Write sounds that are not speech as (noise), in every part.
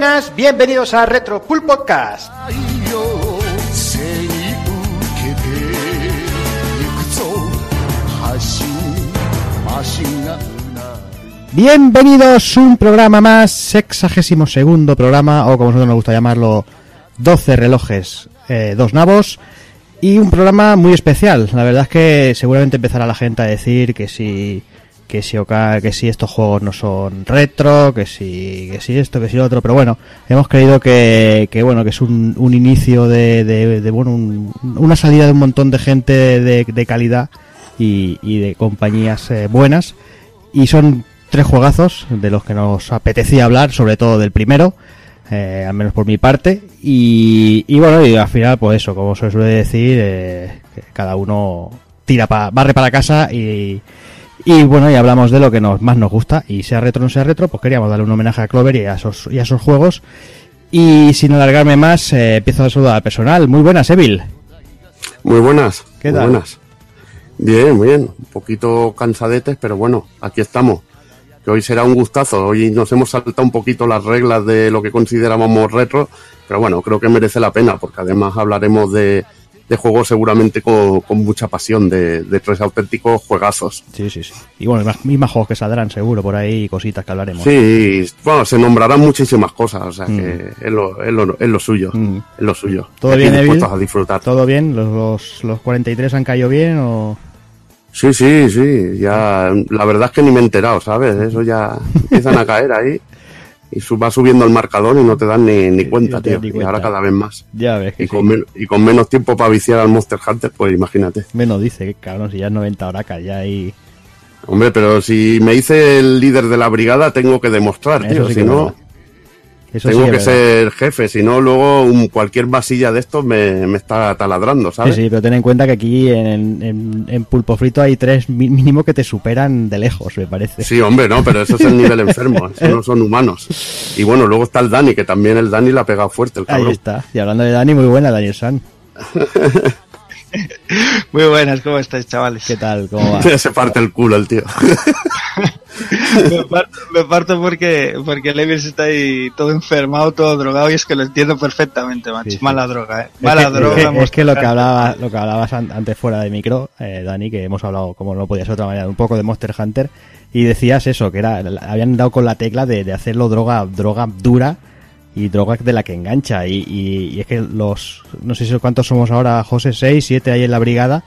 buenas, bienvenidos a Retro Pool Podcast. Bienvenidos un programa más, sexagésimo segundo programa, o como nosotros nos gusta llamarlo, 12 relojes, eh, dos nabos, y un programa muy especial. La verdad es que seguramente empezará la gente a decir que si que si, que si estos juegos no son retro, que si, que si esto, que si lo otro, pero bueno, hemos creído que, que bueno, que es un, un inicio de, de, bueno, una salida de un montón de gente de, calidad y, y, de compañías eh, buenas, y son tres juegazos de los que nos apetecía hablar, sobre todo del primero, eh, al menos por mi parte, y, y, bueno, y al final, pues eso, como se suele decir, eh, cada uno tira pa, barre para casa y y bueno, y hablamos de lo que nos, más nos gusta, y sea retro o no sea retro, pues queríamos darle un homenaje a Clover y a esos, y a esos juegos. Y sin alargarme más, eh, empiezo a saludar al personal. Muy buenas, Evil. Muy buenas. ¿Qué muy tal? Buenas. Bien, muy bien. Un poquito cansadetes, pero bueno, aquí estamos. Que hoy será un gustazo. Hoy nos hemos saltado un poquito las reglas de lo que considerábamos retro, pero bueno, creo que merece la pena, porque además hablaremos de, de juegos seguramente con, con mucha pasión, de, de, tres auténticos juegazos. Sí, sí, sí. Y bueno, más, mismos juegos que saldrán seguro por ahí, cositas que hablaremos. Sí, bueno, se nombrarán muchísimas cosas, o sea mm. que es lo, es lo, es lo suyo, mm. es lo suyo. ¿Todo bien, Evil? a disfrutar. ¿Todo bien? ¿Los, los, los 43 han caído bien o...? Sí, sí, sí, ya, la verdad es que ni me he enterado, ¿sabes? Eso ya empiezan a caer ahí y va subiendo el marcador y no te dan ni, ni cuenta, tío. Ni cuenta. Y ahora cada vez más. Ya ves. y, con sí. y, con menos tiempo para viciar al Monster Hunter, pues imagínate. Menos dice, que cabrón, si ya es 90 horas ya ahí. Hombre, pero si me hice el líder de la brigada, tengo que demostrar, tío. Sí si no. Eso Tengo sí que ser jefe, si no, luego un, cualquier vasilla de estos me, me, está taladrando, ¿sabes? Sí, sí, pero ten en cuenta que aquí en, en, en, Pulpo Frito hay tres mínimo que te superan de lejos, me parece. Sí, hombre, no, pero eso es el nivel (laughs) enfermo, eso no son humanos. Y bueno, luego está el Dani, que también el Dani le ha pegado fuerte, el cabrón. Ahí está, y hablando de Dani, muy buena, Daniel San. (laughs) (laughs) Muy buenas, ¿cómo estáis, chavales? ¿Qué tal? ¿Cómo va? (laughs) Se parte el culo el tío. (laughs) me, parto, me, parto, porque porque Levis está ahí todo enfermado, todo drogado y es que lo entiendo perfectamente, macho. Sí, sí. Mala droga, ¿eh? Mala es que, droga. Es que, es que lo que hablaba, lo que hablabas antes fuera de micro, eh, Dani, que hemos hablado, como no podía ser de otra manera, un poco de Monster Hunter y decías eso, que era habían dado con la tecla de, de hacerlo droga droga dura y droga de la que engancha y, y, y, es que los no sé si cuántos somos ahora José 6, 7 ahí en la brigada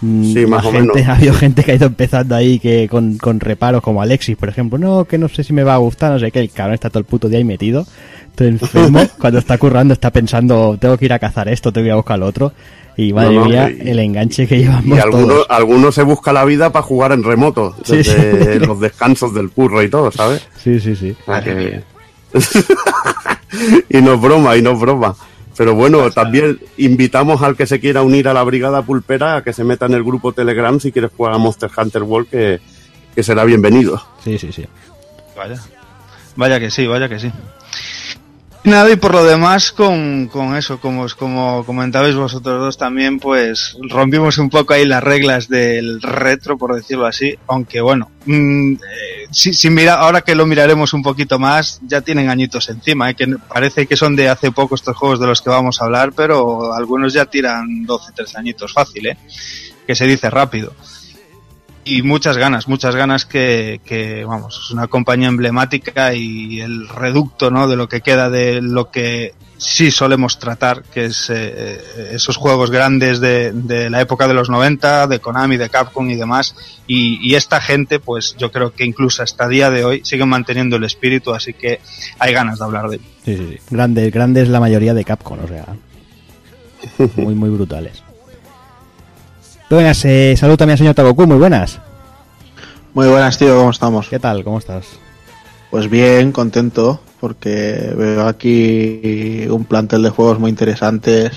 sí, más gente, o menos. (laughs) ha habido gente que ha ido empezando ahí que con, con, reparos como Alexis por ejemplo no que no sé si me va a gustar no sé qué el cabrón está todo el puto día ahí metido todo (laughs) enfermo cuando está currando está pensando tengo que ir a cazar esto tengo que ir a buscar lo otro y madre no, no, mía, y, el enganche que llevamos. Y algunos, algunos se busca la vida para jugar en remoto, (laughs) desde sí, sí. los descansos del curro y todo, ¿sabes? Sí, sí, sí. Ah, que... (laughs) y no es broma, y no es broma. Pero bueno, también invitamos al que se quiera unir a la brigada pulpera a que se meta en el grupo Telegram si quieres jugar a Monster Hunter World, que, que será bienvenido. Sí, sí, sí. Vaya. Vaya que sí, vaya que sí. Nada, y por lo demás, con, con eso, como, como comentabais vosotros dos también, pues rompimos un poco ahí las reglas del retro, por decirlo así, aunque bueno, mmm, eh, si, si mira, ahora que lo miraremos un poquito más, ya tienen añitos encima, eh, que parece que son de hace poco estos juegos de los que vamos a hablar, pero algunos ya tiran 12, 13 añitos fácil, eh, que se dice rápido y muchas ganas, muchas ganas que, que, vamos, es una compañía emblemática y el reducto, ¿no? De lo que queda de lo que sí solemos tratar, que es eh, esos juegos grandes de, de, la época de los 90, de Konami, de Capcom y demás. Y, y, esta gente, pues yo creo que incluso hasta día de hoy siguen manteniendo el espíritu, así que hay ganas de hablar de él. Sí, sí, sí. Grande, grande es la mayoría de Capcom, o sea, (laughs) muy, muy brutales. Buenas, eh, salud también señor Tagoku, muy buenas. Muy buenas, tío, ¿cómo estamos? ¿Qué tal? ¿Cómo estás? Pues bien, contento, porque veo aquí un plantel de juegos muy interesantes,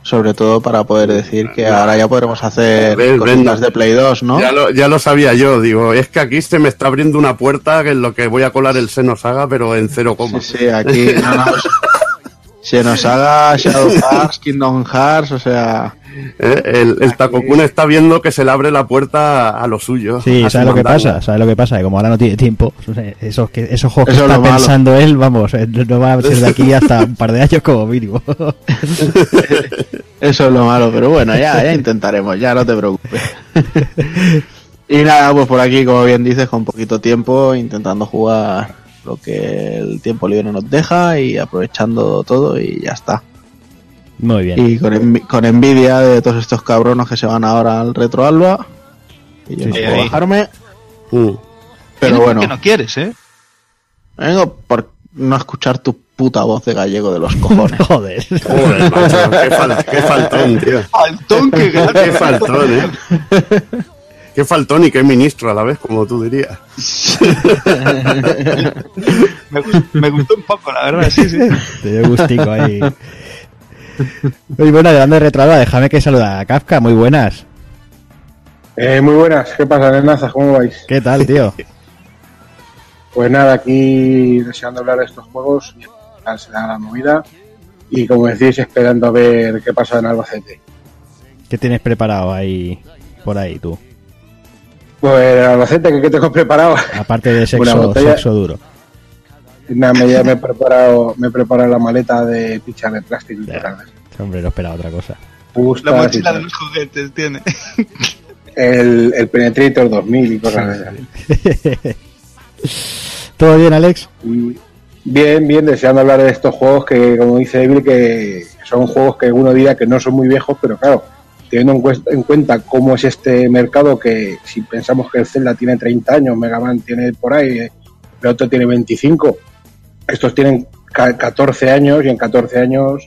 sobre todo para poder decir que ahora ya podremos hacer cositas ven. de Play 2, ¿no? Ya lo, ya lo sabía yo, digo, es que aquí se me está abriendo una puerta en lo que voy a colar el seno saga, pero en cero coma. Sí, sí, aquí no, no, (laughs) Se nos haga Shadow Hearts, Kingdom Hearts, o sea... Eh, El, el Takokun está viendo que se le abre la puerta a lo suyo. Sí, ¿sabes lo que pasa? ¿Sabes lo que pasa? Que como ahora no tiene tiempo, esos, que, esos juegos que Eso es está lo malo. pensando él, vamos, eh, no va a ser de aquí hasta un par de años como mínimo. (laughs) Eso es lo malo, pero bueno, ya, ya intentaremos, ya no te preocupes. y nada, pues por aquí, como bien dices, con poquito tiempo, intentando jugar lo que el tiempo libre nos deja y aprovechando todo y ya está. Muy bien. Y con, con envidia de todos estos cabronos que se van ahora al Retro Alba. Y yo Sí, no puedo bajarme, Mm. pero bueno, Que no quieres, ¿eh? vengo por no escuchar tu puta voz de gallego de los cojones. (laughs) Joder. Joder, macho, qué, fal- qué faltón, tío. Faltón que Qué faltón, eh. (laughs) Qué faltón y qué ministro a la vez, como tú dirías. me, (laughs) gustó, me gustó un poco, la verdad, sí, sí. Te dio gustico ahí. Muy bueno, hablando de retrada, déjame que saluda a Kafka. Muy buenas. Eh, muy buenas, ¿qué pasa, nenazas? ¿Cómo vais? ¿Qué tal, tío? Pues nada, aquí deseando hablar de estos juegos y tal se da la movida. Y como decís, esperando a ver qué pasa en Albacete. ¿Qué tienes preparado ahí, por ahí, tú? Pues en Albacete, ¿qué, qué tengo preparado? Aparte de (laughs) sexo, botella. sexo duro. Nada, me, ya me he preparado, me he preparado la maleta de picha de plástico esas. Hombre, no esperaba otra cosa. La mochila de los juguetes tiene. (laughs) el, el Penetrator 2000 y cosas de esas. (laughs) ¿Todo bien, Alex? Bien, bien, deseando hablar de estos juegos que, como dice Evil, que son juegos que uno diría que no son muy viejos, pero claro, teniendo en cuenta cómo es este mercado, que si pensamos que el Zelda tiene 30 años, Mega Man tiene por ahí, eh, el otro tiene 25, estos tienen ca- 14 años y en 14 años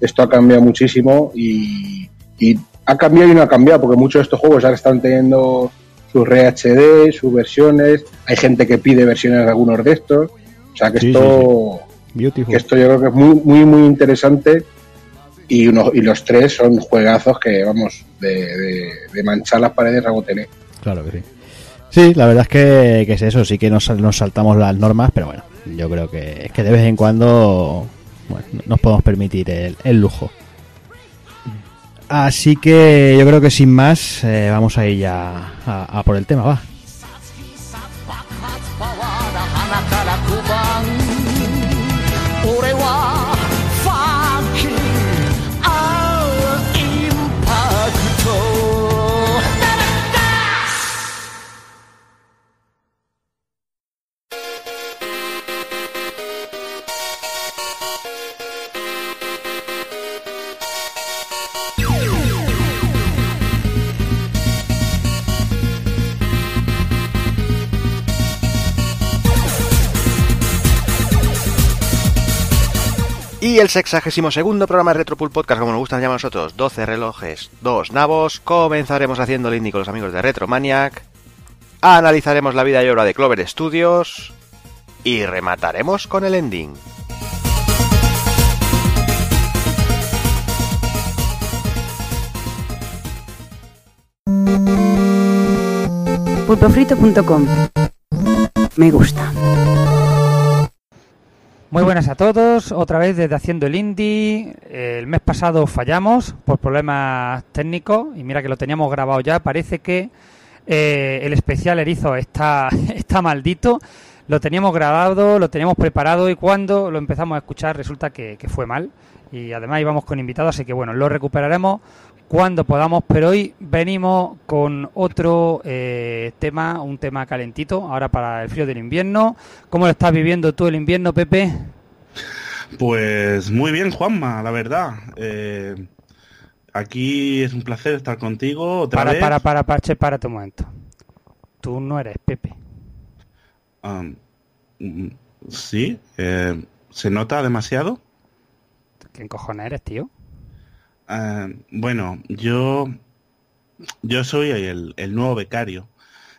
esto ha cambiado muchísimo y, y ha cambiado y no ha cambiado, porque muchos de estos juegos ahora están teniendo sus RHD, sus versiones, hay gente que pide versiones de algunos de estos, o sea que Sí, esto, que esto yo creo que es muy, muy, muy interesante y, uno, y los tres son juegazos que, vamos, de, de, de manchar las paredes a botelé. Claro que sí. Sí, la verdad es que, que es eso, sí que nos, nos saltamos las normas, pero bueno, yo creo que, que de vez en cuando nos podemos permitir el, el lujo. Así que yo creo que sin más, eh, vamos a ir ya a por el tema, va. Y el sexagésimo segundo programa de Retropool Podcast, como nos gustan llamar a nosotros, 12 relojes, 2 nabos. Comenzaremos haciendo el indie con los amigos de Retromaniac. Analizaremos la vida y obra de Clover Studios. Y remataremos con el ending. pulpofrito.com. Me gusta. Muy buenas a todos, otra vez desde Haciendo el Indie. El mes pasado fallamos por problemas técnicos y mira que lo teníamos grabado ya. Parece que eh, el especial erizo está, (laughs) está maldito. Lo teníamos grabado, lo teníamos preparado y cuando lo empezamos a escuchar resulta que, que fue mal. Y además íbamos con invitados, así que bueno, lo recuperaremos cuando podamos, pero hoy venimos con otro eh, tema, un tema calentito, ahora para el frío del invierno. ¿Cómo lo estás viviendo tú el invierno, Pepe? Pues muy bien, Juanma, la verdad. Eh, aquí es un placer estar contigo otra Para, vez. para, para, para, che, párate un momento. Tú no eres Pepe. Mm, sí, eh, ¿se nota demasiado? ¿Quién cojones eres, tío? Ah, bueno, yo, yo soy el, el nuevo becario.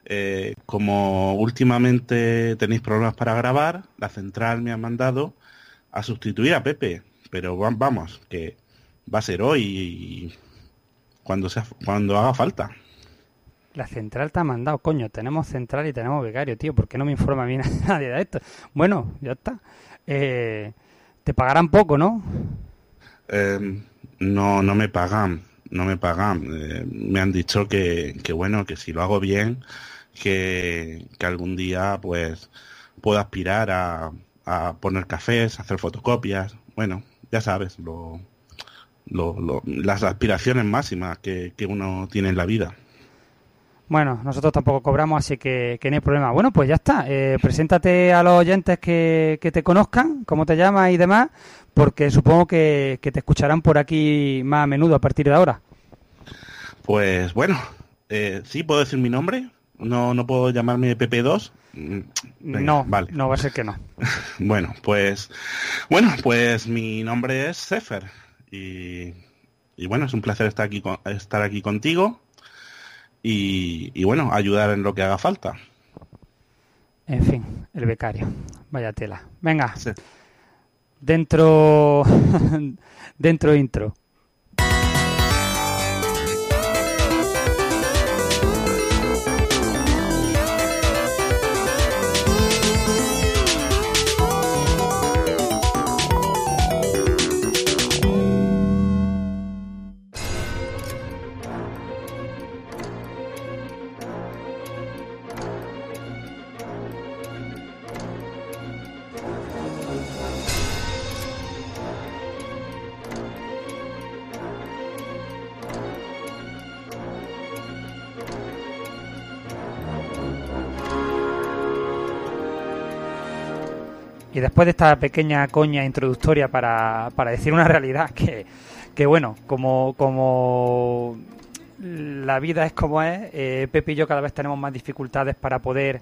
Eh, como últimamente tenéis problemas para grabar, la central me ha mandado a sustituir a Pepe. Pero va- vamos, que va a ser hoy y cuando, sea, cuando haga falta. La central te ha mandado, coño, tenemos central y tenemos becario, tío, ¿por qué no me informa bien (laughs) nadie de esto? Bueno, ya está. Eh, Te pagarán poco, ¿no? Eh, no, no me pagan, no me pagan. Eh, me han dicho que, que bueno, que si lo hago bien, que, que algún día pues puedo aspirar a, a poner cafés, hacer fotocopias. Bueno, ya sabes, lo, lo- lo- las aspiraciones máximas que, que uno tiene en la vida. Bueno, nosotros tampoco cobramos, así que, que no hay problema. Bueno, pues ya está. Eh, preséntate a los oyentes que, que te conozcan, cómo te llamas y demás, porque supongo que, que te escucharán por aquí más a menudo a partir de ahora. Pues bueno, eh, sí puedo decir mi nombre. No, no puedo llamarme PP2. Mm, venga, no, vale. no va a ser que no. (laughs) Bueno, pues bueno, pues mi nombre es Sefer y, y bueno, es un placer estar aquí con- estar aquí contigo y, y bueno, ayudar en lo que haga falta. En fin, el becario. Vaya tela. Venga. Dentro. (laughs) dentro intro. Y después de esta pequeña coña introductoria para, para decir una realidad que, que bueno, como, como la vida es como es, eh, Pepe y yo cada vez tenemos más dificultades para poder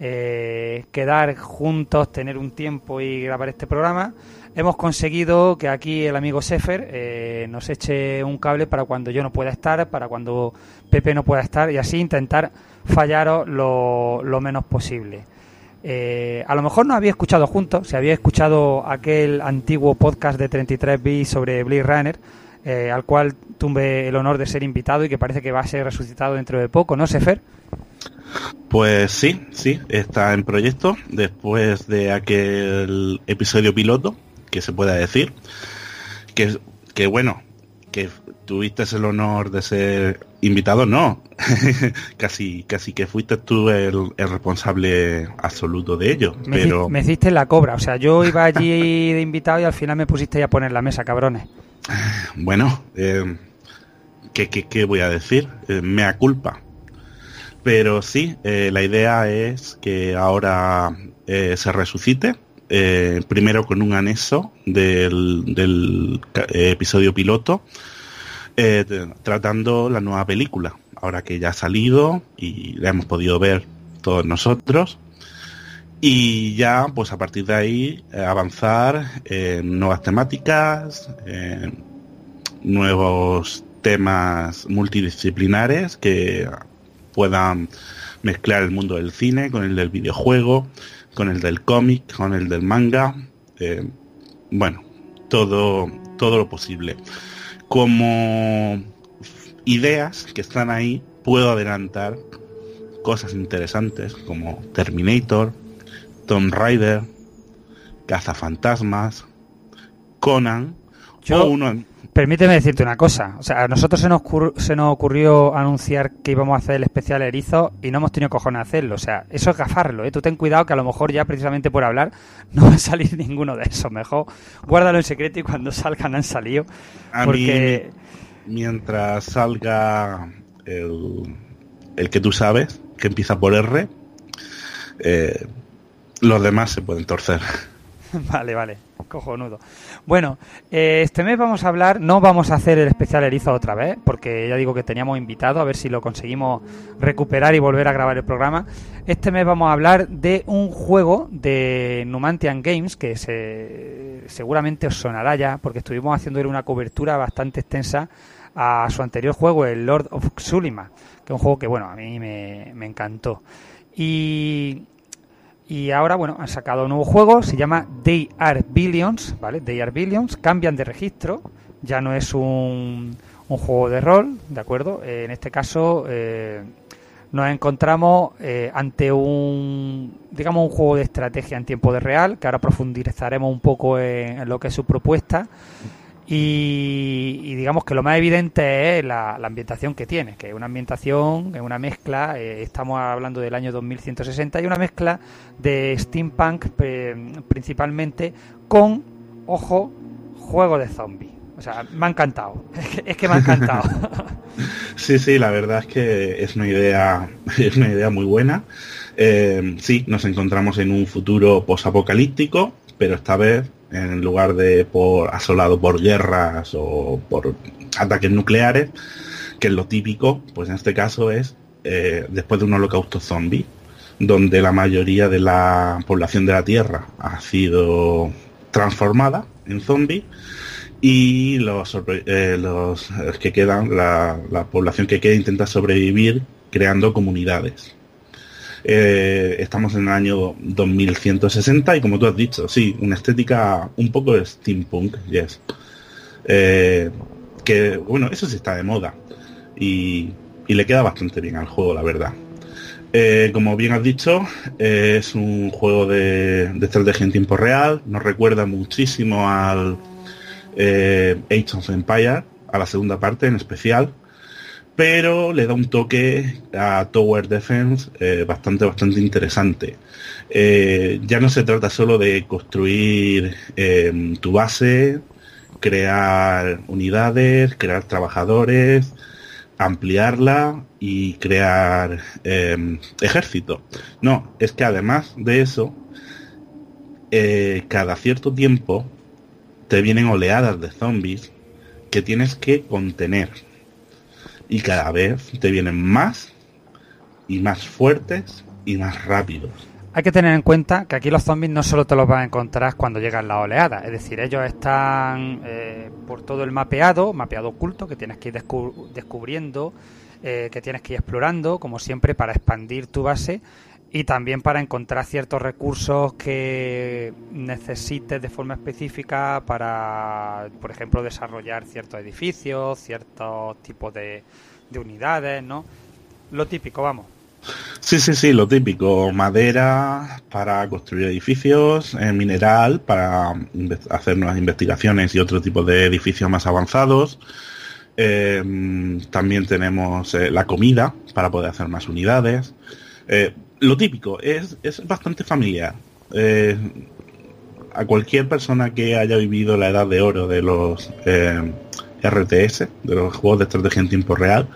eh, quedar juntos, tener un tiempo y grabar este programa. Hemos conseguido que aquí el amigo Sefer eh, nos eche un cable para cuando yo no pueda estar, para cuando Pepe no pueda estar y así intentar fallaros lo, lo menos posible. Eh, a lo mejor no había escuchado juntos, si había escuchado aquel antiguo podcast de 33 bits sobre Blade Runner, eh, al cual tuve el honor de ser invitado y que parece que va a ser resucitado dentro de poco, ¿no, Sefer? Pues sí, sí, está en proyecto después de aquel episodio piloto, que se pueda decir, que, que bueno, que tuviste el honor de ser invitado, no, (laughs) casi, casi que fuiste tú el, el responsable absoluto de ello, Me, pero me hiciste la cobra, o sea, yo iba allí de invitado y al final me pusiste a poner la mesa, cabrones. bueno, eh, ¿qué, qué, qué voy a decir? Eh, mea culpa. Pero sí, eh, la idea es que ahora eh, se resucite, primero con un anexo del, episodio piloto, eh, tratando la nueva película, ahora que ya ha salido y la hemos podido ver todos nosotros. Y ya, pues a partir de ahí, eh, avanzar en nuevas temáticas, en nuevos temas multidisciplinares que puedan mezclar el mundo del cine con el del videojuego, con el del cómic, con el del manga, eh, bueno, todo, todo lo posible. Como ideas que están ahí, puedo adelantar cosas interesantes como Terminator, Tomb Raider, Cazafantasmas, Conan, Yo- o uno, Permíteme decirte una cosa, o sea, a nosotros se nos, se nos ocurrió anunciar que íbamos a hacer el especial erizo y no hemos tenido cojones de hacerlo, o sea, eso es gafarlo, ¿eh? Tú ten cuidado que a lo mejor ya precisamente por hablar (laughs) no va a salir ninguno de esos, mejor guárdalo en secreto y cuando salgan han salido, A porque... mí, mientras salga el, el que tú sabes, que empieza por R, eh, los demás se pueden torcer. (laughs) Vale, vale, cojonudo. Bueno, eh, este mes vamos a hablar, no vamos a hacer el especial erizo otra vez, porque ya digo que teníamos invitado, a ver si lo conseguimos recuperar y volver a grabar el programa. Este mes vamos a hablar de un juego de Numantian Games, que se, seguramente os sonará ya, porque estuvimos haciendo una cobertura bastante extensa a su anterior juego, el Lord of Xulima, que es un juego que, bueno, a mí me, me encantó. Y y ahora, bueno, han sacado un nuevo juego, se llama They Are Billions, ¿vale? They Are Billions, cambian de registro, ya no es un, juego de rol, ¿de acuerdo? Eh, en este caso, eh, nos encontramos eh, ante un, digamos, un juego de estrategia en tiempo de real, que ahora profundizaremos un poco en lo que es su propuesta. Y, digamos que lo más evidente es la, ambientación que tiene, que es una ambientación, es una mezcla, eh, estamos hablando del año 2160, y una mezcla de steampunk principalmente con, ojo, juego de zombies. O sea, me ha encantado, (laughs) es que, es que me ha encantado. (laughs) Sí, sí, la verdad es que es una idea, (laughs) es una idea muy buena. Eh, sí, nos encontramos en un futuro posapocalíptico, pero esta vez en lugar de por asolado por guerras o por ataques nucleares, que es lo típico, pues en este caso es eh, después de un holocausto zombie, donde la mayoría de la población de la Tierra ha sido transformada en zombie y los, eh, que quedan, la población que queda intenta sobrevivir creando comunidades. Eh, estamos en el año 2160 y como tú has dicho, sí, una estética un poco de steampunk, yes. Eh, que bueno, eso sí está de moda y, y le queda bastante bien al juego, la verdad. Eh, como bien has dicho, es un juego de, de estrategia en tiempo real, nos recuerda muchísimo al Age of Empire, a la segunda parte en especial, pero le da un toque a Tower Defense eh, bastante, bastante interesante. Eh, ya no se trata solo de construir eh, tu base, crear unidades, crear trabajadores, ampliarla y crear eh, ejército. No, es que además de eso, eh, cada cierto tiempo te vienen oleadas de zombies que tienes que contener. Y cada vez te vienen más y más fuertes y más rápidos. Hay que tener en cuenta que aquí los zombies no solo te los vas a encontrar cuando llegan las oleadas, es decir, ellos están eh, por todo el mapeado, mapeado oculto, que tienes que ir descu- descubriendo, eh, que tienes que ir explorando, como siempre, para expandir tu base y también para encontrar ciertos recursos que necesites de forma específica para, por ejemplo, desarrollar ciertos edificios, ciertos tipos de, de unidades, ¿no? Lo típico, vamos. Sí, sí, sí, lo típico. Madera para construir edificios, eh, mineral para hacer nuevas investigaciones y otro tipo de edificios más avanzados. Eh, también tenemos eh, la comida para poder hacer más unidades. Lo típico, es, es bastante familiar. Eh, a cualquier persona que haya vivido la edad de oro de los eh, RTS, de los juegos de estrategia en tiempo real,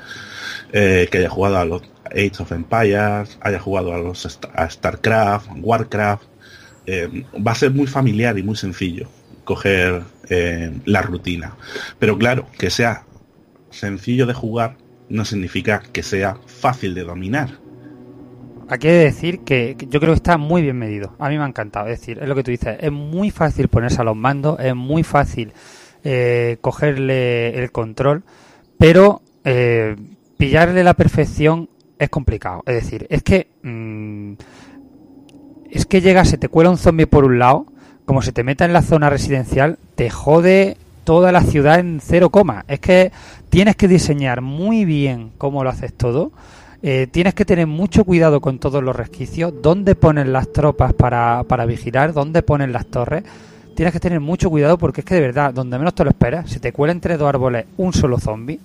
eh, que haya jugado a los Age of Empires, haya jugado a los a StarCraft, Warcraft, va a ser muy familiar y muy sencillo coger la rutina. Pero claro, que sea sencillo de jugar no significa que sea fácil de dominar. Hay que decir que que yo creo que está muy bien medido. A mí me ha encantado. Es decir, es lo que tú dices. Es muy fácil ponerse a los mandos, es muy fácil eh, cogerle el control, pero eh, pillarle la perfección es complicado. Es decir, es que mm, es que llega, se te cuela un zombie por un lado, como se te meta en la zona residencial, te jode toda la ciudad en cero coma. Es que tienes que diseñar muy bien cómo lo haces todo. Eh, tienes que tener mucho cuidado con todos los resquicios, dónde ponen las tropas para, para vigilar, dónde ponen las torres. Tienes que tener mucho cuidado porque es que de verdad, donde menos te lo esperas, se te cuela entre dos árboles un solo zombie,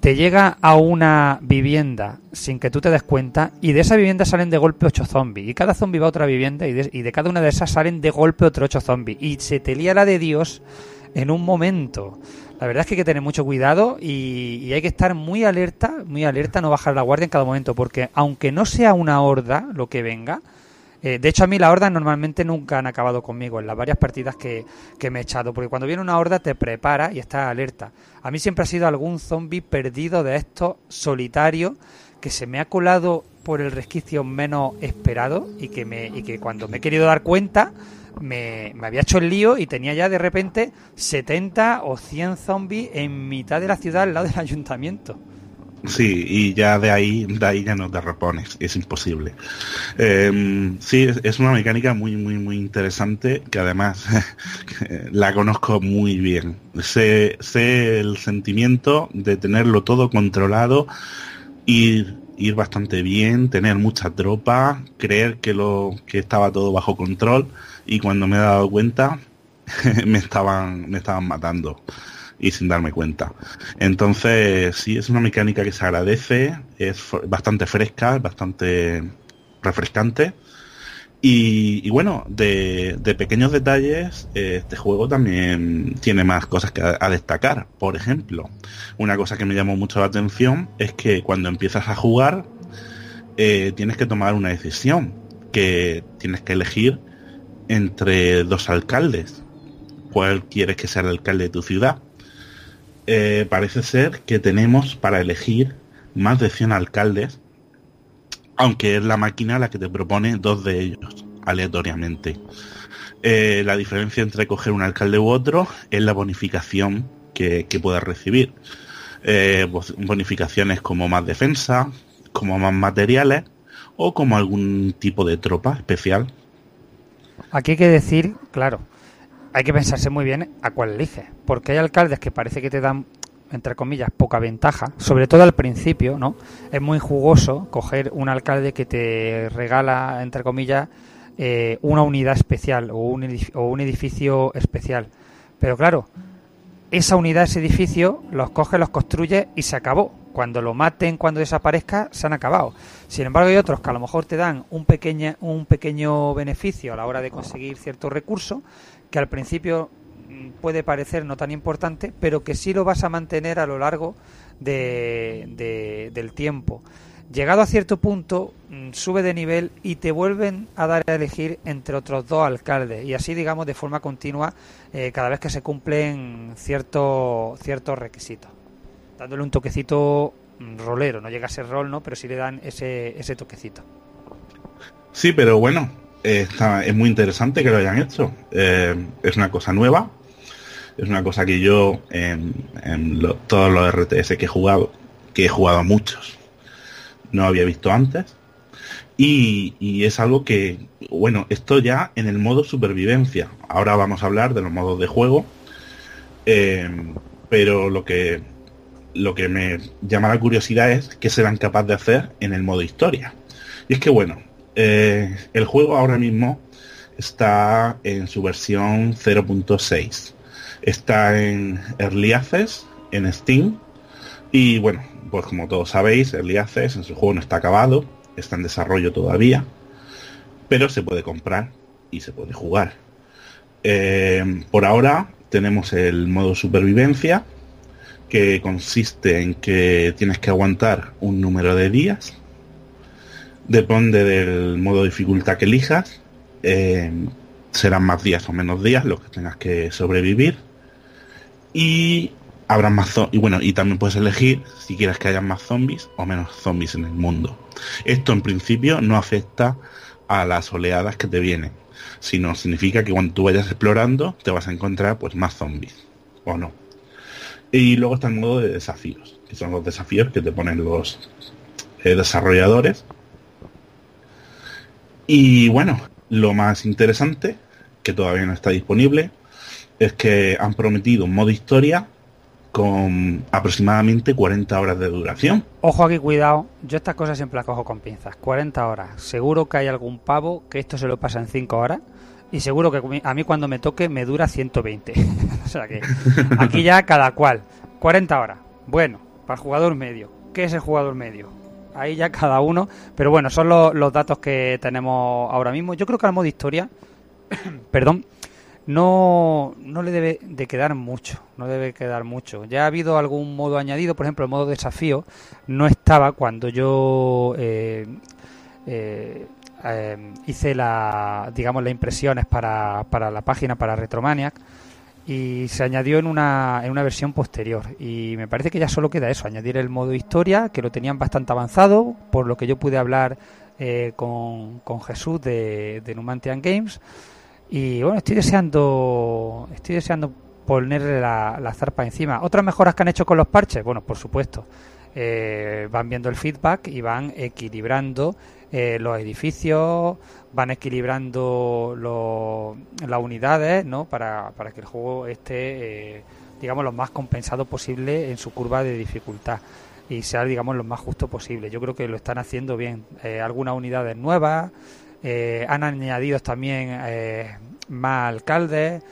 te llega a una vivienda sin que tú te des cuenta y de esa vivienda salen de golpe ocho zombies y cada zombie va a otra vivienda y de, y de cada una de esas salen de golpe otro ocho zombies y se te lía la de Dios en un momento. La verdad es que hay que tener mucho cuidado y, y hay que estar muy alerta, muy alerta, no bajar la guardia en cada momento, porque aunque no sea una horda lo que venga, eh, de hecho a mí las hordas normalmente nunca han acabado conmigo en las varias partidas que, que me he echado, porque cuando viene una horda te prepara y estás alerta. A mí siempre ha sido algún zombie perdido de estos solitarios que se me ha colado por el resquicio menos esperado y que, me, y que cuando me he querido dar cuenta me, me había hecho el lío y tenía ya de repente 70 o 100 zombies en mitad de la ciudad al lado del ayuntamiento. Sí, y ya de ahí, de ahí ya no te repones, es imposible. Eh, sí, es, es una mecánica muy, muy, muy interesante que además (laughs) la conozco muy bien. Sé, sé el sentimiento de tenerlo todo controlado, ir ir bastante bien, tener mucha tropa, creer que lo que estaba todo bajo control y cuando me he dado cuenta (laughs) me estaban me estaban matando y sin darme cuenta. Entonces, sí, es una mecánica que se agradece, es bastante fresca, bastante refrescante. Y, bueno, de, pequeños detalles, este juego también tiene más cosas que a, a destacar. Por ejemplo, una cosa que me llamó mucho la atención es que cuando empiezas a jugar, eh, tienes que tomar una decisión, que tienes que elegir entre dos alcaldes. ¿Cuál quieres que sea el alcalde de tu ciudad? Eh, parece ser que tenemos para elegir más de 100 alcaldes, aunque es la máquina la que te propone dos de ellos aleatoriamente. Eh, la diferencia entre coger un alcalde u otro es la bonificación que, que puedas recibir. Eh, bos- bonificaciones como más defensa, como más materiales o como algún tipo de tropa especial. Aquí hay que decir, claro, hay que pensarse muy bien a cuál eliges, porque hay alcaldes que parece que te dan, entre comillas, poca ventaja, sobre todo al principio, ¿no? Es muy jugoso coger un alcalde que te regala, entre comillas, eh, una unidad especial o un, edif- o un edificio especial. Pero claro, esa unidad, ese edificio, los coge, los construye y se acabó. Cuando lo maten, cuando desaparezca, se han acabado. Sin embargo, hay otros que a lo mejor te dan un, pequeña, un pequeño beneficio a la hora de conseguir ciertos recursos, que al principio mm, puede parecer no tan importante, pero que sí lo vas a mantener a lo largo de- del tiempo. Llegado a cierto punto, mm, sube de nivel y te vuelven a dar a elegir entre otros dos alcaldes. Y así, digamos, de forma continua, eh, cada vez que se cumplen ciertos ciertos requisitos. Dándole un toquecito rolero. No llega a ser rol, ¿no? Pero sí le dan ese, ese toquecito. Sí, pero bueno, es muy interesante que lo hayan hecho. Eh, es una cosa nueva. Es una cosa que yo en, todos los RTS que he jugado, que he jugado muchos, no había visto antes. Y, y es algo que, bueno, esto ya en el modo supervivencia. Ahora vamos a hablar de los modos de juego. Eh, pero lo que lo que me llama la curiosidad es qué serán capaces de hacer en el modo historia. Y es que bueno, eh, el juego ahora mismo está en su versión 0.6. Está en Early Access, en Steam. Y bueno, pues como todos sabéis, Early Access en su juego no está acabado, está en desarrollo todavía. Pero se puede comprar y se puede jugar. Eh, por ahora tenemos el modo supervivencia, que consiste en que tienes que aguantar un número de días. Depende del modo de dificultad que elijas. eh, serán más días o menos días los que tengas que sobrevivir. Y habrá más zo- y bueno, y también puedes elegir si quieres que haya más zombies o menos zombies en el mundo. Esto en principio no afecta a las oleadas que te vienen, sino significa que cuando tú vayas explorando te vas a encontrar pues más zombies o no. Y luego está el modo de desafíos, que son los desafíos que te ponen los eh, desarrolladores. Y bueno, lo más interesante, que todavía no está disponible, es que han prometido un modo historia con aproximadamente 40 horas de duración. Ojo aquí, cuidado. Yo estas cosas siempre las cojo con pinzas. 40 horas. Seguro que hay algún pavo que esto se lo pasa en 5 horas. Y seguro que a mí cuando me toque me dura 120. (laughs) o sea que aquí ya cada cual. 40 horas. Bueno, para el jugador medio. ¿Qué es el jugador medio? Ahí ya cada uno. Pero bueno, son los, datos que tenemos ahora mismo. Yo creo que al modo historia, (coughs) perdón, no, no le debe de quedar mucho, no debe quedar mucho. Ya ha habido algún modo añadido, por ejemplo, el modo desafío no estaba cuando yo eh, eh, eh, hice la, digamos, las impresiones para, para la página, para Retromaniac, y se añadió en una, en una versión posterior. Y me parece que ya solo queda eso, añadir el modo historia, que lo tenían bastante avanzado, por lo que yo pude hablar eh, con, con Jesús de, de Numantian Games. Y bueno, estoy deseando, estoy deseando ponerle la, la zarpa encima. Otras mejoras que han hecho con los parches, bueno, por supuesto, eh, van viendo el feedback y van equilibrando eh, los edificios, van equilibrando los- las unidades, ¿no? Para, para que el juego esté, eh, digamos, lo más compensado posible en su curva de dificultad. y sea, digamos, lo más justo posible. Yo creo que lo están haciendo bien. Eh, algunas unidades nuevas, han añadido también más alcaldes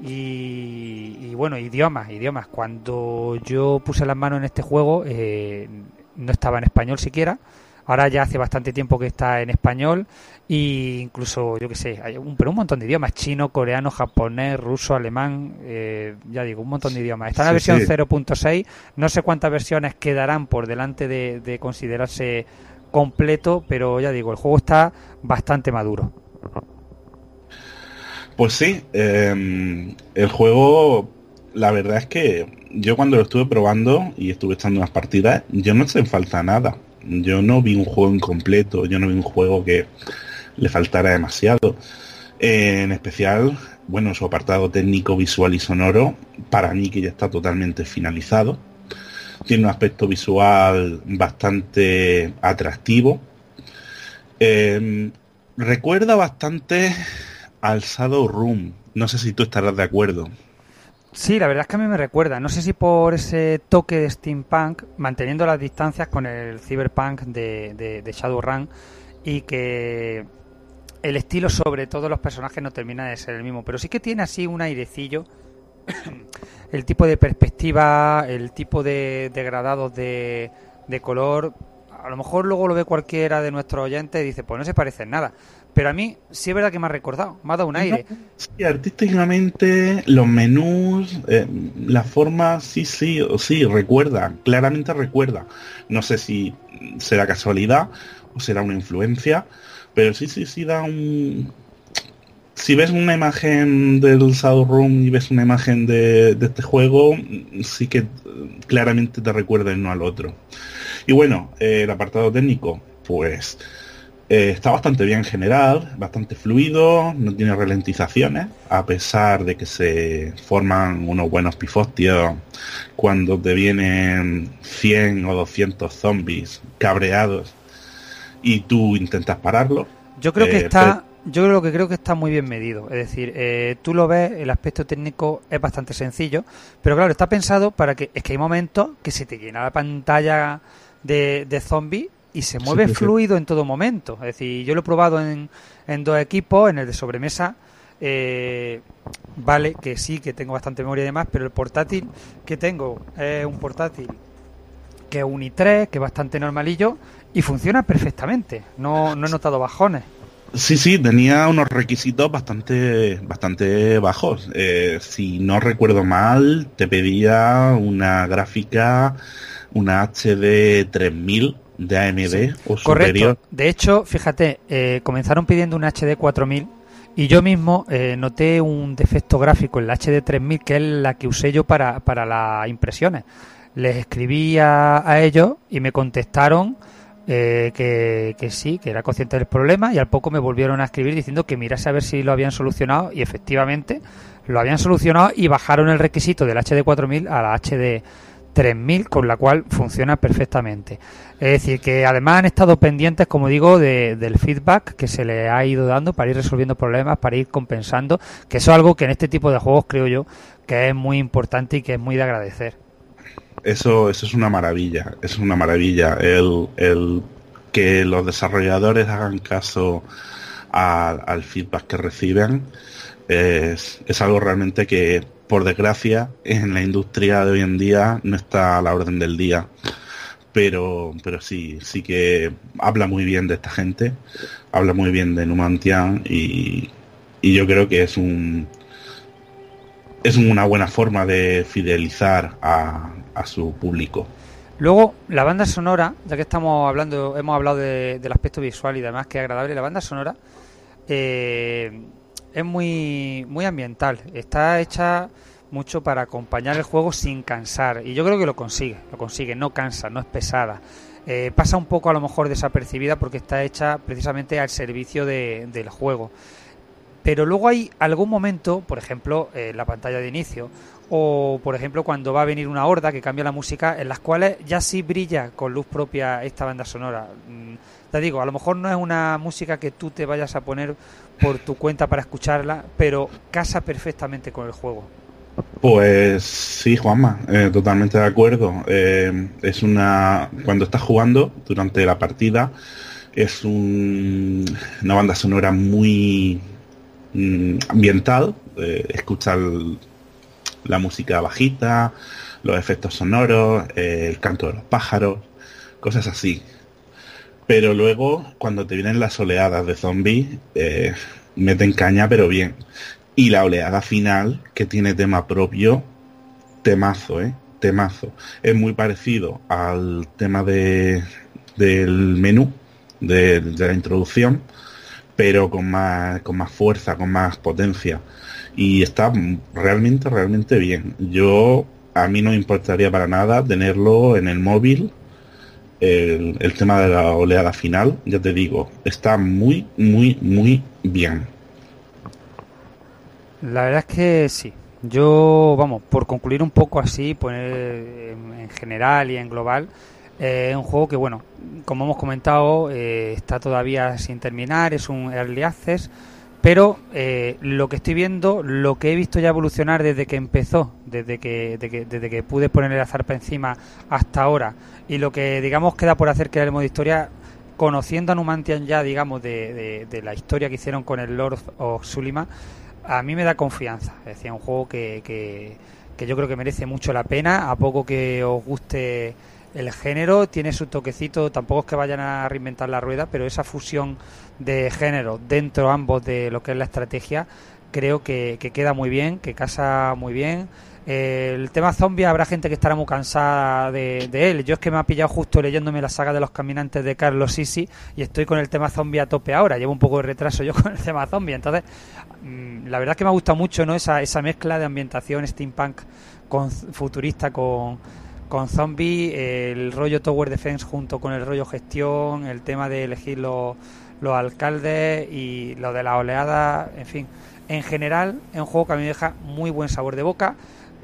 y, y, bueno, idiomas, idiomas. Cuando yo puse las manos en este juego, eh, no estaba en español siquiera. Ahora ya hace bastante tiempo que está en español e incluso, yo que sé, hay un, pero un montón de idiomas, chino, coreano, japonés, ruso, alemán, eh, ya digo, un montón de idiomas. Está en la Sí, versión sí. 0.6, no sé cuántas versiones quedarán por delante de, de considerarse completo, pero ya digo, el juego está bastante maduro. Pues sí, eh, el juego, la verdad es que yo cuando lo estuve probando y estuve echando unas partidas, yo no se falta nada. Yo no vi un juego incompleto, yo no vi un juego que le faltara demasiado. Eh, en especial, bueno, su apartado técnico, visual y sonoro, para mí que ya está totalmente finalizado. Tiene un aspecto visual bastante atractivo. Eh, recuerda bastante al Shadow Room. No sé si tú estarás de acuerdo. Sí, la verdad es que a mí me recuerda. No sé si por ese toque de steampunk, manteniendo las distancias con el cyberpunk de, de, de Shadowrun y que el estilo sobre todos los personajes no termina de ser el mismo, pero sí que tiene así un airecillo. (coughs) el tipo de perspectiva, el tipo de degradados de, de color. A lo mejor luego lo ve cualquiera de nuestros oyentes y dice, pues no se parece en nada. Pero a mí sí es verdad que me ha recordado, me ha dado un aire. Sí, artísticamente, los menús, eh, la forma, sí, sí, sí, recuerda, claramente recuerda. No sé si será casualidad o será una influencia, pero sí, sí, sí da un... Si ves una imagen del Shadowrun y ves una imagen de, de este juego, sí que eh, claramente te recuerda el uno al otro. Y bueno, eh, el apartado técnico, pues eh, está bastante bien en general, bastante fluido, no tiene ralentizaciones, a pesar de que se forman unos buenos pifostios cuando te vienen 100 o 200 zombies cabreados y tú intentas pararlo. Yo creo que Eh, está, yo lo que creo que está muy bien medido. Es decir, eh, tú lo ves, el aspecto técnico es bastante sencillo, pero claro, está pensado para que es que hay momentos que se te llena la pantalla de, de zombies y se mueve sí, sí. fluido en todo momento. Es decir, yo lo he probado en, en dos equipos, en el de sobremesa. eh, vale, que sí, que tengo bastante memoria y demás, pero el portátil que tengo es un portátil que es un i3, que es bastante normalillo y funciona perfectamente. No, no he notado bajones. Sí, sí, tenía unos requisitos bastante, bastante bajos. Eh, si no recuerdo mal, te pedía una gráfica, una HD 3000 de AMD o superior. Correcto. De hecho, fíjate, eh, comenzaron pidiendo un HD 4000 y yo mismo eh, noté un defecto gráfico en la HD 3000 que es la que usé yo para, para las impresiones. Les escribí a, a ellos y me contestaron eh, que, que sí, que era consciente del problema y al poco me volvieron a escribir diciendo que mirase a ver si lo habían solucionado y efectivamente lo habían solucionado y bajaron el requisito del HD 4000 a la HD 3000 con la cual funciona perfectamente. Es decir, que además han estado pendientes, como digo, de- del feedback que se le ha ido dando para ir resolviendo problemas, para ir compensando, que eso es algo que en este tipo de juegos creo yo que es muy importante y que es muy de agradecer. Eso, eso es una maravilla, es una maravilla. El, el que los desarrolladores hagan caso al feedback que reciben es, es algo realmente que, por desgracia, en la industria de hoy en día no está a la orden del día. Pero, pero sí, sí que habla muy bien de esta gente, habla muy bien de Numantian y, y yo creo que es un, es una buena forma de fidelizar a, a su público. Luego, la banda sonora, ya que estamos hablando, hemos hablado de- del aspecto visual y demás, que es agradable, la banda sonora eh, es muy, muy ambiental. Está hecha mucho para acompañar el juego sin cansar. Y yo creo que lo consigue, lo consigue, no cansa, no es pesada. Eh, pasa un poco a lo mejor desapercibida porque está hecha precisamente al servicio de- del juego. Pero luego hay algún momento, por ejemplo, en la pantalla de inicio, o por ejemplo cuando va a venir una horda que cambia la música, en las cuales ya sí brilla con luz propia esta banda sonora. Mm, Te digo, a lo mejor no es una música que tú te vayas a poner por tu cuenta para escucharla, pero casa perfectamente con el juego. Pues sí, Juanma, eh, totalmente de acuerdo. Eh, es una cuando estás jugando durante la partida es un- una banda sonora muy mm, ambiental. Eh, escucha el- la música bajita, los efectos sonoros, eh, el canto de los pájaros, cosas así. Pero luego, cuando te vienen las oleadas de zombies, eh, meten caña, pero bien. Y la oleada final, que tiene tema propio, temazo, ¿eh? Temazo. Es muy parecido al tema de, del menú, de, de la introducción, pero con más, con más fuerza, con más potencia. Y está realmente, realmente bien. Yo, a mí no me importaría para nada tenerlo en el móvil el, el tema de la oleada final, ya te digo, está muy, muy, muy bien. La verdad es que sí. Yo, vamos, por concluir un poco así, poner en, en general y en global, eh, es un juego que, bueno, como hemos comentado, eh, está todavía sin terminar, es un early access, pero eh, lo que estoy viendo, lo que he visto ya evolucionar desde que empezó, desde que, de que- desde que pude ponerle la zarpa encima hasta ahora, y lo que, digamos, queda por hacer que el modo historia, conociendo a Numantian ya, digamos, de, de- de la historia que hicieron con el Lord of Sulima, a mí me da confianza. Es decir, un juego que, que, que yo creo que merece mucho la pena, a poco que os guste el género, tiene su toquecito, tampoco es que vayan a reinventar la rueda, pero esa fusión de género dentro ambos de lo que es la estrategia, creo que, que queda muy bien, que casa muy bien. El tema zombie habrá gente que estará muy cansada de, de él. Yo es que me ha pillado justo leyéndome la saga de los caminantes de Carlos Sisi y estoy con el tema zombie a tope ahora. Llevo un poco de retraso yo (laughs) con el tema zombie. Entonces, mm, la verdad es que me ha gustado mucho ¿no? esa, esa mezcla de ambientación steampunk con futurista con, con zombie, el rollo Tower Defense junto con el rollo gestión, el tema de elegir los, los alcaldes y lo de la oleada, en fin. En general, es un juego que a mí me deja muy buen sabor de boca,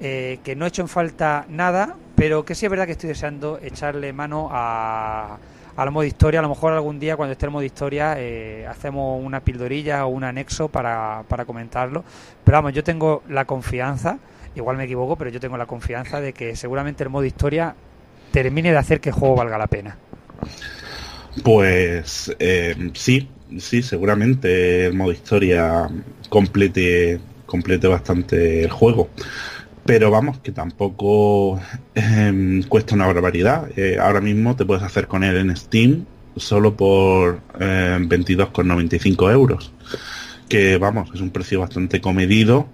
eh, que no he hecho en falta nada, pero que sí es verdad que estoy deseando echarle mano a, al modo historia. A lo mejor algún día, cuando esté el modo historia, eh, hacemos una pildorilla o un anexo para, para comentarlo. Pero vamos, yo tengo la confianza, igual me equivoco, pero yo tengo la confianza de que seguramente el modo historia termine de hacer que el juego valga la pena. Pues eh, sí, sí, seguramente el modo historia complete, complete bastante el juego. Pero vamos, que tampoco eh, cuesta una barbaridad. Eh, ahora mismo te puedes hacer con él en Steam solo por eh, 22,95 euros. Que vamos, es un precio bastante comedido,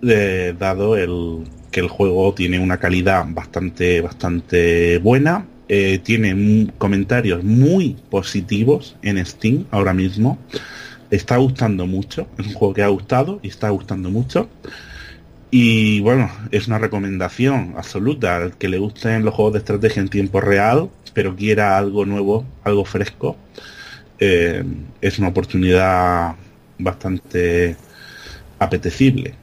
dado el que el juego tiene una calidad bastante, bastante buena. Eh, tiene comentarios muy positivos en Steam ahora mismo. Está gustando mucho. Es un juego que ha gustado y está gustando mucho. Y bueno, es una recomendación absoluta al que le gusten los juegos de estrategia en tiempo real, pero quiera algo nuevo, algo fresco. eh, es una oportunidad bastante apetecible.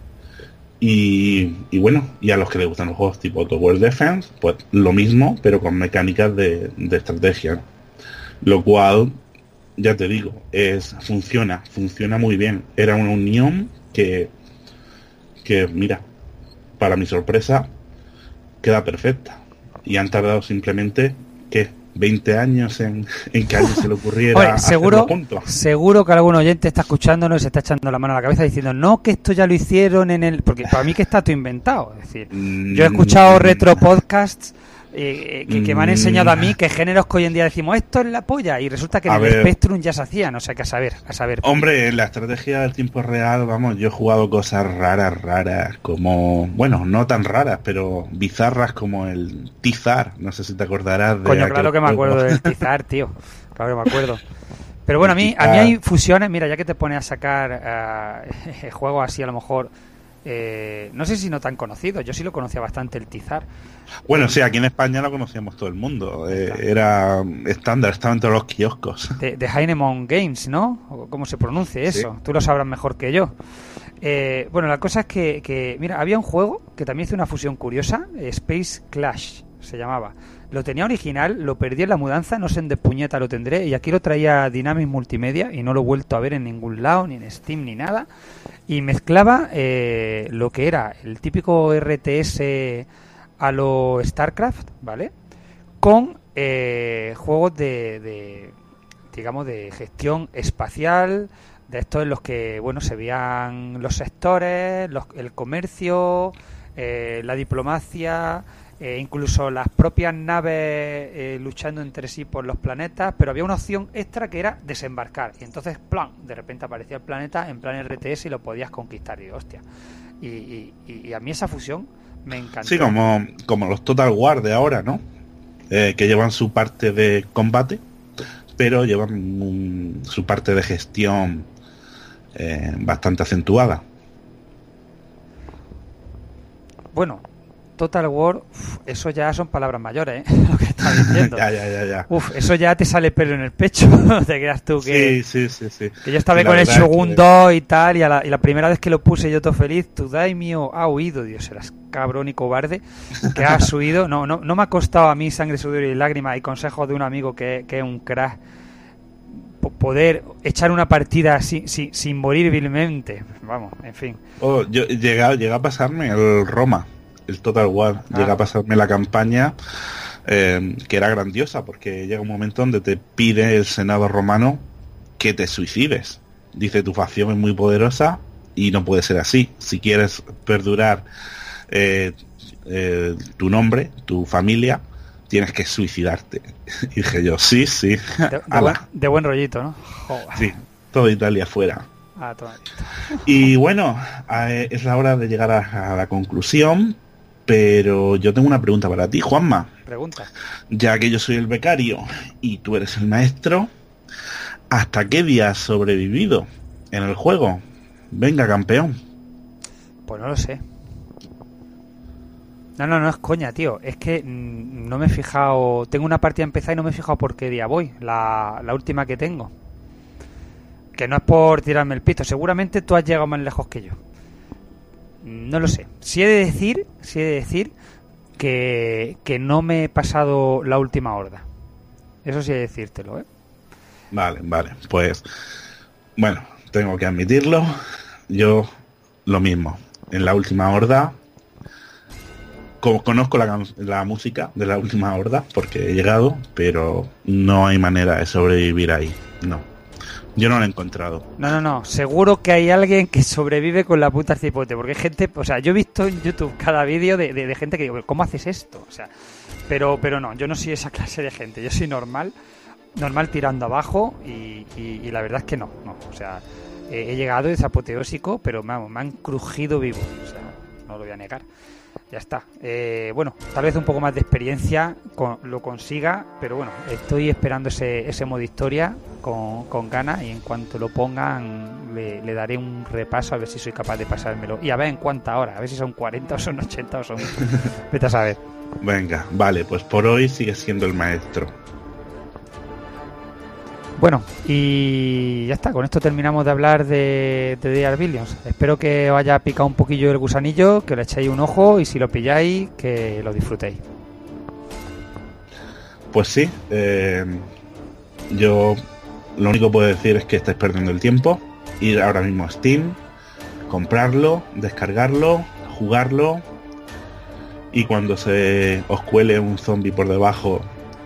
Y, bueno, y a los que les gustan los juegos tipo Tower Defense, pues lo mismo, pero con mecánicas de, de estrategia. ¿no? Lo cual, ya te digo, es funciona, funciona muy bien. Era una unión que, que mira, para mi sorpresa, queda perfecta. Y han tardado simplemente, ¿qué? 20 años en, en que a alguien se le ocurriera Oye, seguro, seguro que algún oyente está escuchándonos y se está echando la mano a la cabeza diciendo, no, que esto ya lo hicieron en el... Porque para mí que está todo inventado. Es decir, yo he escuchado Mm. retro podcasts eh, eh, que, que me han Mm. enseñado a mí que géneros que hoy en día decimos, esto es la polla, y resulta que en el. Spectrum ya se hacían, o sea que a saber, a saber. Hombre, en la estrategia del tiempo real, vamos, yo he jugado cosas raras, raras, como, bueno, no tan raras, pero bizarras como el Tizar, no sé si te acordarás de Coño, claro que me juego. acuerdo del (laughs) Tizar, tío. Claro que me acuerdo. Pero bueno, a mí, a mí hay fusiones, mira, ya que te pones a sacar eh, (laughs) juegos así a lo mejor, eh, no sé si no tan conocidos, yo sí lo conocía bastante el Tizar. Bueno, sí, aquí en España lo conocíamos todo el mundo, eh, era estándar, estaba en todos los kioscos. de, de Heinemon Games, ¿no? ¿Cómo se pronuncie eso? Tú lo sabrás mejor que yo. Eh, bueno, la cosa es que, que, mira, había un juego que también hizo una fusión curiosa, Space Clash se llamaba. Lo tenía original, lo perdí en la mudanza, no sé en despuñeta lo tendré. Y aquí lo traía Dynamic Multimedia y no lo he vuelto a ver en ningún lado, ni en Steam, ni nada. Y mezclaba eh, lo que era el típico RTS a lo StarCraft, ¿vale? Con eh, juegos de, de, digamos, de gestión espacial, de estos en los que, bueno, se veían los sectores, los- el comercio, eh, la diplomacia, eh, incluso las propias naves eh, luchando entre sí por los planetas, pero había una opción extra que era desembarcar. Y entonces, plan, de repente aparecía el planeta en plan RTS y lo podías conquistar. Y hostia. Y, y- y- y a mí esa fusión me encantó. Sí, como, como los Total War de ahora, ¿no? Eh, que llevan su parte de combate, pero llevan un- su parte de gestión bastante acentuada. Bueno, Total War, uf, eso ya son palabras mayores, ¿eh? (laughs) lo que estás diciendo. (laughs) ya, ya, ya, ya. Uf, eso ya te sale pelo en el pecho. (laughs) te creas tú que. Sí, sí, sí, sí. Que yo estaba La con el Shogun que- 2 y tal, y, a la, y la primera vez que lo puse yo todo feliz, tu daimio ha huido, Dios, eras cabrón y cobarde, que has huido. No, no, no me ha costado a mí sangre, sudor y lágrimas y consejos de un amigo que, que es un crack po- poder echar una partida sin, sin, sin morir vilmente. Vamos, en fin. Oh, yo llegué, a- llegué a pasarme el Roma, el Total War. Ah. Llegué a pasarme la campaña eh, que era grandiosa porque llega un momento donde te pide el Senado romano que te suicides. Dice tu facción es muy poderosa y no puede ser así. Si quieres perdurar eh, eh, tu nombre, tu familia, tienes que suicidarte. (laughs) Y dije yo, sí, sí. De, buen, de buen rollito, ¿no? Joder. sí, todo Italia fuera. Ah. Y bueno, es la hora de llegar a, a la conclusión, pero yo tengo una pregunta para ti, Juanma. Pregunta. Ya que yo soy el becario y tú eres el maestro, ¿hasta qué día has sobrevivido en el juego? Venga, campeón. Pues no lo sé. No, no, no es coña, tío. Es que mm, no me he fijado. Tengo una partida empezada y no me he fijado por qué día voy. La, la última que tengo. Que no es por tirarme el pito. Seguramente tú has llegado más lejos que yo. No lo sé. Si he de decir, si he de decir que, que no me he pasado la última horda. Eso sí he de decírtelo, ¿eh? Vale, vale, pues bueno, tengo que admitirlo. Yo lo mismo. En la última horda co- conozco la, la música de la última horda porque he llegado, pero no hay manera de sobrevivir ahí. No. Yo no lo he encontrado. No, no, no. Seguro que hay alguien que sobrevive con la puta cipote. Porque hay gente, o sea, yo he visto en YouTube cada vídeo de, de- gente que digo, ¿cómo haces esto? O sea, pero, pero no, yo no soy esa (laughs) clase de gente. Yo soy normal, normal tirando abajo y, y- y la verdad es que no, no. O sea, he, he llegado, es apoteósico, pero vamos, me han crujido vivo. O sea, no lo voy a negar. Ya está. Eh, bueno, tal vez un poco más de experiencia con- lo consiga, pero bueno, estoy esperando ese, ese modo historia con, con ganas y en cuanto lo pongan le, le daré un repaso a ver si soy capaz de pasármelo. Y a ver en cuánta hora, a ver si son 40 o son 80 o son... (laughs) Vete a saber. Venga, vale, pues por hoy sigue siendo el maestro. Bueno, y ya está, con esto terminamos de hablar de, de The Are Billions. Espero que os haya picado un poquillo el gusanillo, que le echéis un ojo y si lo pilláis, que lo disfrutéis. Pues sí, eh, yo lo único que puedo decir es que estáis perdiendo el tiempo. Ir ahora mismo a Steam, comprarlo, descargarlo, jugarlo. Y cuando se os cuele un zombie por debajo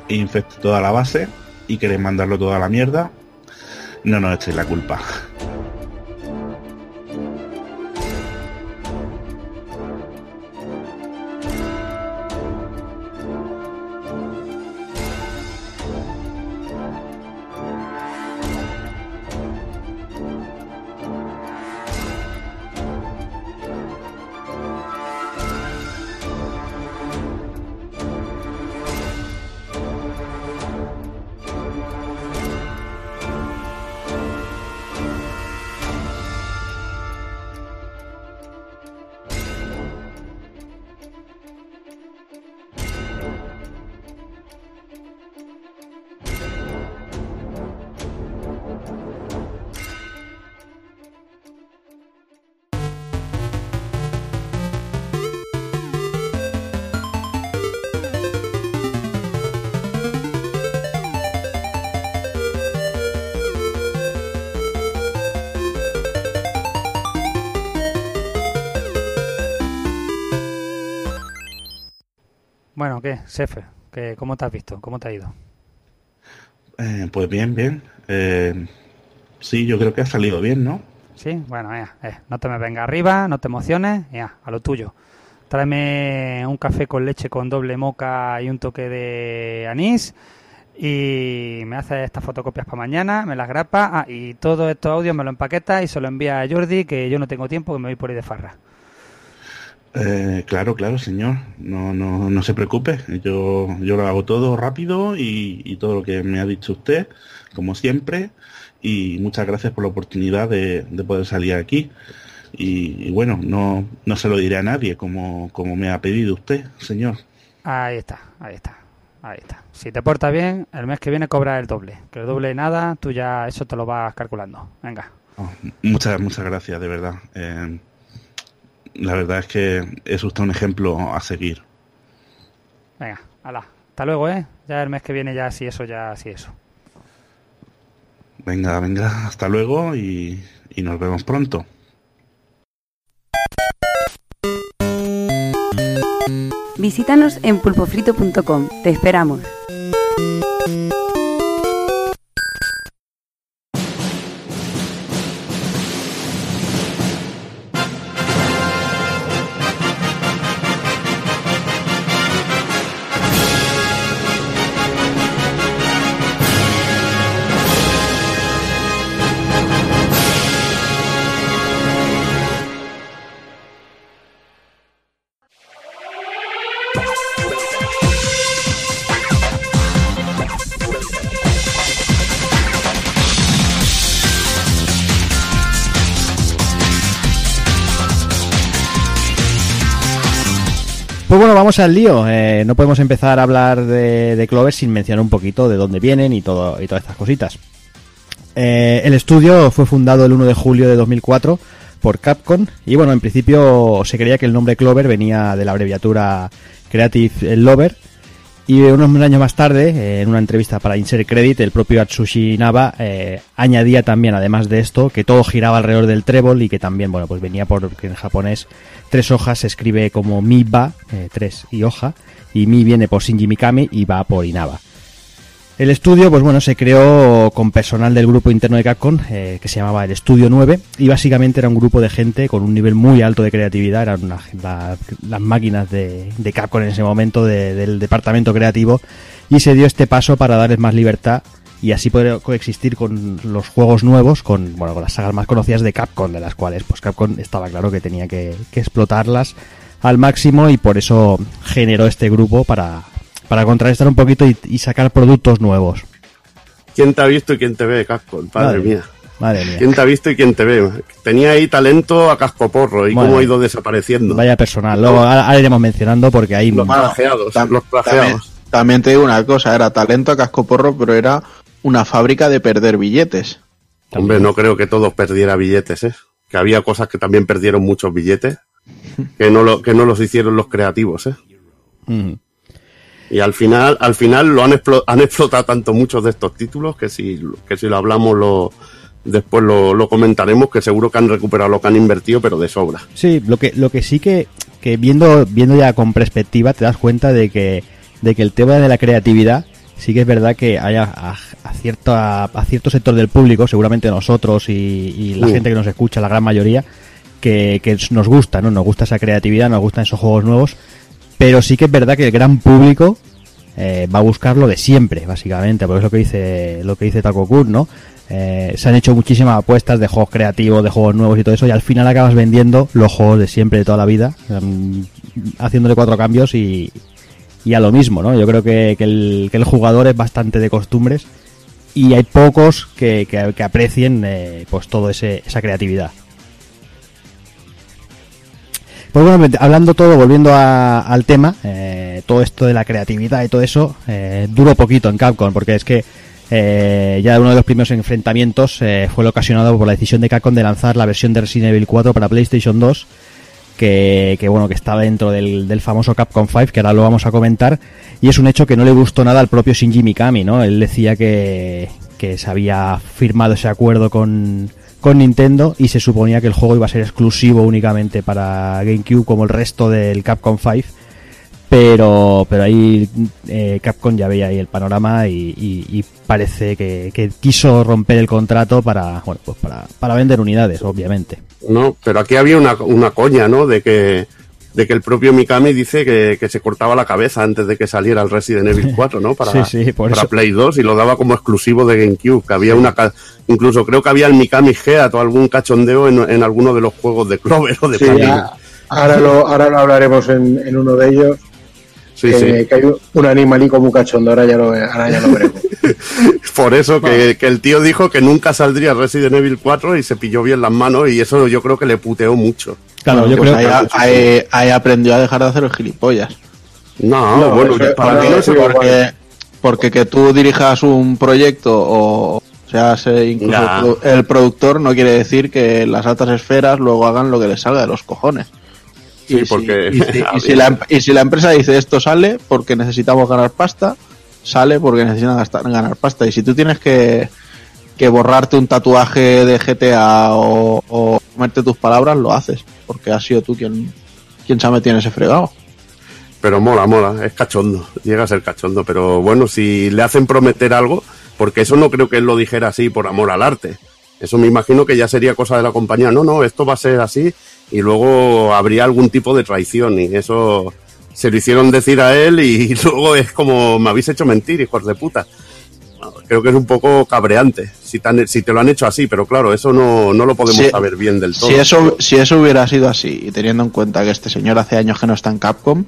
e infecte toda la base y queréis mandarlo toda la mierda, no nos echéis la culpa. Bueno, ¿qué? Sefe, ¿qué, ¿cómo te has visto? ¿Cómo te ha ido? Eh, pues bien, bien. Eh, sí, yo creo que ha salido bien, ¿no? Sí, bueno, ya, eh, no te me venga arriba, no te emociones, ya, a lo tuyo. Tráeme un café con leche con doble moca y un toque de anís y me haces estas fotocopias para mañana, me las grapa ah, y todos estos audios me lo empaqueta y se lo envía a Jordi que yo no tengo tiempo que me voy por ahí de farra. Eh, claro, claro, señor. No, no, no se preocupe. Yo, yo lo hago todo rápido y, y todo lo que me ha dicho usted, como siempre. Y muchas gracias por la oportunidad de, de poder salir aquí. Y, y bueno, no, no se lo diré a nadie como, como me ha pedido usted, señor. Ahí está, ahí está, ahí está. Si te portas bien, el mes que viene cobras el doble. Que el doble nada, tú ya eso te lo vas calculando. Venga. Oh, muchas, muchas gracias, de verdad. Eh, la verdad es que es usted un ejemplo a seguir. Venga, hala. Hasta luego, ¿eh? Ya el mes que viene ya sí eso, ya sí eso. Venga, venga, hasta luego y, y nos vemos pronto. Visítanos en pulpofrito.com. Te esperamos. Pues bueno, vamos al lío. Eh, no podemos empezar a hablar de, Clover sin mencionar un poquito de dónde vienen y todas estas cositas. Eh, el estudio fue fundado el 1 de julio de 2004 por Capcom y bueno, en principio se creía que el nombre Clover venía de la abreviatura Creative Lover y unos años más tarde, eh, en una entrevista para Insert Credit, el propio Atsushi Naba eh, añadía también, además de esto, que todo giraba alrededor del trébol y que también, bueno, pues venía porque en japonés tres hojas se escribe como mi ba, eh, tres y hoja, y mi viene por Shinji Mikami y va por Inaba. El estudio, pues bueno, se creó con personal del grupo interno de Capcom, eh, que se llamaba el Estudio 9, y básicamente era un grupo de gente con un nivel muy alto de creatividad, eran las máquinas de, de Capcom en ese momento, de- del departamento creativo, y se dio este paso para darles más libertad y así poder coexistir con los juegos nuevos, con, bueno, con las sagas más conocidas de Capcom, de las cuales pues Capcom estaba claro que tenía que explotarlas al máximo y por eso generó este grupo para, para contrarrestar un poquito y, y sacar productos nuevos. ¿Quién te ha visto y quién te ve, Capcom? Madre, Madre mía. Madre mía. ¿Quién te ha visto y quién te ve? Tenía ahí talento a cascoporro y Bueno. cómo ha ido desapareciendo. Vaya personal. Luego ahora, ahora iremos mencionando porque hay Los plagiados, los también, plagiados. también te digo una cosa, era talento a cascoporro, pero era una fábrica de perder billetes. Hombre, no creo que todos perdiera billetes, ¿eh? Que había cosas que también perdieron muchos billetes, que no, lo, que no los hicieron los creativos, ¿eh? Ujú. Y al final, al final lo han, explo- han explotado tanto muchos de estos títulos que si, que si lo hablamos lo, después lo, lo comentaremos, que seguro que han recuperado lo que han invertido, pero de sobra. Sí, lo que, lo que sí que, que viendo, viendo ya con perspectiva te das cuenta de que, de que el tema de la creatividad sí que es verdad que hay a, a, a cierto, a, cierto sector del público, seguramente nosotros y, y la gente que nos escucha, la gran mayoría, que, que nos gusta, ¿no? Nos gusta esa creatividad, nos gustan esos juegos nuevos, pero sí que es verdad que el gran público eh, va a buscar lo de siempre, básicamente, porque es lo que dice, lo que dice Taco ¿no? Eh, se han hecho muchísimas apuestas de juegos creativos, de juegos nuevos y todo eso, y al final acabas vendiendo los juegos de siempre, de toda la vida, mm, haciéndole cuatro cambios y, y a lo mismo, ¿no? Yo creo que, el, que el jugador es bastante de costumbres y hay pocos que, que, que aprecien eh, pues todo ese, esa creatividad. Pues bueno, hablando todo, volviendo a- al tema, eh, todo esto de la creatividad y todo eso, eh, duró poquito en Capcom, porque es que eh, ya uno de los primeros enfrentamientos eh, fue el ocasionado por la decisión de Capcom de lanzar la versión de Resident Evil 4 para PlayStation 2, que, que, bueno, que estaba dentro del, del famoso Capcom 5, que ahora lo vamos a comentar, y es un hecho que no le gustó nada al propio Shinji Mikami, ¿no? Él decía que, que se había firmado ese acuerdo con, con Nintendo y se suponía que el juego iba a ser exclusivo únicamente para GameCube como el resto del Capcom 5 pero pero ahí eh, Capcom ya veía ahí el panorama y, parece que, que quiso romper el contrato para bueno pues para, para vender unidades obviamente No, pero aquí había una, una coña, ¿no? De que, de que el propio Mikami dice que, que se cortaba la cabeza antes de que saliera el Resident Evil (laughs) 4, ¿no? Para, Sí, sí, por para eso. Play 2 y lo daba como exclusivo de GameCube. Que había una, ca- incluso creo que había el Mikami Head o algún cachondeo en, en alguno de los juegos de Clover o de Sí, ahora, lo, ahora lo hablaremos en, en uno de ellos. Sí, que, sí. que hay un- un animalico muy cachondo, ahora ya lo, ahora ya lo veremos. (laughs) Por eso que, que el tío dijo que nunca saldría Resident Evil 4 y se pilló bien las manos y eso yo creo que le puteó mucho. Claro yo Pues creo ahí, ahí- ahí aprendió a dejar de hacer los gilipollas. No, No, bueno, eso- para mí. Porque, porque que tú dirijas un proyecto o seas incluso el produ- el productor no quiere decir que las altas esferas luego hagan lo que les salga de los cojones. Sí, Y si- porque- y, si, a (laughs) y si ver. la, em- y si la empresa dice esto sale porque necesitamos ganar pasta, sale porque necesitan gastar, ganar pasta. Y si tú tienes que, que borrarte un tatuaje de GTA o, o comerte tus palabras, lo haces. Porque has sido tú quien, quien se ha metido en ese fregado. Pero mola, mola, es cachondo, llega a ser cachondo. Pero bueno, si le hacen prometer algo, porque eso no creo que él lo dijera así por amor al arte. Eso me imagino que ya sería cosa de la compañía. No, no, esto va a ser así y luego habría algún tipo de traición y eso se lo hicieron decir a él y (laughs) luego es como me habéis hecho mentir, hijos de puta. Creo que es un poco cabreante si te, han- si te lo han hecho así, pero claro, eso no, no lo podemos saber bien del todo. Si eso, si eso hubiera sido así, y teniendo en cuenta que este señor hace años que no está en Capcom,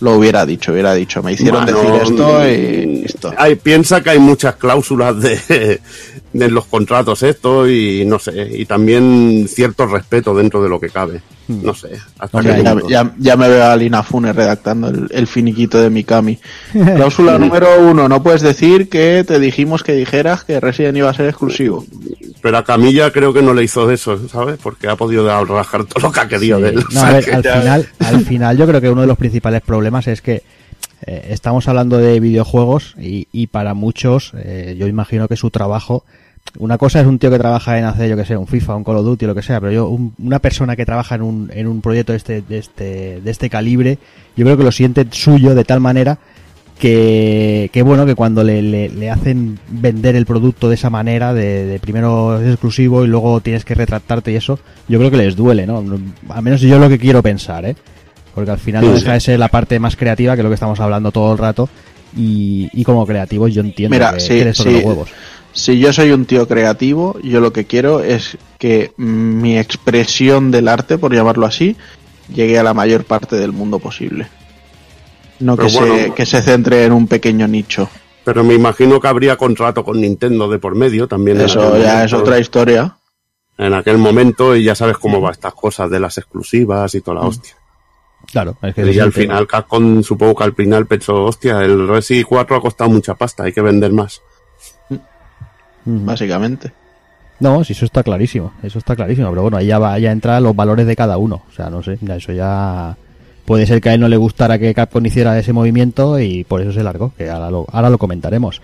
lo hubiera dicho, hubiera dicho, me hicieron Bueno, decir esto y mm, listo. Hay, piensa que hay muchas cláusulas de, (laughs) de los contratos esto y no sé, y también cierto respeto dentro de lo que cabe. No sé, hasta Ya, ya- ya me veo a Lina Fune redactando el, el finiquito de Mikami. (laughs) Cláusula número uno, no puedes decir que te dijimos que dijeras que Resident iba a ser exclusivo. Pero a Camilla creo que no le hizo eso, ¿sabes? Porque ha podido rajar todo lo que ha querido Sí. de él. (laughs) O No, sea a ver, al ya- final, al (laughs) final yo creo que uno de los principales problemas es que eh, estamos hablando de videojuegos y, y para muchos, eh, yo imagino que su trabajo, una cosa es un tío que trabaja en hacer, yo que sé, un FIFA, un Call of Duty, lo que sea, pero yo, un- una persona que trabaja en un, en un proyecto de este, de este, de este calibre, yo creo que lo siente suyo de tal manera que, que bueno, que cuando le, le- le hacen vender el producto de esa manera, de, de primero es exclusivo y luego tienes que retractarte y eso, yo creo que les duele, ¿no? Al menos yo lo que quiero pensar, ¿eh? Porque al final no deja de ser la parte más creativa, que es lo que estamos hablando todo el rato, y, y como creativos yo entiendo Mira, que, sí, que les sí. los huevos. Si yo soy un tío creativo, yo lo que quiero es que mi expresión del arte, por llamarlo así, llegue a la mayor parte del mundo posible. No que, Pero se, que se centre en un pequeño nicho. Pero me imagino que habría contrato con Nintendo de por medio también. en Eso ya es otra historia. En aquel momento y ya sabes cómo va estas cosas de las exclusivas y toda la hostia. Claro, es que Y al final Capcom supongo que al final pensó, hostia, el Resi 4 ha costado mucha pasta, hay que vender más. Básicamente. No, sí, eso está clarísimo, eso está clarísimo, pero bueno, ahí ya, va, ya entran los valores de cada uno, o sea, no sé, ya eso ya puede ser que a él no le gustara que Capcom hiciera ese movimiento y por eso se largó, que ahora lo, ahora lo comentaremos,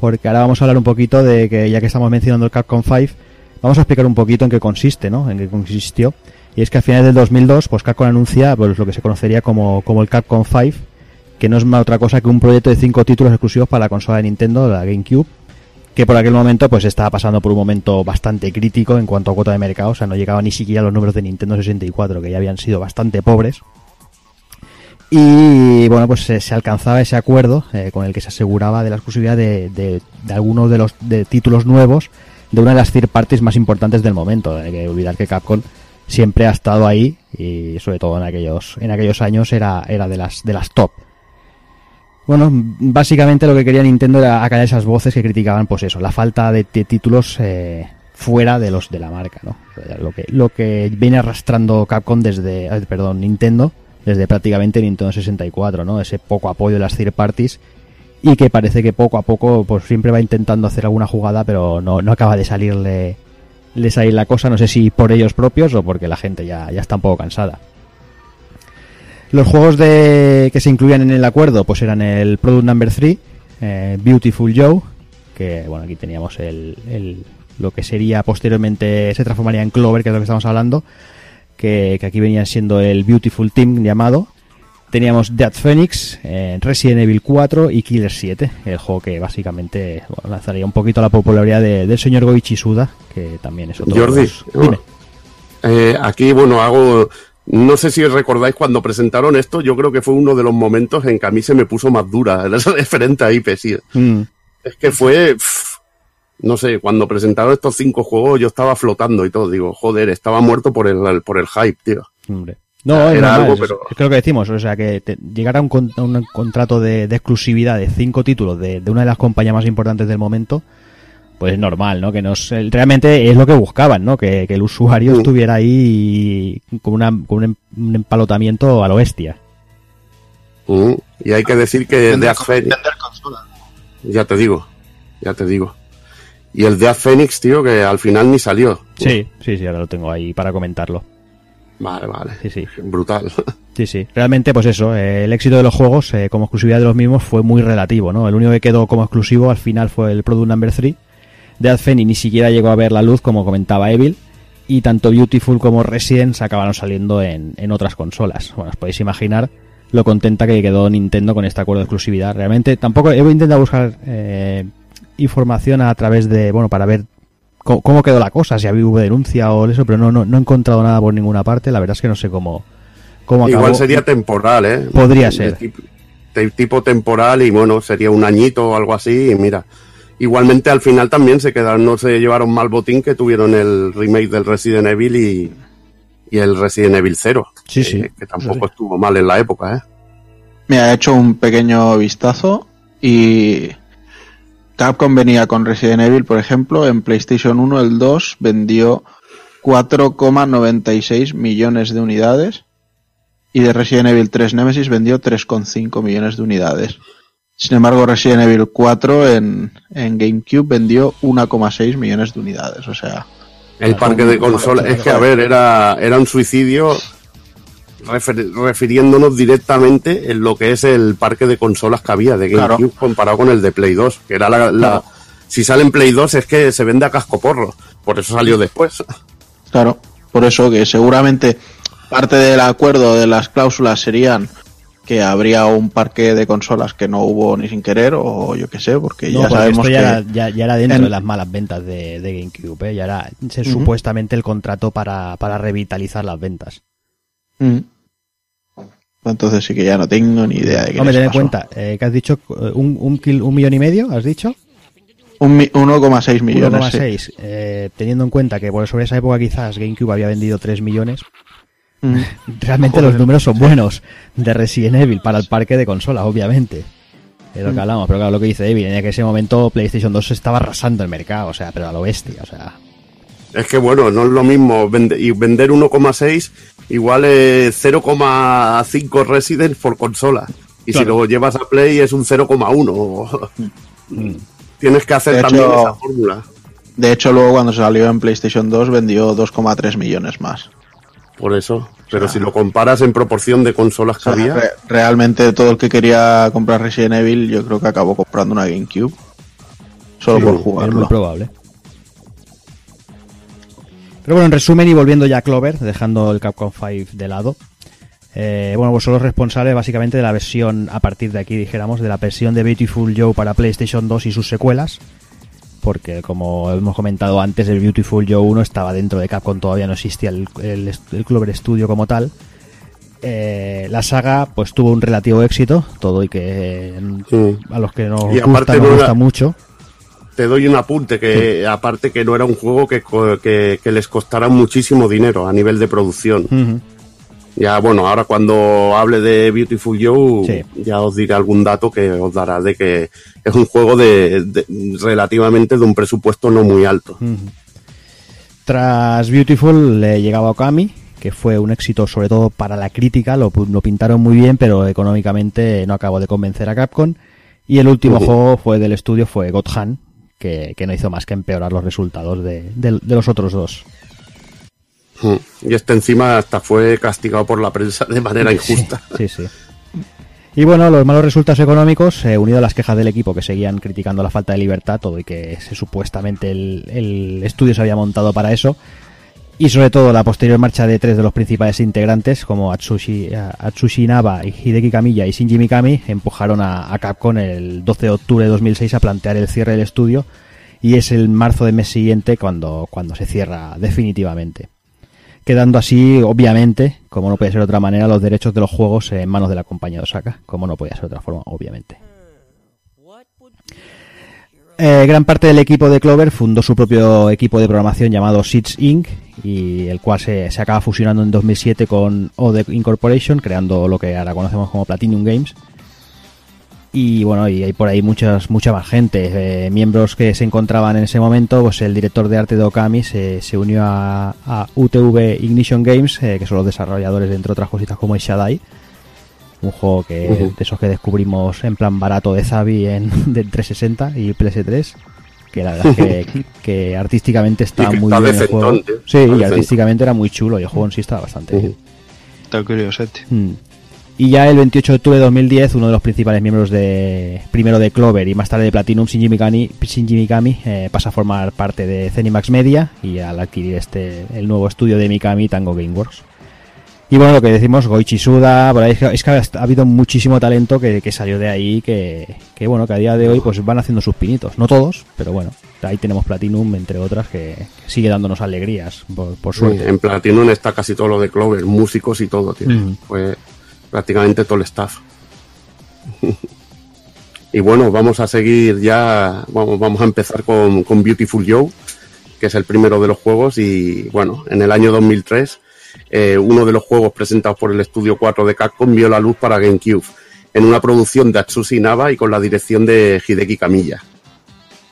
porque ahora vamos a hablar un poquito de que ya que estamos mencionando el Capcom 5, vamos a explicar un poquito en qué consiste, ¿no? En qué consistió, y es que a finales del 2002, pues Capcom anuncia pues, lo que se conocería como, como el Capcom 5, que no es más otra cosa que un proyecto de cinco títulos exclusivos para la consola de Nintendo, la GameCube, que por aquel momento pues estaba pasando por un momento bastante crítico en cuanto a cuota de mercado, o sea, no llegaba ni siquiera a los números de Nintendo 64, que ya habían sido bastante pobres. Y bueno, pues se, alcanzaba ese acuerdo eh, con el que se aseguraba de la exclusividad de, de, de algunos de los de títulos nuevos de una de las third parties más importantes del momento. Hay que olvidar que Capcom siempre ha estado ahí y sobre todo en aquellos en aquellos años era era de las de las top. Bueno, básicamente lo que quería Nintendo era acallar esas voces que criticaban, pues eso, la falta de, títulos eh, fuera de los de la marca, ¿no? Lo que, lo que viene arrastrando Capcom desde, eh, perdón, Nintendo, desde prácticamente Nintendo 64, ¿no? Ese poco apoyo de las third parties y que parece que poco a poco, pues siempre va intentando hacer alguna jugada, pero no, no acaba de salirle, le salir la cosa, no sé si por ellos propios o porque la gente ya, ya está un poco cansada. Los juegos de que se incluían en el acuerdo pues eran el Product Number 3, eh, Beautiful Joe, que bueno, aquí teníamos el, el- lo que sería posteriormente se transformaría en Clover, que es lo que estamos hablando, que, que aquí venían siendo el Beautiful Team llamado, Teníamos Dead Phoenix, eh, Resident Evil 4 y Killer 7, el juego que básicamente bueno, lanzaría un poquito la popularidad de- del señor Goichi Suda, que también es otro Jordi, Dime. eh, aquí, bueno, hago. No sé si recordáis cuando presentaron esto, yo creo que fue uno de los momentos en que a mí se me puso más dura (laughs) referente a IP, sí. Mm, Es que fue. pff, no sé, cuando presentaron estos cinco juegos yo estaba flotando y todo. Digo, joder, estaba muerto por el, por el hype, tío. hombre. No, Era algo, es- pero- es que lo que decimos, o sea, que te- llegar a un, con- a un contrato de, de exclusividad de cinco títulos de, de una de las compañías más importantes del momento, pues es normal, ¿no? Que nos, el- realmente es lo que buscaban, ¿no? Que, que el usuario Mm. estuviera ahí con, una, con un, em- un empalotamiento a lo bestia. Mm, Y hay que decir que Death con- Phoenix. Ya te digo, ya te digo. Y el Death Phoenix, tío, que al final ni salió. Sí, sí, sí, ahora lo tengo ahí para comentarlo. Vale, vale. Sí, sí. Brutal. (laughs) Sí, sí. Realmente, pues eso, eh, el éxito de los juegos eh, como exclusividad de los mismos fue muy relativo, ¿no? El único que quedó como exclusivo al final fue el Product Number 3. Death Phoenix ni siquiera llegó a ver la luz, como comentaba Evil. Y tanto Beautiful como Resident se acabaron saliendo en, en otras consolas. Bueno, os podéis imaginar lo contenta que quedó Nintendo con este acuerdo de exclusividad. Realmente, tampoco he intentado buscar eh, información a través de, bueno, para ver cómo, cómo quedó la cosa, si había hubo denuncia o eso, pero no, no, no he encontrado nada por ninguna parte. La verdad es que no sé cómo, cómo acabó. Igual sería temporal, ¿eh? Podría De ser. tip- de tipo temporal y bueno, sería un añito o algo así y mira. Igualmente al final también se quedaron, no se llevaron mal botín que tuvieron el remake del Resident Evil y, y el Resident Evil 0. Sí, que, sí. Que tampoco estuvo mal en la época, ¿eh? Me ha hecho un pequeño vistazo y Capcom venía con Resident Evil, por ejemplo, en PlayStation 1 el 2 vendió 4,96 millones de unidades y de Resident Evil 3 Nemesis vendió 3,5 millones de unidades. Sin embargo, Resident Evil 4 en, en GameCube vendió 1,6 millones de unidades. O sea, El parque de consolas. Es que, a ver, era, era un suicidio refer- refiriéndonos directamente en lo que es el parque de consolas que había de Claro. GameCube comparado con el de Play 2. Que era la, la- Claro. Si sale en Play 2 es que se vende a casco porro. Por eso salió después. Claro, por eso que seguramente parte del acuerdo de las cláusulas serían que habría un parque de consolas que no hubo ni sin querer o yo qué sé, porque No, ya porque sabemos esto que ya, era, ya, ya era dentro en- de las malas ventas de, de GameCube, ¿eh? ya era se- supuestamente el contrato para, para revitalizar las ventas. Mm. entonces sí que ya no tengo ni idea de qué Hombre, ten en cuenta eh, que has dicho un, un, kil- un millón y medio, has dicho. Un mi- 1,6 millones. sí. 1,6. Eh, teniendo en cuenta que por sobre esa época quizás GameCube había vendido 3 millones, Mm. realmente los números son buenos de Resident Evil para el parque de consolas, obviamente. Es lo que Mm. hablamos, pero claro, lo que dice Evil, en ese momento PlayStation 2 estaba arrasando el mercado, o sea, pero a lo bestia, o sea. Es que bueno, no es lo mismo y vender 1,6 igual es 0,5 Resident por consola. Y si lo llevas a Play es un 0,1. (laughs) Tienes que hacer De también hecho- esa fórmula. De hecho, luego cuando salió en PlayStation 2 vendió 2,3 millones más. Por eso. Pero si lo comparas en proporción de consolas que O sea, había, re- realmente todo el que quería comprar Resident Evil yo creo que acabó comprando una GameCube. Solo Sí, por Es muy jugarlo. probable. Pero bueno, en resumen y volviendo ya a Clover, dejando el Capcom 5 de lado. eh, bueno, pues son los responsables básicamente de la versión, a partir de aquí dijéramos, de la versión de Beautiful Joe para PlayStation 2 y sus secuelas. Porque como hemos comentado antes, el Beautiful Joe 1 estaba dentro de Capcom, todavía no existía el, el, el Clover Studio como tal. Eh, la saga pues tuvo un relativo éxito, todo y que eh, a los que nos Y gusta, nos no gusta era- mucho. te doy un apunte que aparte que no era un juego que, que, que les costara muchísimo dinero a nivel de producción. Ujú. Ya bueno, ahora cuando hable de Beautiful Joe Sí. ya os diré algún dato que os dará de que es un juego de, de- relativamente de un presupuesto no muy alto. Tras Beautiful le llegaba Okami, que fue un éxito sobre todo para la crítica, lo, lo pintaron muy bien, pero económicamente no acabó de convencer a Capcom. Y el último juego fue del estudio fue God Hand, que, que no hizo más que empeorar los resultados de, de- de los otros dos. Y este encima hasta fue castigado por la prensa de manera injusta. Sí, sí. Y bueno, los malos resultados económicos, eh, unido a las quejas del equipo que seguían criticando la falta de libertad, todo y que se- supuestamente el, el estudio se había montado para eso, y sobre todo la posterior marcha de tres de los principales integrantes como Atsushi, Atsushi Naba, Hideki Kamiya y Shinji Mikami empujaron a, a Capcom el 12 de octubre de 2006 a plantear el cierre del estudio y es el marzo del mes siguiente cuando, cuando se cierra definitivamente. Quedando así, obviamente, como no puede ser de otra manera, los derechos de los juegos en manos de la compañía de Osaka, como no podía ser de otra forma, obviamente. Eh, gran parte del equipo de Clover fundó su propio equipo de programación llamado Seeds Inc. y el cual se, se acaba fusionando en 2007 con ODE Incorporation, creando lo que ahora conocemos como Platinum Games. Y bueno, y hay por ahí muchas, mucha más gente, eh, miembros que se encontraban en ese momento, pues el director de arte de Okami se, se unió a, a UTV Ignition Games, eh, que son los desarrolladores de, entre otras cositas como Ishadai, un juego que de esos que descubrimos en plan barato de Zabi en (laughs) del 360 y PS3 que la verdad es que, que artísticamente está muy está bien el juego. Sí, y artísticamente era muy chulo y el juego en sí estaba bastante bien. Está curiosete. Mm. Y ya el 28 de octubre de 2010, uno de los principales miembros de primero de Clover y más tarde de Platinum, Shinji Mikami, Shinji Mikami eh, pasa a formar parte de Zenimax Media y al adquirir este el nuevo estudio de Mikami, Tango Gameworks. Y bueno, lo que decimos, Goichi Suda, por ahí, es que- es que ha habido muchísimo talento que, que salió de ahí, que, que bueno, que a día de hoy pues van haciendo sus pinitos. No todos, pero bueno, ahí tenemos Platinum, entre otras, que, sigue dándonos alegrías, por, por suerte. En Platinum está casi todo lo de Clover, músicos y todo, tío. Mm. Fue prácticamente todo el staff. (laughs) y bueno, vamos a seguir ya, vamos, a empezar con, Beautiful Joe, que es el primero de los juegos y bueno, en el año 2003 eh, uno de los juegos presentados por el Estudio 4 de Capcom vio la luz para GameCube en una producción de Atsushi Naba y con la dirección de Hideki Kamiya.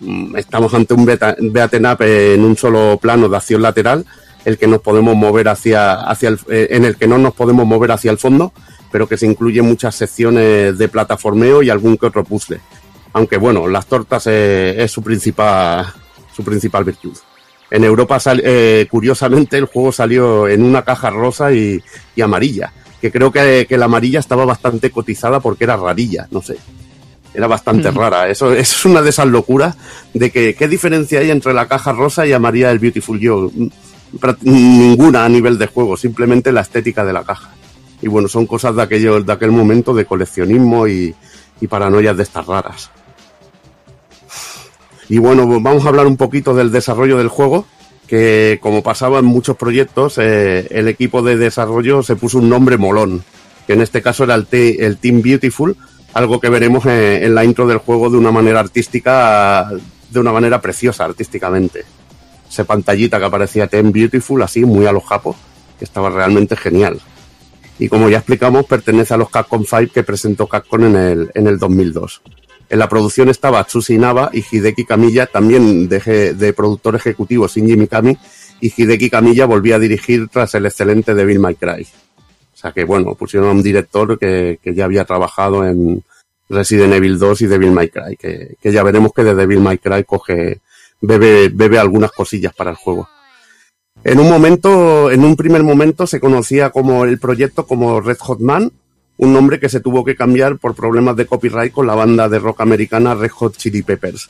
Mm, Estamos ante un beta- beaten up en un solo plano de acción lateral, el que nos podemos mover hacia, hacia el, eh, en el que no nos podemos mover hacia el fondo, pero que se incluyen muchas secciones de plataformeo y algún que otro puzzle. Aunque bueno, las tortas eh, es su principal, su principal virtud. En Europa, eh, curiosamente, el juego salió en una caja rosa y, y amarilla, que creo que, que la amarilla estaba bastante cotizada porque era rarilla, no sé. Era bastante Mm. rara. Eso, eso es una de esas locuras de que qué diferencia hay entre la caja rosa y amarilla del Beautiful Joe. Mm, Ninguna a nivel de juego, simplemente la estética de la caja. Y bueno, son cosas de, aquello, de aquel momento de coleccionismo y, paranoias de estas raras. Y bueno, vamos a hablar un poquito del desarrollo del juego, que como pasaba en muchos proyectos, eh, el equipo de desarrollo se puso un nombre molón, que en este caso era el, te- el Team Beautiful, algo que veremos eh, en la intro del juego de una manera artística, de una manera preciosa artísticamente. Ese pantallita que aparecía Team Beautiful, así muy a los japos, que estaba realmente genial. Y como ya explicamos, pertenece a los Capcom 5 que presentó Capcom en el, en el 2002. En la producción estaba Atsushi Naba y Hideki Kamiya, también de, de productor ejecutivo Shinji Mikami, y Hideki Kamiya volvía a dirigir tras el excelente Devil May Cry. O sea que bueno, pusieron a un director que, que ya había trabajado en Resident Evil 2 y Devil May Cry, que, que ya veremos que de Devil May Cry coge, bebe, bebe algunas cosillas para el juego. En un momento, en un primer momento se conocía como el proyecto como Red Hot Man, un nombre que se tuvo que cambiar por problemas de copyright con la banda de rock americana Red Hot Chili Peppers.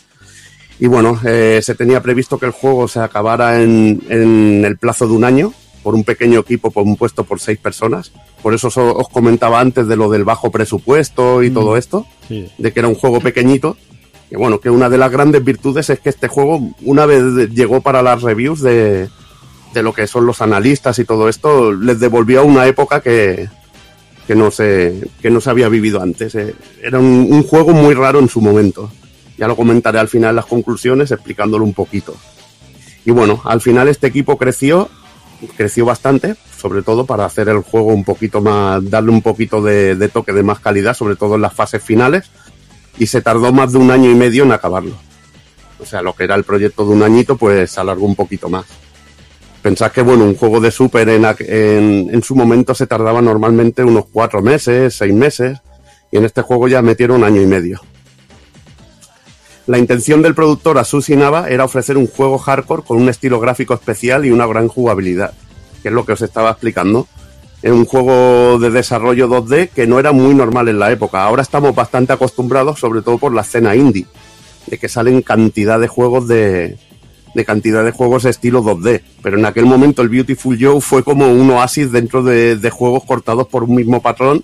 Y bueno, eh, se tenía previsto que el juego se acabara en, en el plazo de un año por un pequeño equipo compuesto por seis personas. Por eso os, comentaba antes de lo del bajo presupuesto y todo esto, Sí. de que era un juego pequeñito. Que bueno, que una de las grandes virtudes es que este juego, una vez llegó para las reviews de, de lo que son los analistas y todo esto, les devolvió a una época que, que, no, se, que no se había vivido antes. eh. Era un, juego muy raro en su momento. Ya lo comentaré al final las conclusiones explicándolo un poquito. Y bueno, al final este equipo creció, creció bastante, sobre todo para hacer el juego un poquito más, darle un poquito de, de toque de más calidad, sobre todo en las fases finales, y se tardó más de un año y medio en acabarlo. O sea, lo que era el proyecto de un añito, pues se alargó un poquito más. Pensad que, bueno, un juego de Super en, en, su momento se tardaba normalmente unos cuatro meses, seis meses, y en este juego ya metieron un año y medio. La intención del productor Asushi Nava era ofrecer un juego hardcore con un estilo gráfico especial y una gran jugabilidad, que es lo que os estaba explicando. Es un juego de desarrollo 2D que no era muy normal en la época. Ahora estamos bastante acostumbrados, sobre todo por la escena indie, de que salen cantidad de juegos de, de cantidad de juegos estilo 2D, pero en aquel momento el Beautiful Joe fue como un oasis dentro de, de juegos cortados por un mismo patrón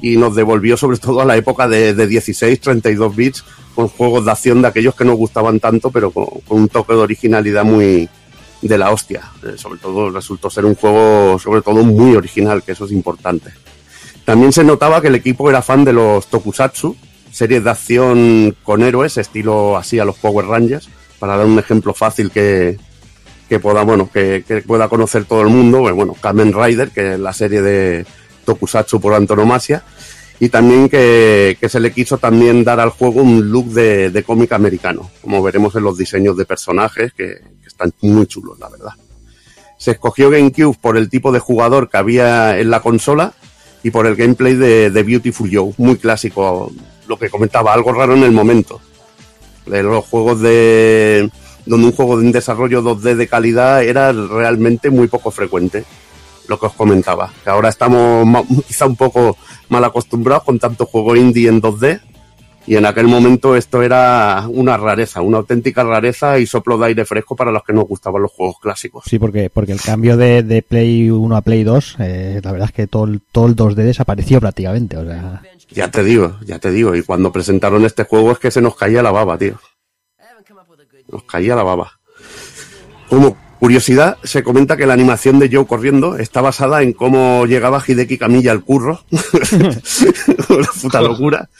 y nos devolvió sobre todo a la época de, de 16, 32 bits con juegos de acción de aquellos que nos gustaban tanto, pero con, con un toque de originalidad muy de la hostia. Eh, sobre todo resultó ser un juego, sobre todo muy original, que eso es importante. También se notaba que el equipo era fan de los Tokusatsu, series de acción con héroes, estilo así a los Power Rangers, para dar un ejemplo fácil que, que pueda, bueno, que, que pueda conocer todo el mundo, pues, bueno, Kamen Rider, que es la serie de Tokusatsu por antonomasia, y también que, que se le quiso también dar al juego un look de, de cómic americano, como veremos en los diseños de personajes, que, están muy chulos, la verdad. Se escogió GameCube por el tipo de jugador que había en la consola y por el gameplay de, de Beautiful Joe, muy clásico, lo que comentaba, algo raro en el momento. De los juegos de donde un juego en desarrollo 2D de calidad era realmente muy poco frecuente, lo que os comentaba. Que ahora estamos quizá un poco mal acostumbrados con tanto juego indie en 2D y en aquel momento esto era una rareza, una auténtica rareza y soplo de aire fresco para los que nos gustaban los juegos clásicos. Sí, porque, porque el cambio de, de Play 1 a Play 2, eh, la verdad es que todo todo el 2D desapareció prácticamente. O sea, Ya te digo, ya te digo. Y cuando presentaron este juego es que se nos caía la baba, tío. Nos caía la baba. Como curiosidad, se comenta que la animación de Joe corriendo está basada en cómo llegaba Hideki Camilla al curro. (laughs) Una puta locura.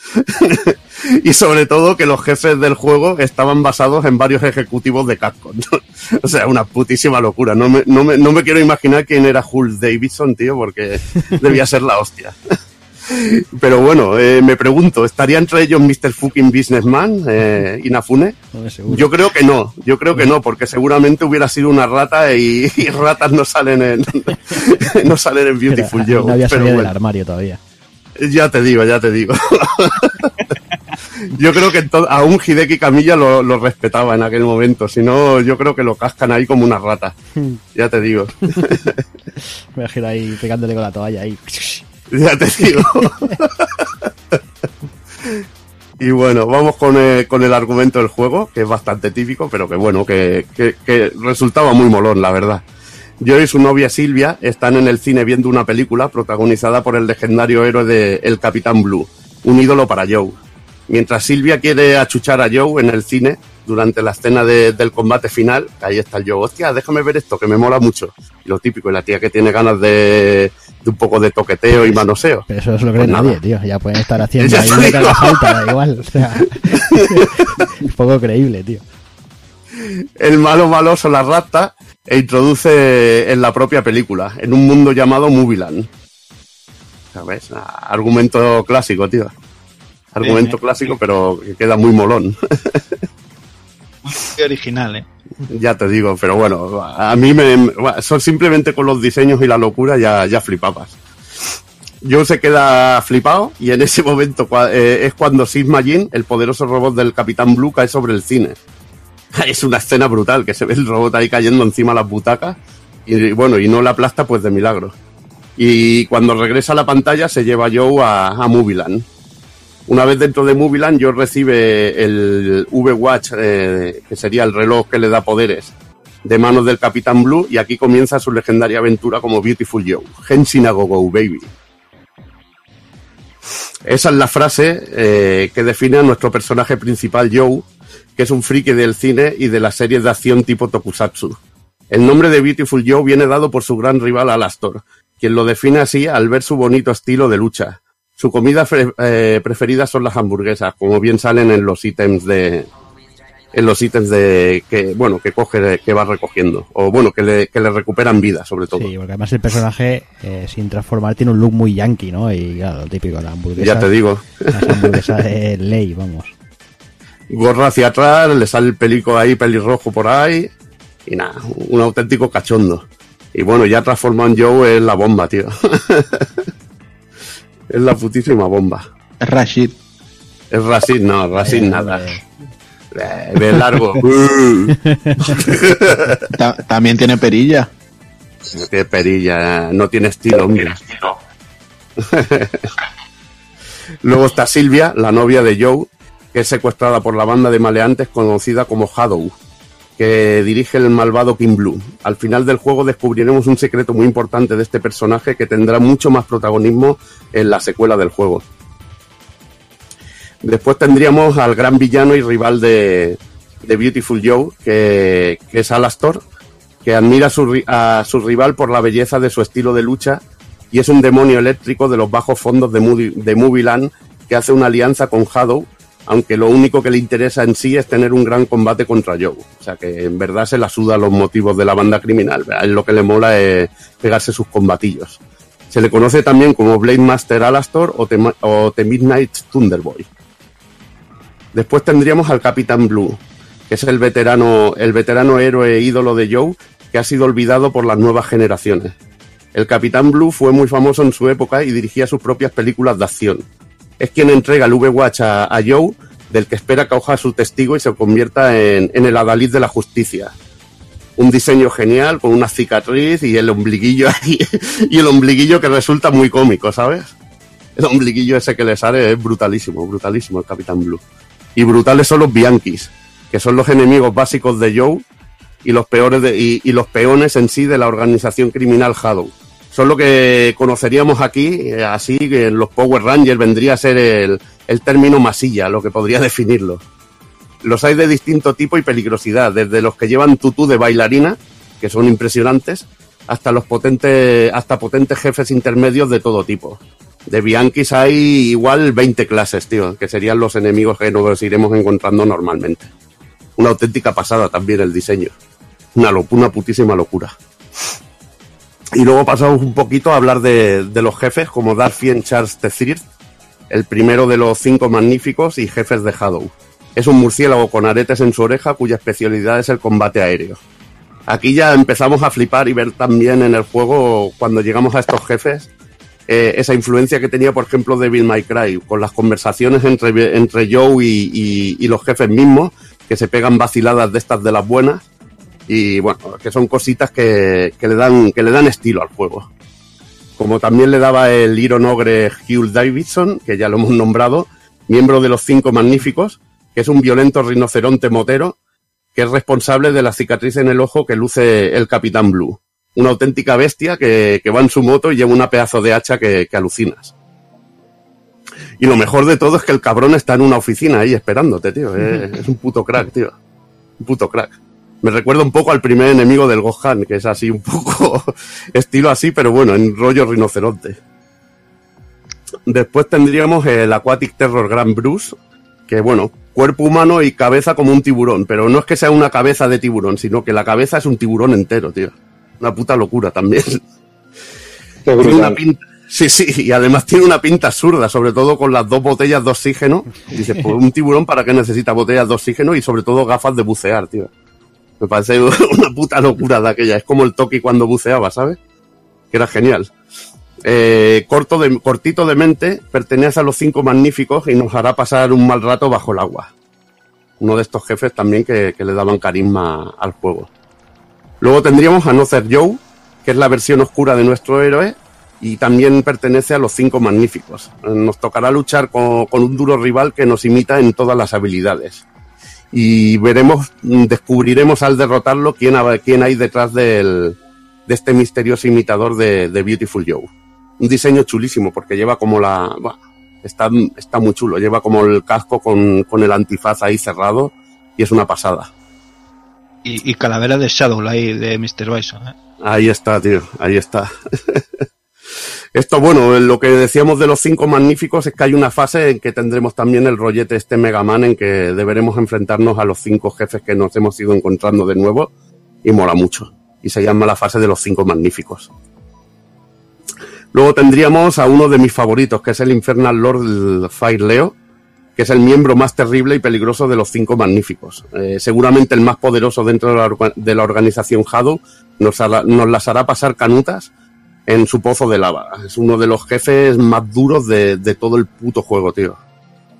(laughs) y sobre todo que los jefes del juego estaban basados en varios ejecutivos de Capcom. (laughs) o sea, una putísima locura. No me, no, me, no me quiero imaginar quién era Hulk Davidson, tío, porque debía ser la hostia. Pero bueno, eh, me pregunto, ¿estaría entre ellos Mr. Fucking Businessman, eh, Inafune? no. Yo creo que no, yo creo que no, porque seguramente hubiera sido una rata y, y ratas no salen en (laughs) no salen en Beautiful Joe. no había salido del bueno, armario todavía. ya te digo, ya te digo. yo creo que aún Hideki Camilla lo, lo respetaba en aquel momento, si no, yo creo que lo cascan ahí como una rata. Ya te digo, (laughs) Me imagino ahí pegándole con la toalla ahí. Ya te digo. Y bueno, vamos con el, con el argumento del juego, que es bastante típico, pero que bueno, que, que- que resultaba muy molón, la verdad. Joe y su novia Silvia están en el cine viendo una película protagonizada por el legendario héroe de El Capitán Blue, un ídolo para Joe. Mientras Silvia quiere achuchar a Joe en el cine durante la escena de- del combate final, ahí está el Joe, hostia, déjame ver esto, que me mola mucho. Y lo típico, y la tía que tiene ganas de, de un poco de toqueteo y manoseo. Pero eso no se lo cree Pues nadie, tío. Ya pueden estar (laughs) haciendo ahí que digo. haga falta, da igual. O sea, (laughs) es poco creíble, tío. El malo malo son las ratas e introduce en la propia película, en un mundo llamado Movieland. ¿Sabes? Ah, Argumento clásico, tío. Argumento clásico, pero que queda muy molón. (laughs) Qué original, ¿eh? ya te digo, pero bueno, a mí me, son simplemente con los diseños y la locura ya, ya flipabas. Joe se queda flipado y en ese momento eh, es cuando Sigma Jin, el poderoso robot del Capitán Blue, cae sobre el cine. (laughs) Es una escena brutal, que se ve el robot ahí cayendo encima de las butacas y bueno, y no la aplasta pues de milagro. Y cuando regresa a la pantalla se lleva a Joe a, a Movieland. Una vez dentro de Movieland, Joe recibe el V-Watch, eh, que sería el reloj que le da poderes, de manos del Capitán Blue, y aquí comienza su legendaria aventura como Beautiful Joe. Henshin a go, baby. Esa es la frase eh, que define a nuestro personaje principal, Joe, que es un friki del cine y de las series de acción tipo Tokusatsu. El nombre de Beautiful Joe viene dado por su gran rival Alastor, quien lo define así al ver su bonito estilo de lucha. Su comida fre- eh, preferida son las hamburguesas, como bien salen en los ítems de en los ítems de que bueno que coge que va recogiendo o bueno que le, que le recuperan vida sobre todo. Sí, porque además el personaje, eh, sin transformar, tiene un look muy yankee, ¿no? Y claro, lo típico, la hamburguesa. Ya te digo. Las hamburguesas de (laughs) ley, vamos. Gorra hacia atrás, le sale el pelico ahí, pelirrojo por ahí. Y nada, un auténtico cachondo. Y bueno, ya transformado en Joe es la bomba, tío. (laughs) es la putísima bomba. Es Rashid. Es Racing, no, Racing Eh, nada. eh, Eh, Ve largo. (laughs) Ta- también tiene perilla. Qué perilla, no tiene estilo, hombre. (laughs) Luego está Silvia, la novia de Joe, que es secuestrada por la banda de maleantes conocida como Shadow, que dirige el malvado King Blue. Al final del juego descubriremos un secreto muy importante de este personaje que tendrá mucho más protagonismo en la secuela del juego. Después tendríamos al gran villano y rival de, Beautiful Joe, que, es Alastor, que admira a su, rival por la belleza de su estilo de lucha y es un demonio eléctrico de los bajos fondos de, Moody- Movieland que hace una alianza con Shadow, aunque lo único que le interesa en sí es tener un gran combate contra Joe. O sea que en verdad se la suda los motivos de la banda criminal. Él lo que le mola es pegarse sus combatillos. Se le conoce también como Blade Master Alastor o The, o Midnight Thunderboy. Después tendríamos al Capitán Blue, que es el veterano, el veterano héroe e ídolo de Joe, que ha sido olvidado por las nuevas generaciones. El Capitán Blue fue muy famoso en su época y dirigía sus propias películas de acción. Es quien entrega el V-Watch a, Joe, del que espera que coja su testigo y se convierta en, en el adalid de la justicia. Un diseño genial, con una cicatriz y el ombliguillo (laughs) ahí, y el ombliguillo que resulta muy cómico, ¿sabes? El ombliguillo ese que le sale es brutalísimo, brutalísimo el Capitán Blue. Y brutales son los Bianchis, que son los enemigos básicos de Joe y los peores de- y, y los peones en sí de la organización criminal Shadow. Son lo que conoceríamos aquí, eh, así que los Power Rangers vendría a ser el, el término masilla, lo que podría (laughs) definirlo. Los hay de distinto tipo y peligrosidad, desde los que llevan tutú de bailarina, que son impresionantes, hasta los potentes, hasta potentes jefes intermedios de todo tipo. De Bianchis hay igual 20 clases, tío, que serían los enemigos que nos iremos encontrando normalmente. Una auténtica pasada también el diseño. Una, una putísima locura. Y luego pasamos un poquito a hablar de, los jefes, como Darfien Charles III, el primero de los cinco magníficos y jefes de Shadow. Es un murciélago con aretes en su oreja cuya especialidad es el combate aéreo. Aquí ya empezamos a flipar y ver también en el juego, cuando llegamos a estos jefes, eh, esa influencia que tenía, por ejemplo, Devil May Cry, con las conversaciones entre, entre Joe y- y los jefes mismos, que se pegan vaciladas de estas de las buenas, y bueno, que son cositas que, que le, dan, que le dan estilo al juego. Como también le daba el Iron Ogre Hugh Davidson, que ya lo hemos nombrado, miembro de los Cinco Magníficos, que es un violento rinoceronte motero, que es responsable de la cicatriz en el ojo que luce el Capitán Blue. Una auténtica bestia que, que va en su moto y lleva una pedazo de hacha que, que alucinas. Y lo mejor de todo es que el cabrón está en una oficina ahí esperándote, tío. Es, es un puto crack, tío. Un puto crack. Me recuerda un poco al primer enemigo del Gohan, que es así un poco (laughs) estilo así, pero bueno, en rollo rinoceronte. Después tendríamos el Aquatic Terror Grand Bruce, que bueno, cuerpo humano y cabeza como un tiburón, pero no es que sea una cabeza de tiburón, sino que la cabeza es un tiburón entero, tío. Una puta locura también. (laughs) Tiene una pinta, sí, sí, y además tiene una pinta absurda, sobre todo con las dos botellas de oxígeno. Dices, pues un tiburón para qué necesita botellas de oxígeno y sobre todo gafas de bucear, tío. Me parece (laughs) una puta locura de aquella. Es como el Toki cuando buceaba, ¿sabes? Que era genial. Eh, corto cortito de mente, pertenece a los cinco magníficos y nos hará pasar un mal rato bajo el agua. Uno de estos jefes también que, le daban carisma al juego. Luego tendríamos a Nozer Joe, que es la versión oscura de nuestro héroe y también pertenece a los cinco magníficos. Nos tocará luchar con un duro rival que nos imita en todas las habilidades. Y veremos, mm, descubriremos al derrotarlo quién, quién hay detrás del, de este misterioso imitador de, de Beautiful Joe. Un diseño chulísimo porque lleva como la... está, está muy chulo, lleva como el casco con, con el antifaz ahí cerrado y es una pasada. Y, y calavera de Shadow, ahí de Mr. Bison. ¿eh? Ahí está, tío, ahí está. (laughs) Esto, bueno, lo que decíamos de los cinco magníficos es que hay una fase en que tendremos también el rollete este Mega Man en que deberemos enfrentarnos a los cinco jefes que nos hemos ido encontrando de nuevo y mola mucho. Y se llama la fase de los cinco magníficos. Luego tendríamos a uno de mis favoritos, que es el Infernal Lord Fire Leo, que es el miembro más terrible y peligroso de los cinco magníficos. Eh, seguramente el más poderoso dentro de la, organización Shadow nos, hará- nos las hará pasar canutas en su pozo de lava. Es uno de los jefes más duros de, de todo el puto juego, tío.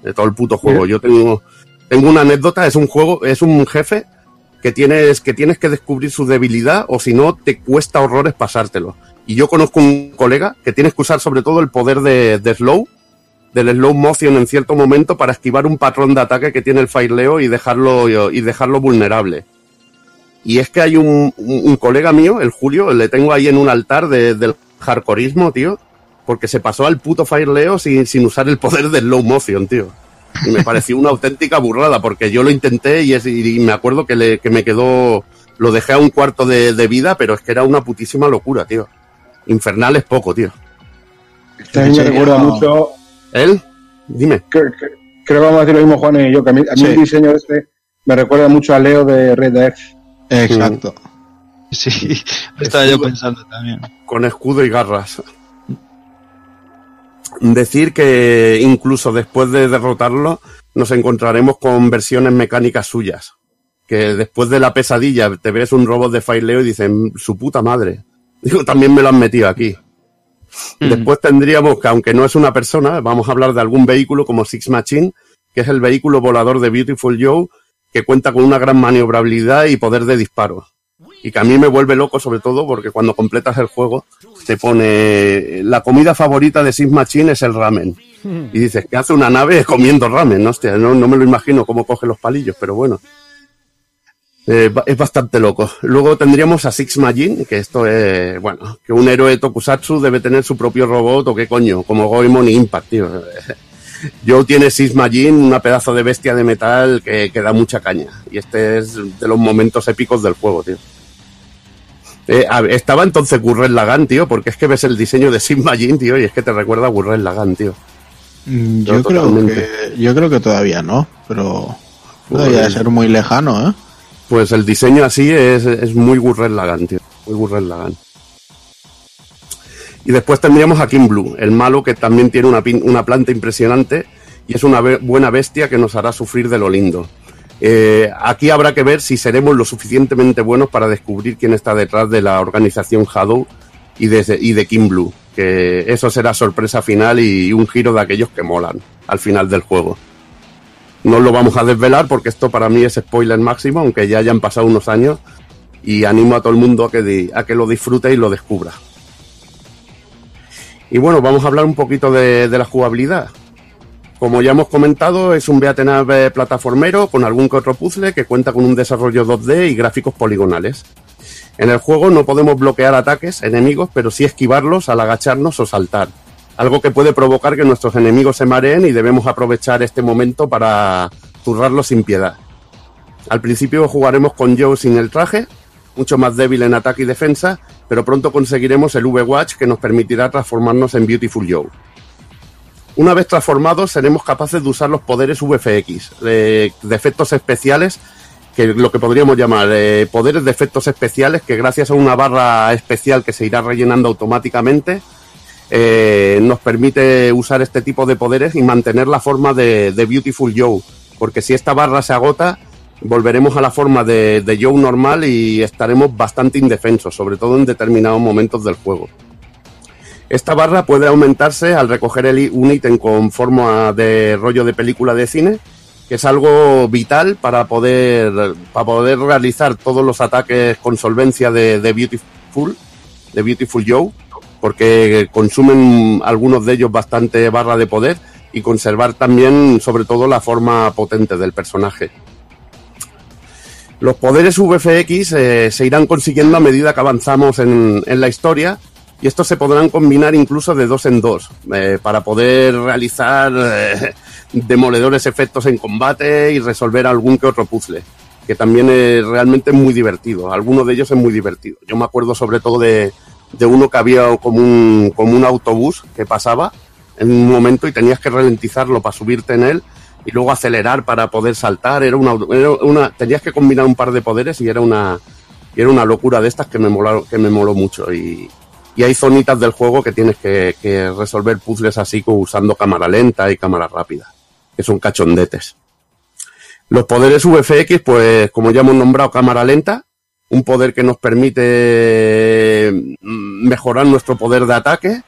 De todo el puto juego. Yo tengo, tengo una anécdota, es un juego, es un jefe que tienes, que tienes que descubrir su debilidad o si no te cuesta horrores pasártelo. Y yo conozco un colega que tienes que usar sobre todo el poder de, de slow, del slow motion en cierto momento para esquivar un patrón de ataque que tiene el Fire Leo y dejarlo, y dejarlo vulnerable. Y es que hay un, un- un colega mío, el Julio, le tengo ahí en un altar de- del hardcoreismo, tío, porque se pasó al puto Fire Leo sin, sin usar el poder del low motion, tío. Y me pareció una auténtica burrada, porque yo lo intenté y, es- y me acuerdo que, le, que me quedó, lo dejé a un cuarto de, de vida, pero es que era una putísima locura, tío. Infernal es poco, tío. Este me recuerda mucho. ¿Él? Dime. Creo, creo- creo que vamos a decir lo mismo, Juan y yo, que a mí, a mí Sí. el diseño este me recuerda mucho a Leo de Red Dead. Exacto. Sí, estaba yo pensando también. con escudo y garras. Decir que incluso después de derrotarlo nos encontraremos con versiones mecánicas suyas. Que después de la pesadilla te ves un robot de Fireleo y dicen, su puta madre. Digo, también me lo han metido aquí. Después tendríamos que, aunque no es una persona, vamos a hablar de algún vehículo como Six Machine, que es el vehículo volador de Beautiful Joe, que cuenta con una gran maniobrabilidad y poder de disparo. Y que a mí me vuelve loco sobre todo porque cuando completas el juego te pone la comida favorita de Six Machine es el ramen. Y dices, ¿qué hace una nave comiendo ramen? Hostia, no, no me lo imagino cómo coge los palillos, pero bueno. Eh, es bastante loco. Luego tendríamos a Six Majin, que esto es, bueno, que un héroe tokusatsu debe tener su propio robot o qué coño, como Goemon y Impact, tío. (laughs) Joe tiene Six Majin, una pedazo de bestia de metal que, que da mucha caña. Y este es de los momentos épicos del juego, tío. Eh, a estaba entonces Gurren Lagann, tío, porque es que ves el diseño de Six Majin, tío, y es que te recuerda a Gurren Lagann, tío. Mm, Yo creo, que, yo creo que todavía no, pero podría Pues- ser muy lejano, ¿eh? Pues el diseño así es, es muy Gurren Lagann, tío. Muy Gurren Lagann. Y después tendríamos a King Blue, el malo que también tiene una, una planta impresionante y es una buena bestia que nos hará sufrir de lo lindo. Eh, aquí habrá que ver si seremos lo suficientemente buenos para descubrir quién está detrás de la organización Shadow y de, y de King Blue, que eso será sorpresa final y un giro de aquellos que molan al final del juego. No lo vamos a desvelar porque esto para mí es spoiler máximo, aunque ya hayan pasado unos años. Y animo a todo el mundo a que, a que lo disfrute y lo descubra. Y bueno, vamos a hablar un poquito de, la jugabilidad. Como ya hemos comentado, es un eh, plataformero con algún que otro puzzle que cuenta con un desarrollo 2D y gráficos poligonales. En el juego no podemos bloquear ataques enemigos, pero sí esquivarlos al agacharnos o saltar. Algo que puede provocar que nuestros enemigos se mareen y debemos aprovechar este momento para zurrarlos sin piedad. Al principio jugaremos con Joe sin el traje, mucho más débil en ataque y defensa, pero pronto conseguiremos el V-Watch que nos permitirá transformarnos en Beautiful Joe. Una vez transformados, seremos capaces de usar los poderes VFX, de, de efectos especiales, que lo que podríamos llamar eh, poderes de efectos especiales, que gracias a una barra especial que se irá rellenando automáticamente, eh, nos permite usar este tipo de poderes y mantener la forma de, de Beautiful Joe. Porque si esta barra se agota, volveremos a la forma de, Joe normal y estaremos bastante indefensos, sobre todo en determinados momentos del juego. Esta barra puede aumentarse al recoger el, un ítem con forma de rollo de película de cine, que es algo vital para poder, para poder realizar todos los ataques con solvencia de, de Beautiful, de Beautiful Joe, porque consumen algunos de ellos bastante barra de poder y conservar también, sobre todo, la forma potente del personaje. Los poderes VFX eh, se irán consiguiendo a medida que avanzamos en, la historia y estos se podrán combinar incluso de dos en dos eh, para poder realizar eh, (laughs) demoledores efectos en combate y resolver algún que otro puzzle, que también es realmente muy divertido. Alguno de ellos es muy divertido. Yo me acuerdo sobre todo de, de uno que había como un, como un autobús que pasaba en un momento y tenías que ralentizarlo para subirte en él y luego acelerar para poder saltar. Era una, era una tenías que combinar un par de poderes y era una y era una locura de estas que me moló, que me moló mucho y, y hay zonitas del juego que tienes que, que resolver puzzles así usando cámara lenta y cámara rápida, que son cachondetes. Los poderes VFX, pues como ya hemos nombrado, cámara lenta, un poder que nos permite mm, mejorar nuestro poder de ataque,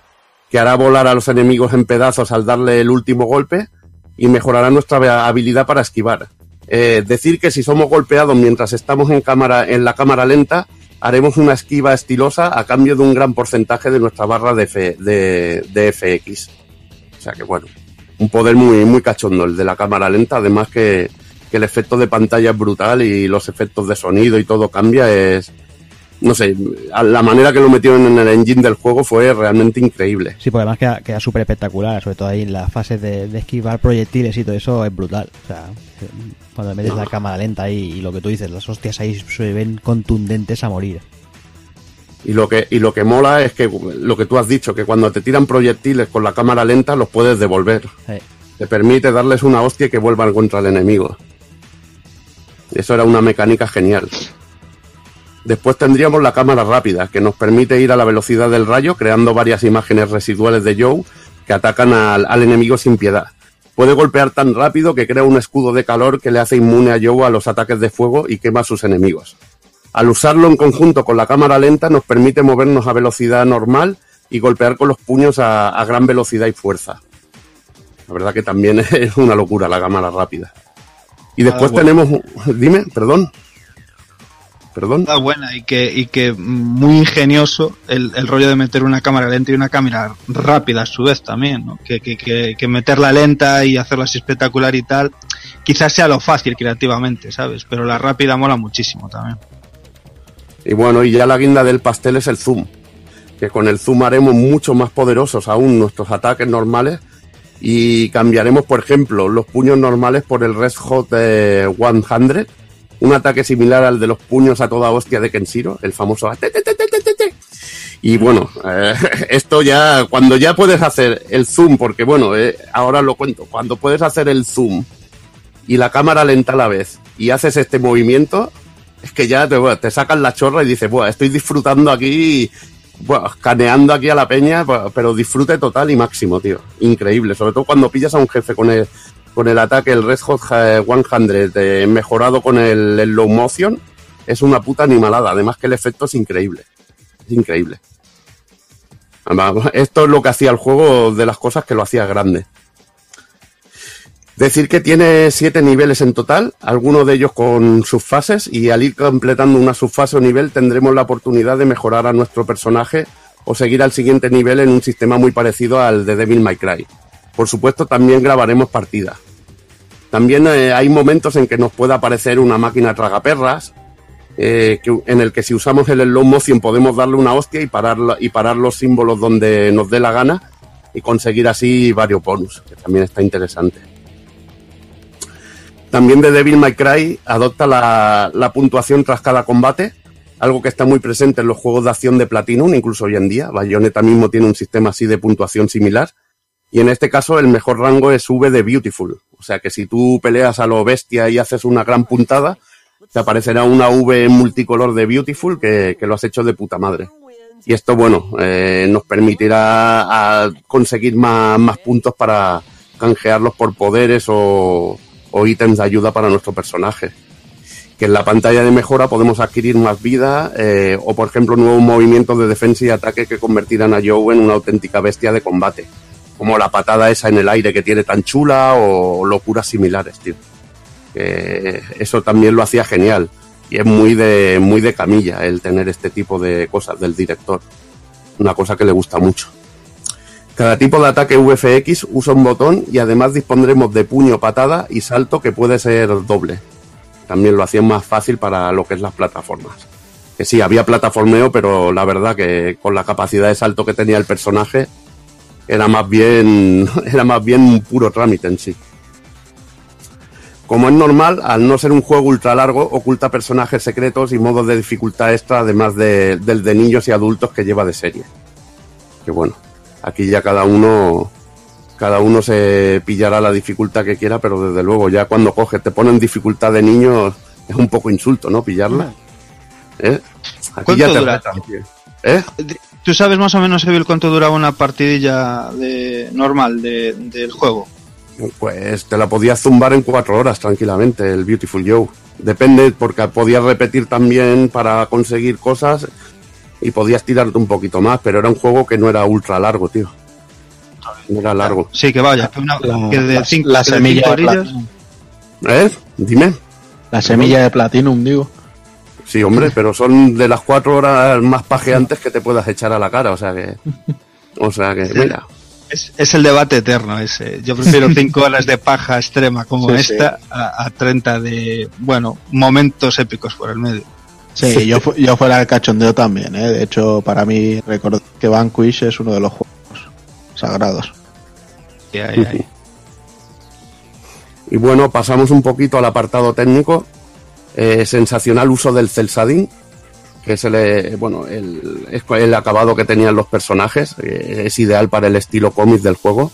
que hará volar a los enemigos en pedazos al darle el último golpe y mejorará nuestra habilidad para esquivar. Eh, decir que si somos golpeados mientras estamos en cámara en la cámara lenta, haremos una esquiva estilosa a cambio de un gran porcentaje de nuestra barra de, F- de, FX. O sea que bueno, un poder muy, muy cachondo el de la cámara lenta, además que, que el efecto de pantalla es brutal y los efectos de sonido y todo cambia, es... No sé, la manera que lo metieron en el engine del juego fue realmente increíble. Sí, porque además queda, queda súper espectacular, sobre todo ahí en las fases de, de esquivar proyectiles y todo eso es brutal. O sea, cuando metes la cámara lenta ahí y lo que tú dices, las hostias ahí se ven contundentes a morir. Y lo que y lo que mola es que lo que tú has dicho, que cuando te tiran proyectiles con la cámara lenta los puedes devolver. Eh, Te permite darles una hostia que vuelvan contra el enemigo. Eso era una mecánica genial. Después tendríamos la cámara rápida, que nos permite ir a la velocidad del rayo, creando varias imágenes residuales de Joe que atacan al, al enemigo sin piedad. Puede golpear tan rápido que crea un escudo de calor que le hace inmune a Joe a los ataques de fuego y quema a sus enemigos. Al usarlo en conjunto con la cámara lenta nos permite movernos a velocidad normal y golpear con los puños a, a gran velocidad y fuerza. La verdad que también (laughs) es una locura la cámara rápida. Y después Ah, bueno. tenemos... Dime, perdón. Perdón. Está buena y que, y que muy ingenioso el, el rollo de meter una cámara lenta y una cámara rápida a su vez también, ¿no? Que, que, que, que meterla lenta y hacerla así espectacular y tal, quizás sea lo fácil creativamente, ¿sabes? Pero la rápida mola muchísimo también. Y bueno, y ya la guinda del pastel es el zoom. Que con el zoom haremos mucho más poderosos aún nuestros ataques normales. Y cambiaremos, por ejemplo, los puños normales por el Red Hot eh, 100. Un ataque similar al de los puños a toda hostia de Kenshiro, el famoso. Y bueno, eh, (laughs) esto ya, cuando ya puedes hacer el zoom, porque bueno, eh, ahora lo cuento, cuando puedes hacer el zoom y la cámara lenta a la vez y haces este movimiento, es que ya te, bueno, sacan la chorra y dices, Buah, estoy disfrutando aquí, buah, escaneando aquí a la peña, pero disfrute total y máximo, tío. Increíble, sobre todo cuando pillas a un jefe con el, con el ataque, el Red Hot eh, 100, eh, mejorado con el, low motion, es una puta animalada. Además que el efecto es increíble. Es increíble. Esto es lo que hacía el juego de las cosas que lo hacía grande. Decir que tiene siete niveles en total, algunos de ellos con subfases, y al ir completando una subfase o nivel tendremos la oportunidad de mejorar a nuestro personaje o seguir al siguiente nivel en un sistema muy parecido al de Devil May Cry. Por supuesto, también grabaremos partidas. También eh, hay momentos en que nos puede aparecer una máquina tragaperras, eh, en el que si usamos el slow motion podemos darle una hostia y parar, y parar los símbolos donde nos dé la gana y conseguir así varios bonus, que también está interesante. También de Devil May Cry adopta la, la puntuación tras cada combate, algo que está muy presente en los juegos de acción de Platinum, incluso hoy en día. Bayonetta mismo tiene un sistema así de puntuación similar. Y en este caso el mejor rango es V de Beautiful. O sea que si tú peleas a lo bestia y haces una gran puntada, te aparecerá una V multicolor de Beautiful que, que lo has hecho de puta madre. Y esto, bueno, eh, nos permitirá conseguir más, más puntos para canjearlos por poderes o, o ítems de ayuda para nuestro personaje. Que en la pantalla de mejora podemos adquirir más vida eh, o, por ejemplo, nuevos movimientos de defensa y ataque que convertirán a Joe en una auténtica bestia de combate. Como la patada esa en el aire que tiene tan chula o locuras similares, tío. Eso también lo hacía genial. Y es muy de, muy de camilla el tener este tipo de cosas del director. Una cosa que le gusta mucho. Cada tipo de ataque VFX usa un botón y además dispondremos de puño, patada y salto que puede ser doble. También lo hacían más fácil para lo que es las plataformas. Que sí, había plataformeo, pero la verdad que con la capacidad de salto que tenía el personaje era más bien (laughs) era más bien un puro trámite en sí. Como es normal, al no ser un juego ultra largo, oculta personajes secretos y modos de dificultad extra, además de- del de niños y adultos que lleva de serie. Que bueno, aquí ya cada uno cada uno se pillará la dificultad que quiera, pero desde luego ya cuando coges te ponen dificultad de niños es un poco insulto, ¿no? Pillarla. ¿Eh? Aquí ¿Cuánto ya te dura? tío. ¿Eh? ¿Tú sabes más o menos, Evil, cuánto duraba una partidilla de normal de, del juego? Pues te la podías zumbar en cuatro horas tranquilamente, el Beautiful Joe. Depende, porque podías repetir también para conseguir cosas y podías tirarte un poquito más, pero era un juego que no era ultra largo, tío. No era largo. Sí, que vaya, que, una, La- que de cinco, la que de semilla cinco de orillas. ¿Eh? Dime. La semilla de Platinum, digo. Sí, hombre, (laughs) pero son de las cuatro horas más pajeantes que te puedas echar a la cara, o sea que... O sea que, mira... Es, es el debate eterno ese. Yo prefiero (laughs) cinco horas de paja extrema como Sí, sí. esta A, a 30 de, bueno, momentos épicos por el medio. Sí, yo, fu- yo fuera el cachondeo también, ¿eh? De hecho, para mí, recordar que Vanquish es uno de los juegos sagrados. Y ahí- ahí. (laughs) Y bueno, pasamos un poquito al apartado técnico. Eh, sensacional uso del Celsadin, que es el, bueno, el, el acabado que tenían los personajes. eh, es ideal para el estilo cómic del juego.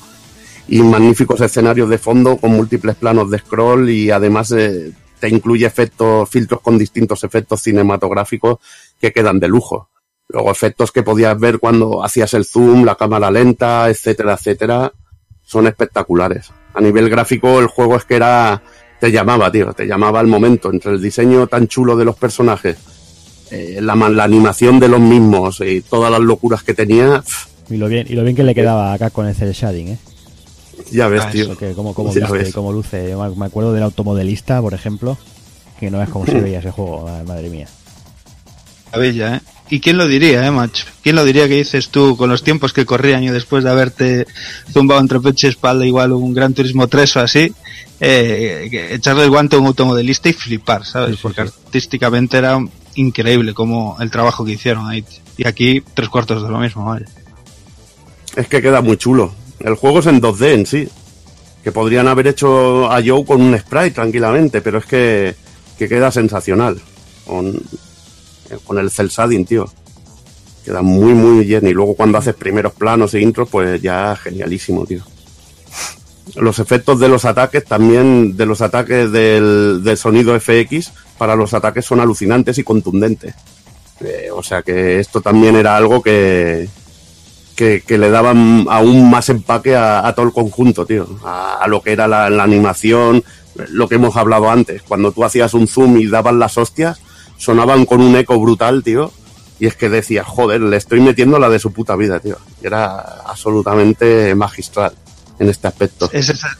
Y magníficos escenarios de fondo con múltiples planos de scroll y además eh, te incluye efectos, filtros con distintos efectos cinematográficos que quedan de lujo. Luego efectos que podías ver cuando hacías el zoom, la cámara lenta, etcétera, etcétera, son espectaculares. A nivel gráfico el juego es que era, te llamaba, tío, te llamaba al momento, entre el diseño tan chulo de los personajes, eh, la, la animación de los mismos y todas las locuras que tenía, Y lo bien, y lo bien que le quedaba acá con el cel shading, ¿eh? ya ves, Ah, tío. Que como, como Ya viste ves. y cómo luce. Yo me- acuerdo del automodelista, por ejemplo, que no es como se (laughs) veía ese juego, ma- madre mía. Maravilla, ¿eh? ¿Y quién lo diría, eh, macho? ¿Quién lo diría que dices tú con los tiempos que corrían y después de haberte zumbado entre pecho y espalda igual un Gran Turismo 3 o así, eh, echarle el guante a un automodelista y flipar, ¿sabes? Sí, sí, Porque sí. artísticamente era increíble como el trabajo que hicieron ahí. Y aquí tres cuartos de lo mismo, vale. Es que queda muy chulo. El juego es en 2D en sí. Que podrían haber hecho a Joe con un sprite tranquilamente, pero es que, que queda sensacional. Con, con el cel shading, tío. Queda muy, muy bien. Y luego cuando haces primeros planos e intros, pues ya genialísimo, tío. Los efectos de los ataques también, de los ataques del, del sonido FX, para los ataques son alucinantes y contundentes. Eh, o sea que esto también era algo que, que, le daban aún más empaque a, todo el conjunto, tío. A, a lo que era la, la animación, lo que hemos hablado antes. Cuando tú hacías un zoom y dabas las hostias, sonaban con un eco brutal, tío. Y es que decías, joder, le estoy metiendo la de su puta vida, tío. Y era absolutamente magistral en este aspecto. Es esa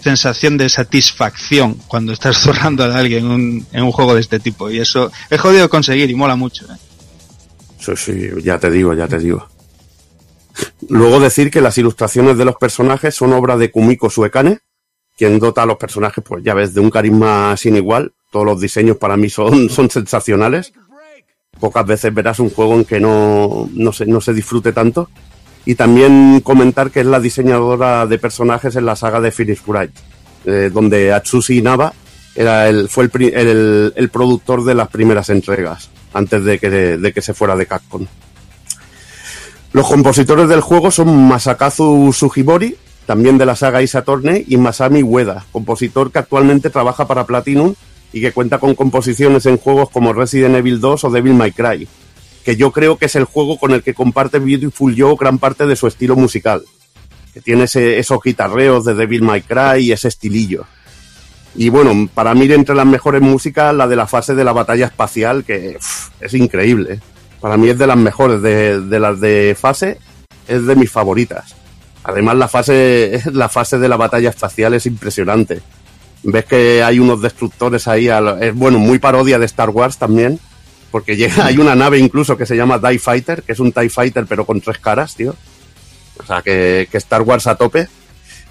sensación de satisfacción cuando estás zurrando a alguien en un, en un juego de este tipo. Y eso es jodido conseguir y mola mucho. ¿eh? Sí, sí, ya te digo, ya te digo. Luego decir que las ilustraciones de los personajes son obra de Kumiko Suekane, quien dota a los personajes, pues ya ves, de un carisma sin igual. Todos los diseños para mí (laughs) son, sensacionales. Pocas veces verás un juego en que no, se, disfrute tanto. Y también comentar que es la diseñadora de personajes en la saga de Phoenix Wright, eh, donde Atsushi Inaba era el, fue el, el, el productor de las primeras entregas, antes de que, se fuera de Capcom. Los compositores del juego son Masakazu Sugimori, también de la saga Isa Torne, y Masami Ueda, compositor que actualmente trabaja para Platinum y que cuenta con composiciones en juegos como Resident Evil 2 o Devil May Cry, que yo creo que es el juego con el que comparte Beautiful Joe gran parte de su estilo musical, que tiene ese- esos guitarreos de Devil May Cry y ese estilillo. Y bueno, para mí entre las mejores músicas, la de la fase de la batalla espacial, que es increíble. Para mí es de las mejores, de, de las de fase, es de mis favoritas. Además la fase, (laughs) la fase de la batalla espacial es impresionante. Ves que hay unos destructores ahí, al- es bueno, muy parodia de Star Wars también, porque llega, hay una nave incluso que se llama TIE Fighter, que es un TIE Fighter pero con tres caras, tío. O sea, que, que Star Wars a tope.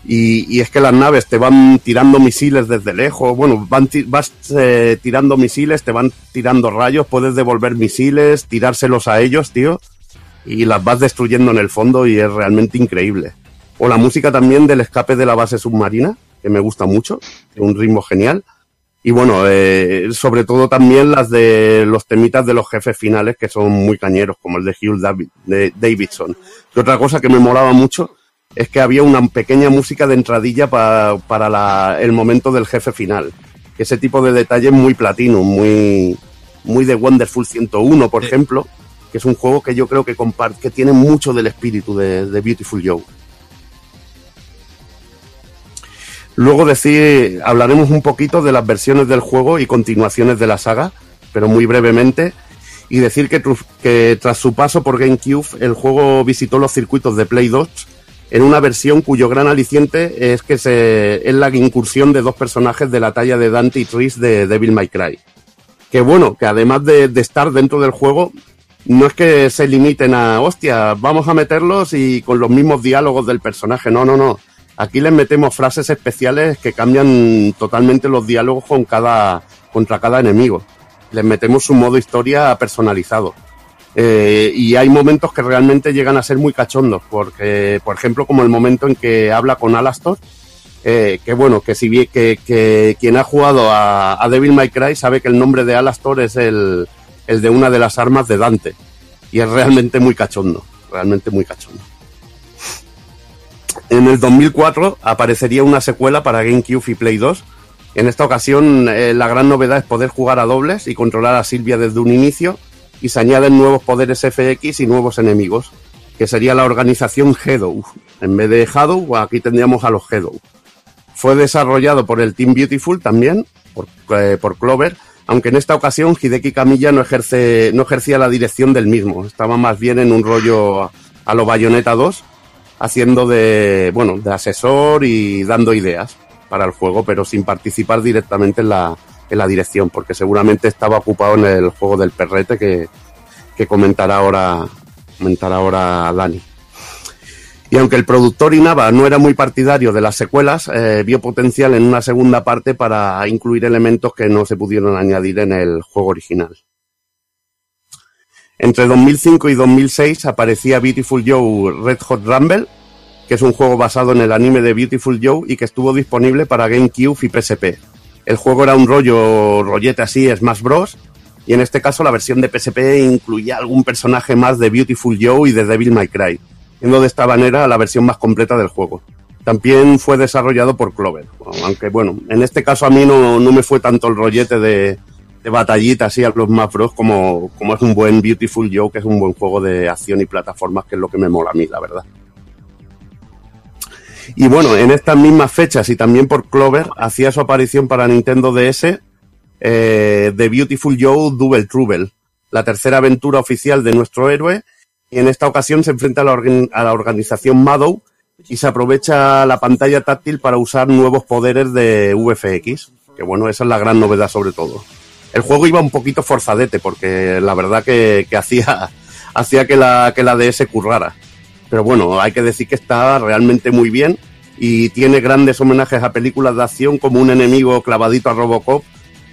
Y, y es que las naves te van tirando misiles desde lejos, bueno, van vas eh, tirando misiles, te van tirando rayos, puedes devolver misiles, tirárselos a ellos, tío, y las vas destruyendo en el fondo y es realmente increíble. O la música también del escape de la base submarina, que me gusta mucho, un ritmo genial. Y bueno, eh, sobre todo también las de los temitas de los jefes finales, que son muy cañeros, como el de Hugh de Davidson. Y otra cosa que me molaba mucho es que había una pequeña música de entradilla pa- para la- el momento del jefe final. Ese tipo de detalles muy platino, muy, muy de Wonderful 101, por Sí. ejemplo, que es un juego que yo creo que, que tiene mucho del espíritu de, de Beautiful Joe. Luego decir, hablaremos un poquito de las versiones del juego y continuaciones de la saga, pero muy brevemente. Y decir que, tras su paso por GameCube, el juego visitó los circuitos de Play 2 en una versión cuyo gran aliciente es que se, es la incursión de dos personajes de la talla de Dante y Tris de Devil May Cry. Que bueno, que además de, de estar dentro del juego, no es que se limiten a, hostia, vamos a meterlos y con los mismos diálogos del personaje. No, no, no. Aquí les metemos frases especiales que cambian totalmente los diálogos con cada, contra cada enemigo. Les metemos un modo historia personalizado. Eh, y hay momentos que realmente llegan a ser muy cachondos, porque, por ejemplo, como el momento en que habla con Alastor, eh, que bueno, que si bien que, quien ha jugado a, a Devil May Cry sabe que el nombre de Alastor es el, el de una de las armas de Dante. Y es realmente muy cachondo, realmente muy cachondo. En el 2004 aparecería una secuela para GameCube y Play 2. En esta ocasión eh, la gran novedad es poder jugar a dobles y controlar a Silvia desde un inicio y se añaden nuevos poderes FX y nuevos enemigos, que sería la organización Hedow. En vez de Shadow, aquí tendríamos a los Hedow. Fue desarrollado por el Team Beautiful también, por, eh, por Clover, aunque en esta ocasión Hideki Kamiya no, ejerce, no ejercía la dirección del mismo, estaba más bien en un rollo a, a lo Bayonetta 2, haciendo de, bueno, de asesor y dando ideas para el juego, pero sin participar directamente en la, en la dirección, porque seguramente estaba ocupado en el juego del perrete que, que comentará ahora, comentará ahora Dani. Y aunque el productor Inaba no era muy partidario de las secuelas, eh, vio potencial en una segunda parte para incluir elementos que no se pudieron añadir en el juego original. Entre 2005 y 2006 aparecía Beautiful Joe Red Hot Rumble, que es un juego basado en el anime de Beautiful Joe y que estuvo disponible para GameCube y PSP. El juego era un rollo rollete así, Smash Bros. Y en este caso la versión de PSP incluía algún personaje más de Beautiful Joe y de Devil May Cry, siendo de esta manera la versión más completa del juego. También fue desarrollado por Clover, aunque bueno, en este caso a mí no, no me fue tanto el rollete de, de batallita así a los Smash Bros como, como es un buen Beautiful Joe, que es un buen juego de acción y plataformas, que es lo que me mola a mí, la verdad. Y bueno, en estas mismas fechas y también por Clover, hacía su aparición para Nintendo DS eh, The Beautiful Joe Double Trouble, la tercera aventura oficial de nuestro héroe, y en esta ocasión se enfrenta a la, a la organización Madow y se aprovecha la pantalla táctil para usar nuevos poderes de VFX, que bueno, esa es la gran novedad sobre todo. El juego iba un poquito forzadete, porque la verdad que, hacía, (laughs) hacía que la, que la DS currara. Pero bueno, hay que decir que está realmente muy bien y tiene grandes homenajes a películas de acción como un enemigo clavadito a Robocop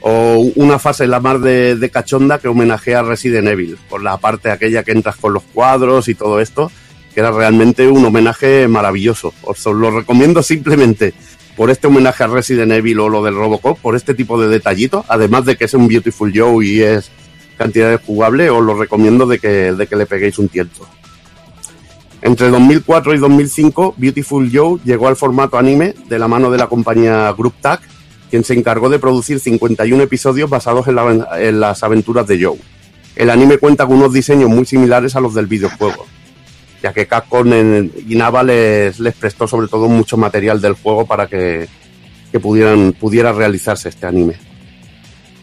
o una fase en la mar de, de cachonda que homenajea a Resident Evil, por la parte aquella que entras con los cuadros y todo esto, que era realmente un homenaje maravilloso. Os lo recomiendo simplemente por este homenaje a Resident Evil o lo del Robocop, por este tipo de detallitos, además de que es un Beautiful Joe y es cantidad de jugable, os lo recomiendo de que, de que le peguéis un tiento. Entre 2004 y 2005, Beautiful Joe llegó al formato anime de la mano de la compañía Group Tag, quien se encargó de producir 51 episodios basados en, la- en las aventuras de Joe. El anime cuenta con unos diseños muy similares a los del videojuego, ya que Capcom en- y Nava les, les prestó sobre todo mucho material del juego para que, que pudieran, pudiera realizarse este anime.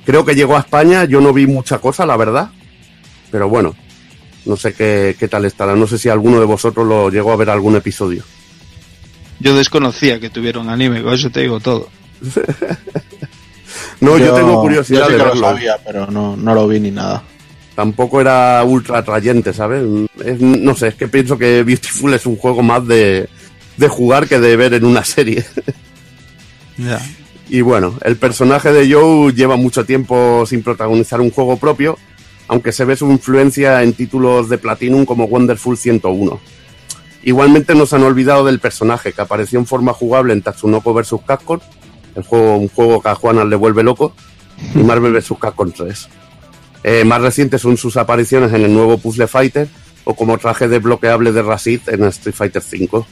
Creo que llegó a España, yo no vi mucha cosa, la verdad, pero bueno, no sé qué, qué tal estará. No sé si alguno de vosotros lo llegó a ver algún episodio. Yo desconocía que tuviera un anime, con eso te digo todo. (laughs) No, yo, tengo curiosidad yo sí de que lo verlo. sabía, pero no, no lo vi ni nada. Tampoco era ultra atrayente, ¿sabes? Es- no sé, es que pienso que Beautiful es un juego más de, de jugar que de ver en una serie. (laughs) Ya. Y bueno, el personaje de Joe lleva mucho tiempo sin protagonizar un juego propio, aunque se ve su influencia en títulos de Platinum como Wonderful 101. Igualmente no se han olvidado del personaje que apareció en forma jugable en Tatsunoko vs. Capcom, el juego, un juego que a Juana le vuelve loco, y Marvel vs. Capcom 3. Eh, más recientes son sus apariciones en el nuevo Puzzle Fighter o como traje desbloqueable de Rashid en Street Fighter V.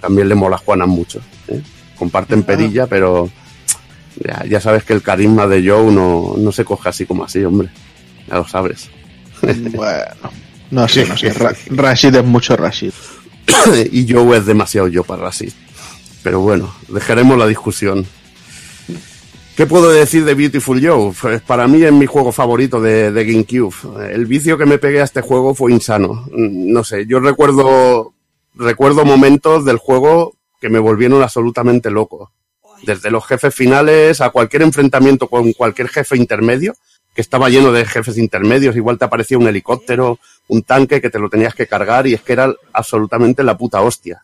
También le mola a Juana mucho. ¿eh? Comparten perilla, pero ya, ya sabes que el carisma de Joe no, no se coge así como así, hombre. Ya lo sabes. (laughs) Bueno, no sé, no sé. Ra- (laughs) Rashid es mucho Rashid. (coughs) y Joe es demasiado yo para Rashid. Pero bueno, dejaremos la discusión. ¿Qué puedo decir de Beautiful Joe? Para mí es mi juego favorito de, de GameCube. El vicio que me pegué a este juego fue insano. Mm, No sé, yo recuerdo, recuerdo momentos del juego que me volvieron absolutamente loco. Desde los jefes finales a cualquier enfrentamiento con cualquier jefe intermedio, que estaba lleno de jefes intermedios, igual te aparecía un helicóptero, un tanque que te lo tenías que cargar y es que era absolutamente la puta hostia.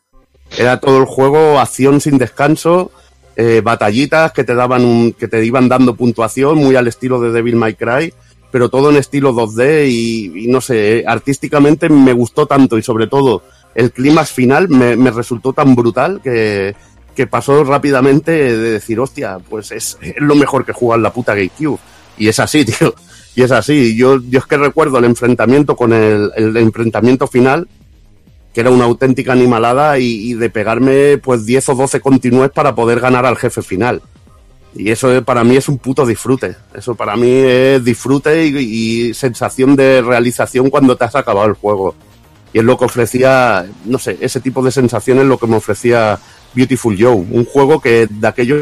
Era todo el juego acción sin descanso, eh, batallitas que te daban un, que te iban dando puntuación muy al estilo de Devil May Cry, pero todo en estilo 2D y, no sé, eh, artísticamente me gustó tanto y sobre todo el clímax final me, resultó tan brutal que, que pasó rápidamente de decir, hostia, pues es, es lo mejor que jugar la puta GameCube. Y es así, (laughs) tío. Y es así. Yo, yo es que recuerdo el enfrentamiento con el, el enfrentamiento final, que era una auténtica animalada y, de pegarme pues 10 o 12 continúes para poder ganar al jefe final. Y eso eh, para mí es un puto disfrute. Eso para mí es disfrute y, sensación de realización cuando te has acabado el juego. Y es lo que ofrecía, no sé, ese tipo de sensaciones lo que me ofrecía Beautiful Joe. Un juego que de aquello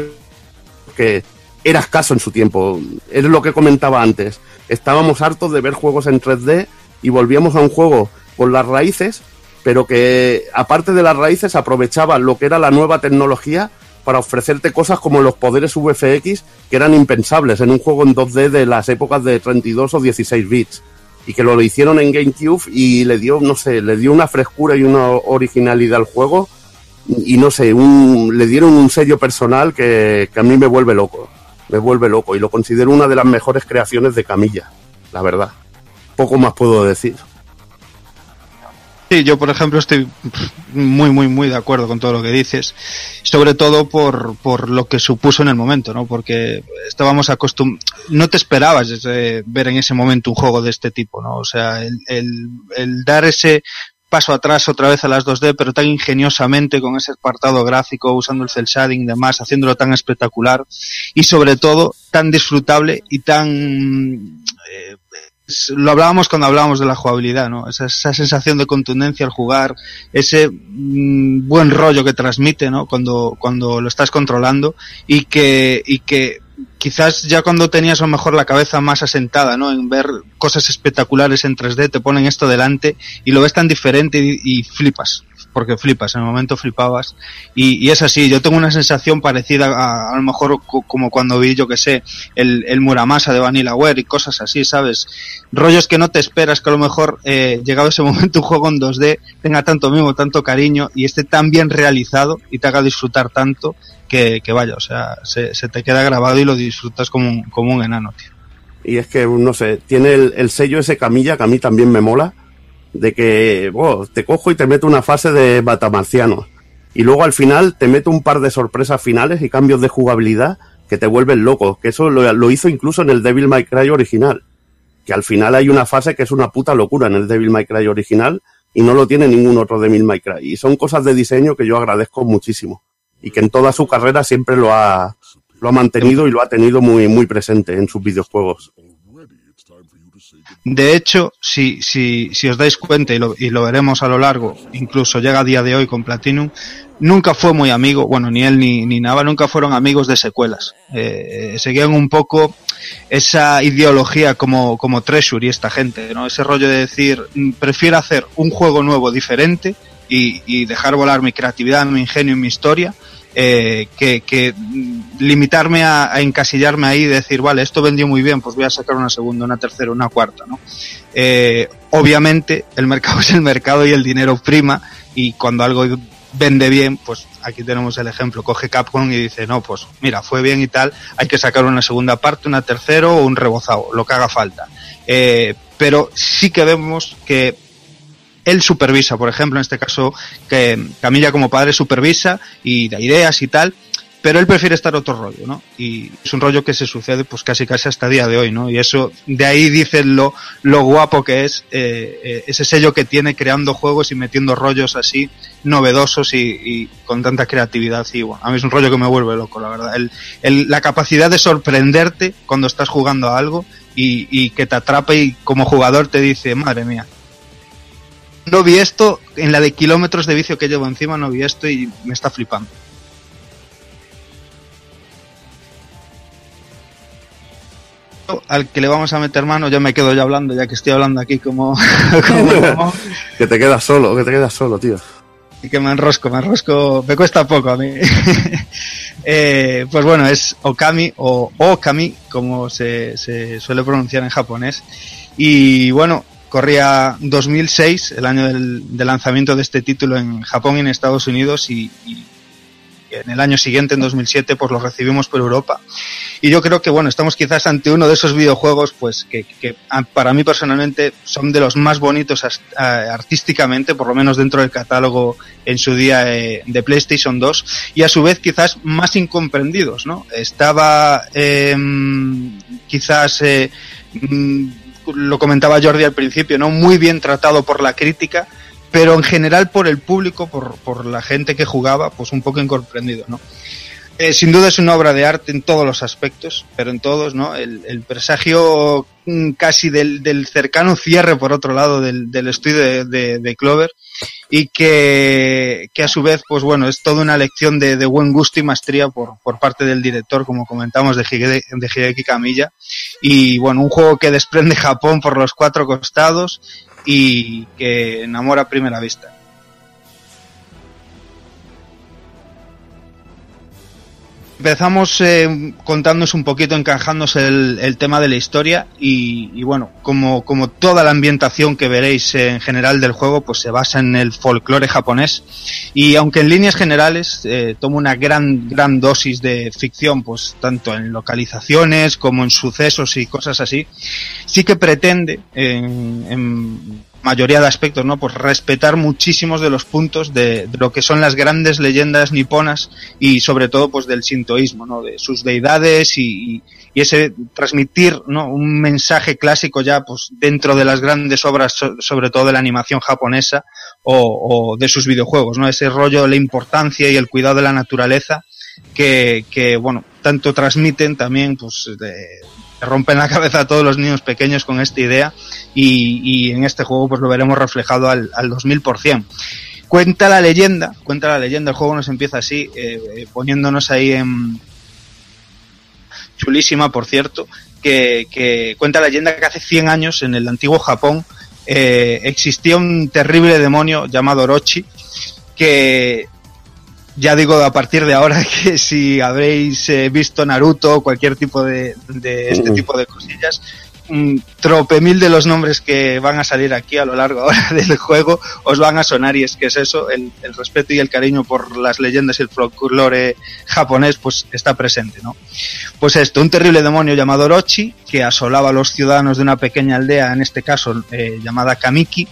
que era escaso en su tiempo. Es lo que comentaba antes. Estábamos hartos de ver juegos en 3D y volvíamos a un juego con las raíces, pero que aparte de las raíces aprovechaba lo que era la nueva tecnología para ofrecerte cosas como los poderes VFX que eran impensables en un juego en 2D de las épocas de 32 o 16 bits y que lo hicieron en GameCube y le dio, no sé, le dio una frescura y una originalidad al juego y no sé, un, le dieron un sello personal que, que a mí me vuelve loco, me vuelve loco y lo considero una de las mejores creaciones de Camilla, la verdad. Poco más puedo decir. Sí, yo por ejemplo estoy muy, muy, muy de acuerdo con todo lo que dices, sobre todo por, por lo que supuso en el momento, ¿no? Porque estábamos acostumbrados, no te esperabas ver en ese momento un juego de este tipo, ¿no? O sea, el, el, el dar ese paso atrás otra vez a las 2D, pero tan ingeniosamente con ese apartado gráfico, usando el cel shading y demás, haciéndolo tan espectacular y sobre todo tan disfrutable y tan eh, lo hablábamos cuando hablábamos de la jugabilidad, ¿no? Esa, esa sensación de contundencia al jugar, ese mmm, buen rollo que transmite, ¿no? Cuando, cuando lo estás controlando y que, y que quizás ya cuando tenías a lo mejor la cabeza más asentada, ¿no? En ver cosas espectaculares en 3D, te ponen esto delante y lo ves tan diferente y, flipas porque flipas, en el momento flipabas. Y, es así, yo tengo una sensación parecida a, a lo mejor como cuando vi, yo que sé, el, el Muramasa de Vanillaware y cosas así, ¿sabes? Rollos que no te esperas, que a lo mejor, eh, llegado ese (laughs) momento, un juego en 2D tenga tanto mimo, tanto cariño y esté tan bien realizado y te haga disfrutar tanto que, vaya, o sea, se, te queda grabado y lo disfrutas como un, como un enano, tío. Y es que, no sé, tiene el, el sello ese camilla que a mí también me mola de que oh, te cojo y te meto una fase de batamarciano. Y luego al final te meto un par de sorpresas finales y cambios de jugabilidad que te vuelven loco. Que eso lo, lo, hizo incluso en el Devil May Cry original. Que al final hay una fase que es una puta locura en el Devil May Cry original y no lo tiene ningún otro Devil May Cry. Y son cosas de diseño que yo agradezco muchísimo. Y que en toda su carrera siempre lo ha, lo ha mantenido y lo ha tenido muy, muy presente en sus videojuegos. De hecho, si, si, si os dais cuenta, y lo, y lo, veremos a lo largo, incluso llega a día de hoy con Platinum, nunca fue muy amigo, bueno, ni él ni, ni Nava nunca fueron amigos de secuelas. Eh, seguían un poco esa ideología como, como Treasure y esta gente, ¿no? Ese rollo de decir, prefiero hacer un juego nuevo diferente y, y dejar volar mi creatividad, mi ingenio y mi historia, eh, que, que, limitarme a, a, encasillarme ahí y decir, vale, esto vendió muy bien, pues voy a sacar una segunda, una tercera, una cuarta, ¿no? Eh, obviamente, el mercado (laughs) es el mercado y el dinero prima, y cuando algo vende bien, pues aquí tenemos el ejemplo, coge Capcom y dice, no, pues mira, fue bien y tal, hay que sacar una segunda parte, una tercera o un rebozado, lo que haga falta. Eh, pero sí que vemos que él supervisa, por ejemplo, en este caso, que Camilla como padre supervisa y da ideas y tal, pero él prefiere estar otro rollo, ¿no? Y es un rollo que se sucede pues casi casi hasta día de hoy, ¿no? Y eso, de ahí dicen lo, lo guapo que es eh, eh, ese sello que tiene creando juegos y metiendo rollos así novedosos y, y, con tanta creatividad. Y a mí es un rollo que me vuelve loco, la verdad. El, el, la capacidad de sorprenderte cuando estás jugando a algo y, y que te atrape y como jugador te dice, madre mía, no vi esto, en la de kilómetros de vicio que llevo encima no vi esto y me está flipando. Al que le vamos a meter mano, ya me quedo ya hablando, ya que estoy hablando aquí como... (laughs) (laughs) como... que te quedas solo, que te quedas solo, tío. y que me enrosco, me enrosco, me cuesta poco a mí. (laughs) Eh, pues bueno, es Okami o Okami, como se, se suele pronunciar en japonés. Y bueno, corría 2006, el año del, lanzamiento de este título en Japón y en Estados Unidos, y, en el año siguiente, en 2007, pues lo recibimos por Europa. Y yo creo que, bueno, estamos quizás ante uno de esos videojuegos, pues, que, para mí personalmente son de los más bonitos artísticamente, por lo menos dentro del catálogo en su día eh, de PlayStation 2, y a su vez quizás más incomprendidos, ¿no? Estaba, eh, quizás, mm, lo comentaba Jordi al principio, ¿no? Muy bien tratado por la crítica, pero en general por el público, por, por la gente que jugaba, pues un poco incomprendido, ¿no? Eh, sin duda es una obra de arte en todos los aspectos, pero en todos, ¿no? El, presagio mm, casi del, cercano cierre, por otro lado, del, estudio de, Clover, y que, que a su vez, pues bueno, es toda una lección de, buen gusto y maestría por, por parte del director, como comentamos, de, Hide- de Hideki Kamiya. Y bueno, un juego que desprende Japón por los cuatro costados y que enamora a primera vista. Empezamos eh, contándonos un poquito, encajándose el, tema de la historia y, bueno, como, como toda la ambientación que veréis en general del juego, pues se basa en el folclore japonés. Y aunque en líneas generales eh, toma una gran, gran dosis de ficción, pues tanto en localizaciones como en sucesos y cosas así, sí que pretende en, en mayoría de aspectos, ¿no? Pues respetar muchísimos de los puntos de, de lo que son las grandes leyendas niponas y sobre todo pues del sintoísmo, ¿no? De sus deidades y, y- ese transmitir, ¿no? Un mensaje clásico ya pues dentro de las grandes obras, so- sobre todo de la animación japonesa o, o de sus videojuegos, ¿no? Ese rollo, la importancia y el cuidado de la naturaleza que, que bueno, tanto transmiten también, pues, de- rompen la cabeza a todos los niños pequeños con esta idea y, en este juego pues lo veremos reflejado al, al 2000%. Cuenta la leyenda, cuenta la leyenda, el juego nos empieza así, eh, eh, poniéndonos ahí en chulísima, por cierto, que, que cuenta la leyenda que hace 100 años en el antiguo Japón eh, existía un terrible demonio llamado Orochi que ya digo a partir de ahora (laughs) que si habréis eh, visto Naruto o cualquier tipo de, de este Mm. tipo de cosillas, un trope mil de los nombres que van a salir aquí a lo largo (laughs) ahora del juego os van a sonar y es que es eso, el, el respeto y el cariño por las leyendas y el folclore japonés pues está presente, ¿no? Pues esto, un terrible demonio llamado Orochi que asolaba a los ciudadanos de una pequeña aldea, en este caso eh, llamada Kamiki,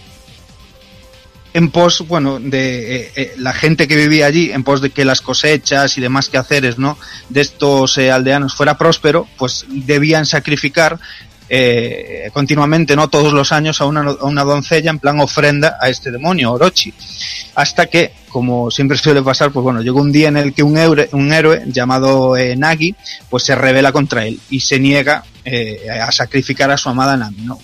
en pos, bueno, de eh, eh, la gente que vivía allí, en pos de que las cosechas y demás quehaceres, ¿no? De estos eh, aldeanos fuera próspero, pues debían sacrificar eh, continuamente, ¿no? Todos los años a una, a una doncella en plan ofrenda a este demonio, Orochi. Hasta que, como siempre suele pasar, pues bueno, llegó un día en el que un, un héroe llamado Nagi, pues se revela contra él y se niega a sacrificar a su amada Nami, ¿no?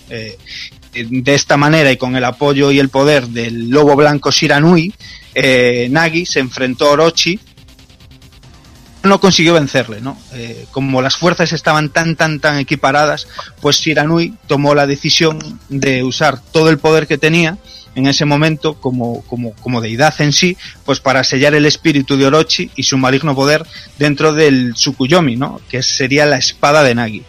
De esta manera y con el apoyo y el poder del lobo blanco Shiranui, eh, Nagi se enfrentó a Orochi. No consiguió vencerle, ¿no? Eh, como las fuerzas estaban tan, tan, tan equiparadas, pues Shiranui tomó la decisión de usar todo el poder que tenía en ese momento como, como, como deidad en sí, pues para sellar el espíritu de Orochi y su maligno poder dentro del Tsukuyomi, ¿no? Que sería la espada de Nagi.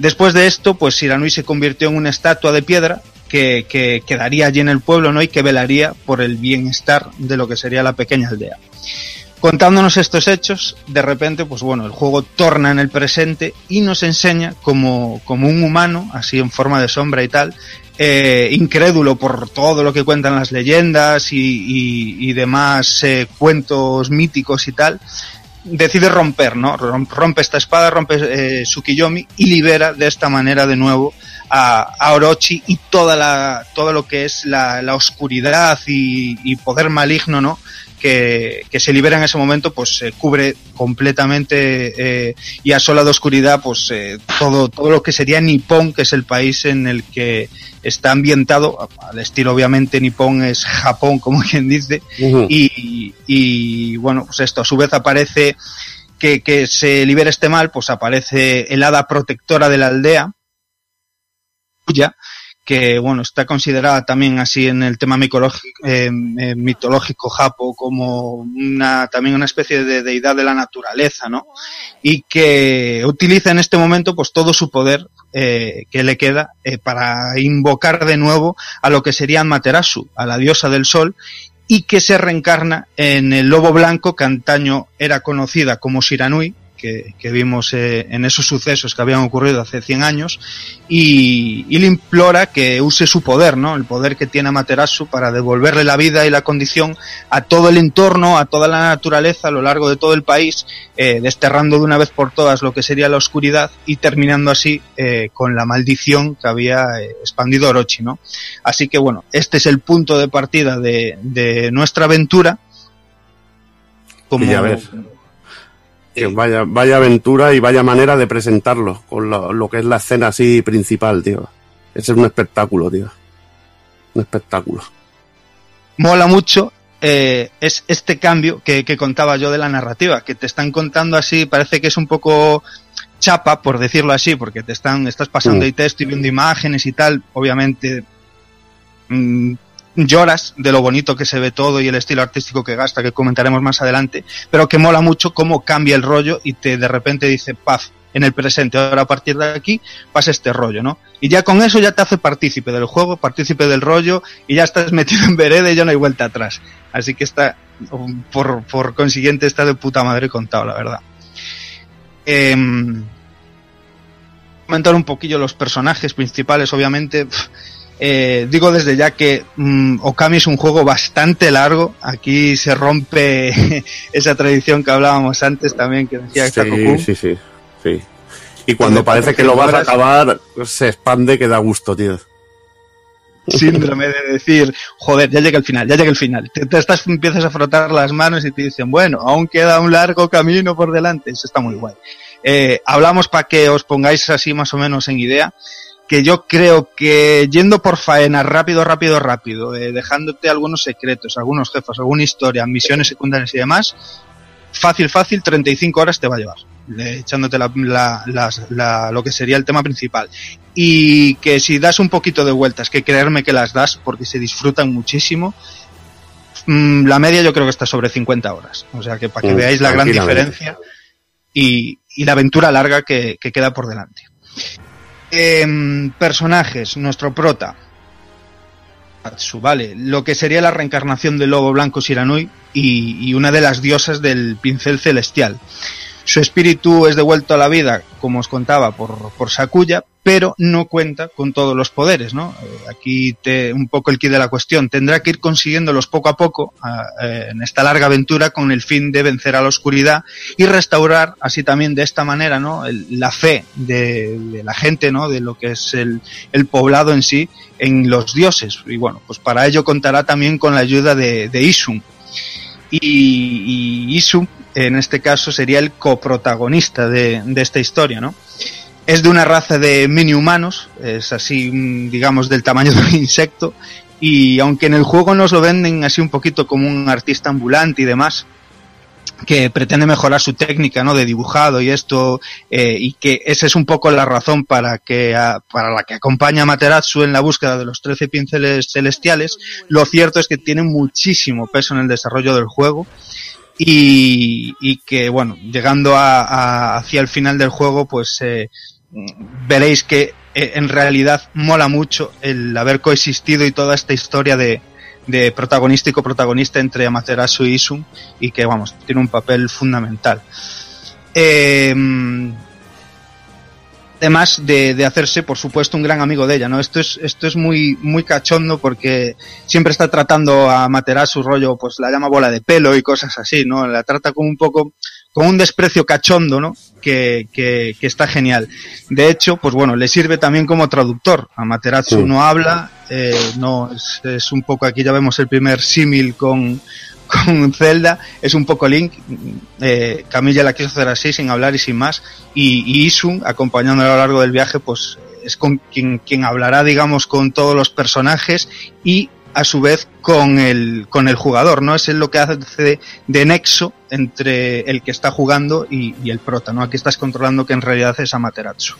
Después de esto, pues Shiranui se convirtió en una estatua de piedra que, que quedaría allí en el pueblo, ¿no? Y que velaría por el bienestar de lo que sería la pequeña aldea. Contándonos estos hechos, de repente, pues bueno, el juego torna en el presente y nos enseña como, como un humano, así en forma de sombra y tal, eh, incrédulo por todo lo que cuentan las leyendas y, y- y demás eh, cuentos míticos y tal, decide romper, ¿no? Rom- Rompe esta espada, rompe eh, su Kiyomi y libera de esta manera de nuevo a, a Orochi y toda la, todo lo que es la, oscuridad y poder maligno, ¿no? Que, que se libera en ese momento, pues se cubre completamente eh, y asola de oscuridad, pues eh, todo, todo lo que sería Nippon, que es el país en el que está ambientado, al estilo obviamente Nippon es Japón, como (laughs) quien dice, y, y, bueno, pues esto a su vez aparece que, que se libera este mal, pues aparece el hada protectora de la aldea, Kuya, que bueno está considerada también así en el tema eh, eh, mitológico japo como una también una especie de deidad de la naturaleza, ¿no? Y que utiliza en este momento pues todo su poder eh, que le queda para invocar de nuevo a lo que sería Materasu, a la diosa del sol, y que se reencarna en el lobo blanco que antaño era conocida como Shiranui, que, que vimos eh, en esos sucesos que habían ocurrido hace 100 años, y, y le implora que use su poder, ¿no? El poder que tiene Amaterasu para devolverle la vida y la condición a todo el entorno, a toda la naturaleza a lo largo de todo el país, eh, desterrando de una vez por todas lo que sería la oscuridad y terminando así eh, con la maldición que había expandido Orochi, ¿no? Así que bueno, este es el punto de partida de, de nuestra aventura. Como, Y ya ves. Que vaya, vaya aventura y vaya manera de presentarlo con lo, lo que es la escena así principal, tío. Ese es un espectáculo, tío. Un espectáculo. mola mucho eh, es este cambio que, que contaba yo de la narrativa, que te están contando así, parece que es un poco chapa, por decirlo así, porque te están, estás pasando Mm. ahí texto y viendo imágenes y tal, obviamente mm, lloras de lo bonito que se ve todo y el estilo artístico que gasta, que comentaremos más adelante, pero que mola mucho cómo cambia el rollo y te de repente dice, paf, en el presente, ahora a partir de aquí pasa este rollo, ¿no? Y ya con eso ya te hace partícipe del juego, partícipe del rollo y ya estás (laughs) metido en vereda y ya no hay vuelta atrás. Así que está, por, por consiguiente, está de puta madre contado, la verdad. Em, comentar un poquillo los personajes principales, obviamente. Eh, digo desde ya que mm, Okami es un juego bastante largo. Aquí se rompe (laughs) esa tradición que hablábamos antes también, que decía Sí, sí, sí, sí. Y cuando parece que lo vas a acabar, se expande que da gusto, tío. síndrome de decir, joder, ya llega el final, ya llega el final. Te, te estás, empiezas a frotar las manos y te dicen, bueno, aún queda un largo camino por delante. Eso está muy guay. Eh, hablamos para que os pongáis así más o menos en idea, que yo creo que yendo por faena rápido, rápido, rápido, eh, dejándote algunos secretos, algunos jefes, alguna historia, misiones secundarias y demás, fácil, fácil, 35 horas te va a llevar, eh, echándote la, la- las- la- lo que sería el tema principal. Y que si das un poquito de vueltas, que creerme que las das, porque se disfrutan muchísimo, mm, la media yo creo que está sobre 50 horas. O sea que para que Mm, veáis la gran diferencia y, y la aventura larga que, que queda por delante. Em, personajes, nuestro prota. Vale, lo que sería la reencarnación del lobo blanco Shiranui y, y una de las diosas del pincel celestial. Su espíritu es devuelto a la vida, como os contaba, por, por Sakuya, pero no cuenta con todos los poderes, ¿no? Eh, Aquí te, un poco el quid de la cuestión. Tendrá que ir consiguiéndolos poco a poco eh, en esta larga aventura con el fin de vencer a la oscuridad y restaurar así también de esta manera, ¿no? El- la fe de, de la gente, ¿no? De lo que es el, el poblado en sí en los dioses. Y bueno, pues para ello contará también con la ayuda de, de Isun. Y, y Isun, en este caso, sería el coprotagonista de, de esta historia, ¿no? Es de una raza de mini humanos, es así, mm, digamos, del tamaño (laughs) de un insecto. Y aunque en el juego nos lo venden así un poquito como un artista ambulante y demás, que pretende mejorar su técnica ¿no? de dibujado y esto, eh, y que esa es un poco la razón para, que, para la que acompaña a Materatsu en la búsqueda de los 13 pinceles celestiales, lo cierto es que tiene muchísimo peso en el desarrollo del juego y, y que, bueno, llegando a, a- hacia el final del juego, pues eh, veréis que eh, en realidad mola mucho el haber coexistido y toda esta historia de, de protagonista y coprotagonista entre Amaterasu y Isun y que vamos, tiene un papel fundamental. Eh, además de, de hacerse, por supuesto, un gran amigo de ella, ¿no? Esto es, esto es muy, muy cachondo porque siempre está tratando a Materasu rollo, pues la llama bola de pelo y cosas así, ¿no? La trata como un poco, con un desprecio cachondo, ¿no? Que, que, que está genial. De hecho, pues bueno, le sirve también como traductor. Amaterasu Sí. no habla, eh, no, es, es un poco, aquí ya vemos el primer símil con, con Zelda, es un poco Link, eh, Camilla la quiso hacer así, sin hablar y sin más, y, y Isun, acompañándole a lo largo del viaje, pues es con quien, quien hablará, digamos, con todos los personajes y a su vez con el, con el jugador, ¿no? Es lo que hace de, de nexo entre el que está jugando y, y el prota, ¿no? Aquí estás controlando que en realidad es Amaterasu.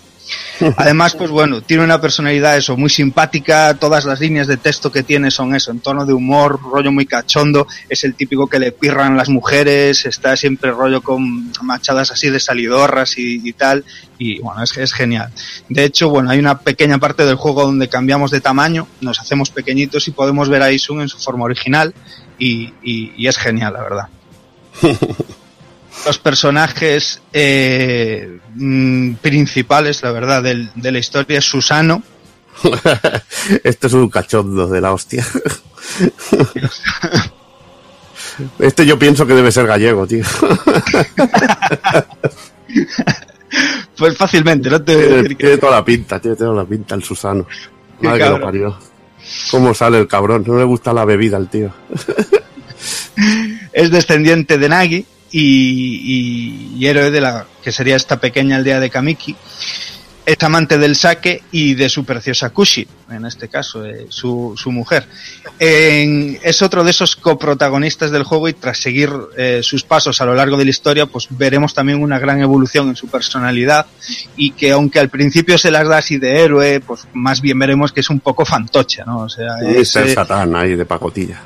(laughs) Además, pues bueno, tiene una personalidad eso, muy simpática, todas las líneas de texto que tiene son eso, en tono de humor, rollo muy cachondo, es el típico que le pirran las mujeres, está siempre rollo con machadas así de salidorras y, y tal, y bueno, es, es genial. De hecho, bueno, hay una pequeña parte del juego donde cambiamos de tamaño, nos hacemos pequeñitos y podemos ver a Isun en su forma original, y, y- y es genial, la verdad. (laughs) Los personajes eh, mm, principales, la verdad, del- de la historia es Susano, (laughs) este es un cachondo de la hostia. (laughs) Este yo pienso que debe ser gallego, tío. Pues fácilmente, no te voy a Tiene, decir que... tiene toda la pinta, tiene toda la pinta el Susano. Madre que lo parió. ¿Cómo sale el cabrón? No le gusta la bebida al tío. es descendiente de Nagi y, y- y héroe de la que sería esta pequeña aldea de Kamiki. Es amante del sake y de su preciosa Kushi, en este caso, eh, su, su mujer. En- es otro de esos coprotagonistas del juego y tras seguir eh, sus pasos a lo largo de la historia, pues veremos también una gran evolución en su personalidad y que aunque al principio se las da así de héroe, pues más bien veremos que es un poco fantoche, ¿no? O sea, es, Mr. eh, Satán ahí de pacotilla.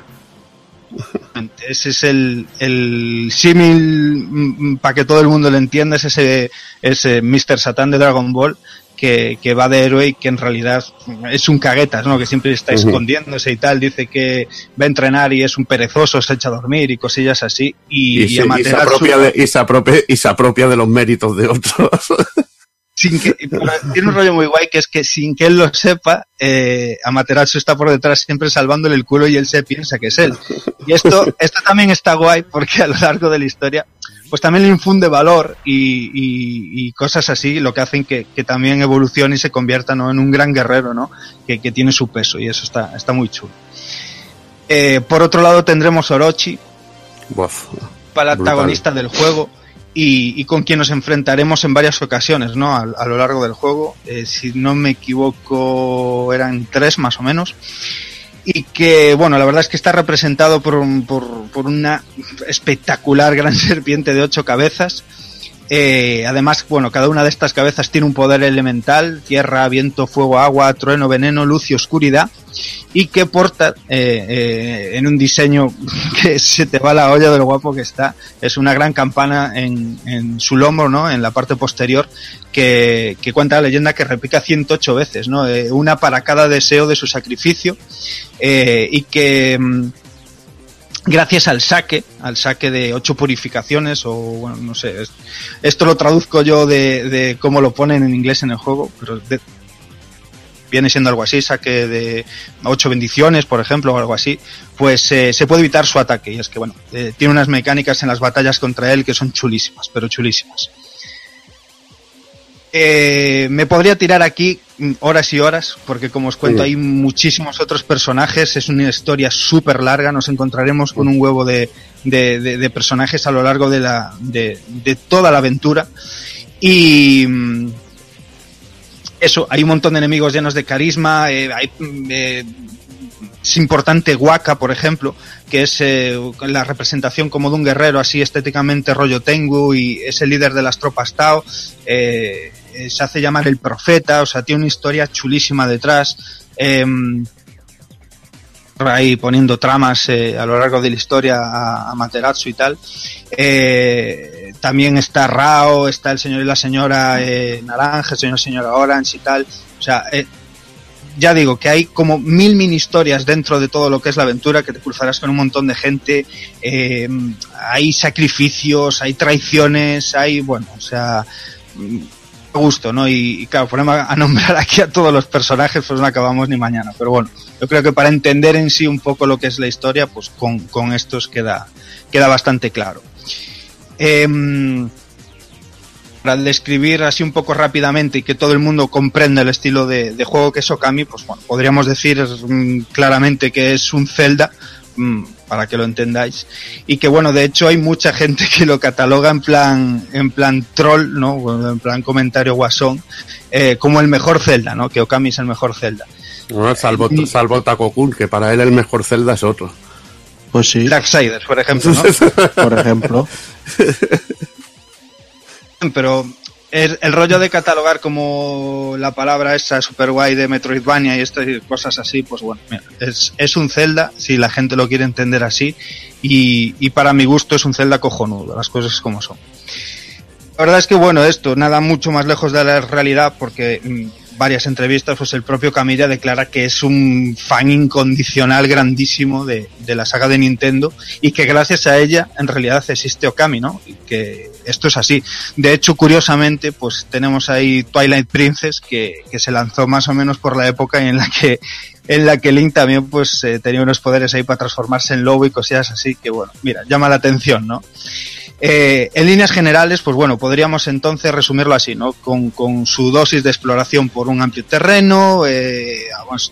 Ese es el, el símil para que todo el mundo lo entienda, es ese, ese Mr. Satan de Dragon Ball que, que va de héroe y que en realidad es un caguetas, ¿no? Que siempre está escondiéndose y tal, dice que va a entrenar y es un perezoso, se echa a dormir y cosillas así. Y, Y, y se, y se Amaterasu- apropia de, y, se apropia, y se apropia de los méritos de otros. (laughs) sin que, tiene un rollo muy guay que es que sin que él lo sepa, eh, Amaterasu está por detrás siempre salvándole el culo y él se piensa que es él. Y esto, (laughs) esto también está guay porque a lo largo de la historia, pues también le infunde valor y, y- y cosas así, lo que hacen que, que también evolucione y se convierta ¿no? en un gran guerrero, ¿no? Que, que tiene su peso y eso está, está muy chulo. Eh, por otro lado tendremos Orochi, para el Brutal. antagonista del juego y, con quien nos enfrentaremos en varias ocasiones, ¿no? A, a lo largo del juego. Eh, si no me equivoco, eran tres más o menos. Y que, bueno, la verdad es que está representado por, por, por una espectacular (laughs) gran serpiente de ocho cabezas. Eh, además, bueno, cada una de estas cabezas tiene un poder elemental, tierra, viento, fuego, agua, trueno, veneno, luz y oscuridad, y que porta eh, eh, en un diseño (laughs) que se te va la olla de lo guapo que está. Es una gran campana en, en su lomo, ¿no? En la parte posterior, que, que cuenta la leyenda que repica 108 veces, ¿no? Una para cada deseo de su sacrificio, y que... mm, gracias al saque, al saque de ocho purificaciones, o bueno, no sé, es- esto lo traduzco yo de, de cómo lo ponen en inglés en el juego, pero de- viene siendo algo así, saque de ocho bendiciones, por ejemplo, o algo así, pues eh, se puede evitar su ataque. Y es que, bueno, eh, tiene unas mecánicas en las batallas contra él que son chulísimas, pero chulísimas. Eh, me podría tirar aquí mm, horas y horas, porque como os cuento, Sí. hay muchísimos otros personajes, es una historia súper larga, nos encontraremos con un huevo de, de- de- de personajes a lo largo de, la, de, toda la aventura. Y mm, eso, hay un montón de enemigos llenos de carisma, eh, hay, mm, eh, es importante Waka, por ejemplo, que es eh, la representación como de un guerrero así estéticamente rollo Tengu y es el líder de las tropas Tao. eh, eh, se hace llamar el profeta, o sea, tiene una historia chulísima detrás. em, ahí poniendo tramas eh, a lo largo de la historia a, a Materatsu y tal. Eh, también está Rao, está el señor y la señora eh, Naranja, el señor y señora Orange y tal. O sea, eh, ya digo que hay como mil mini historias dentro de todo lo que es la aventura, que te cruzarás con un montón de gente, eh, hay sacrificios, hay traiciones, hay, bueno, o sea, gusto, ¿no? Y, claro, ponemos a nombrar aquí a todos los personajes, pues no acabamos ni mañana, pero bueno, yo creo que para entender en sí un poco lo que es la historia, pues con, con estos queda, queda bastante claro. Em, para describir así un poco rápidamente y que todo el mundo comprenda el estilo de, de juego que es Okami, pues bueno, podríamos decir mm, claramente que es un Zelda, mm, para que lo entendáis, y que bueno, de hecho hay mucha gente (laughs) que lo cataloga en plan, en plan troll, ¿no? Bueno, En plan comentario guasón, eh, como el mejor Zelda, ¿no? Que Okami es el mejor Zelda. No, salvo, salvo Taco Kun, que para él el mejor Zelda es otro. Pues sí. Darksiders, por ejemplo, ¿no? (laughs) Por ejemplo. pero el, rollo de catalogar como la palabra esa super guay de Metroidvania y estas cosas así, pues bueno, mira, es, es un Zelda, si la gente lo quiere entender así, y, y para mi gusto es un Zelda cojonudo, las cosas como son. La verdad es que bueno, esto nada mucho más lejos de la realidad porque mm, varias entrevistas, pues el propio Camilla declara que es un fan incondicional grandísimo de, de la saga de Nintendo y que gracias a ella en realidad existe Okami, ¿no? Y que esto es así. De hecho, curiosamente, pues tenemos ahí Twilight Princess que, que se lanzó más o menos por la época en la que en la que Link también pues eh, tenía unos poderes ahí para transformarse en lobo y cosillas así que bueno, mira, llama la atención, ¿no? Eh, en líneas generales, pues bueno, podríamos entonces resumirlo así, ¿no? Con, con su dosis de exploración por un amplio terreno, eh,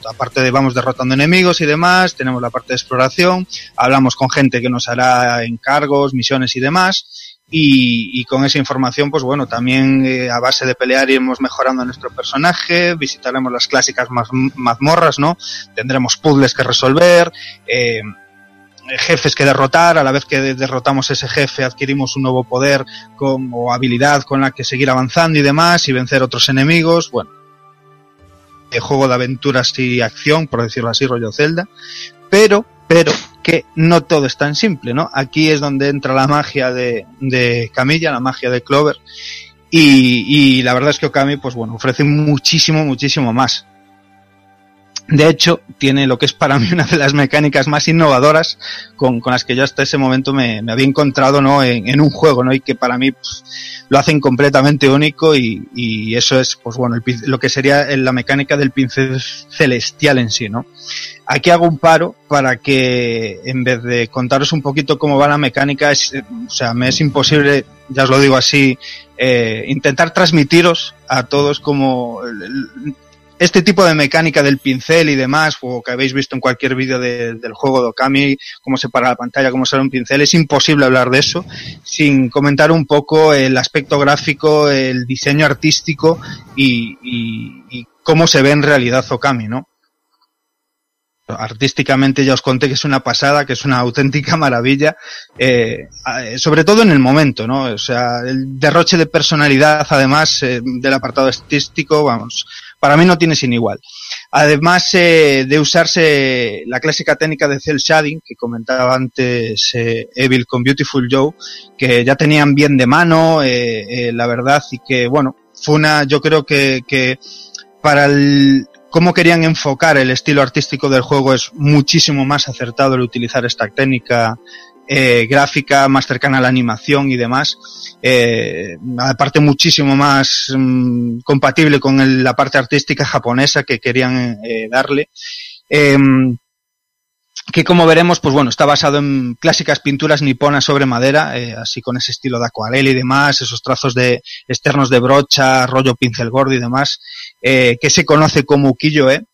aparte de vamos derrotando enemigos y demás, tenemos la parte de exploración, hablamos con gente que nos hará encargos, misiones y demás, y, y con esa información, pues bueno, también eh, a base de pelear iremos mejorando nuestro personaje, visitaremos las clásicas maz- mazmorras, ¿no? Tendremos puzzles que resolver, eh, jefes que derrotar, a la vez que de- derrotamos ese jefe adquirimos un nuevo poder con, o habilidad con la que seguir avanzando y demás y vencer otros enemigos, bueno, juego de aventuras y acción, por decirlo así, rollo Zelda, pero, pero, que no todo es tan simple, ¿no? Aquí es donde entra la magia de, Camilla, la magia de Clover, y, y la verdad es que Okami, pues bueno, ofrece muchísimo, muchísimo más. De hecho, tiene lo que es para mí (laughs) una de las mecánicas más innovadoras con, con las que yo hasta ese momento me, había encontrado ¿no? en, un juego, ¿no? Y que para mí pues, lo hacen completamente único y, y eso es, pues bueno, el lo que sería la mecánica del pincel celestial en sí, ¿no? Aquí hago un paro para que, en vez de contaros un poquito cómo va la mecánica, es, o sea, me es imposible, ya os lo digo así, eh, intentar transmitiros a todos como este tipo de mecánica del pincel y demás, o que habéis visto en cualquier vídeo de- del juego de Okami, cómo se para la pantalla, cómo sale un pincel, es imposible hablar de eso sin comentar un poco el aspecto gráfico, el diseño artístico y, cómo se ve en realidad Okami, ¿no? Artísticamente ya os conté que es una pasada, que es una (laughs) auténtica maravilla, eh, sobre todo en el momento, ¿no? O sea, el derroche de personalidad, además eh, del apartado artístico, vamos, para mí no tiene sin igual. Además eh, de usarse la clásica técnica de cel shading que comentaba antes eh, Evil con Beautiful Joe, que ya tenían bien de mano, eh, eh, la verdad, y que bueno, fue una, yo creo que, que para el cómo querían enfocar el estilo artístico del juego es muchísimo más acertado el utilizar esta técnica eh, gráfica más cercana a la animación y demás. Eh, aparte muchísimo más mm, compatible con la parte artística japonesa que querían eh, darle. Em, que como veremos, pues bueno, está basado en clásicas pinturas niponas sobre madera, eh, así con ese estilo de acuarela y demás, esos trazos de externos de brocha, rollo pincel gordo y demás, eh, que se conoce como ukiyo-e,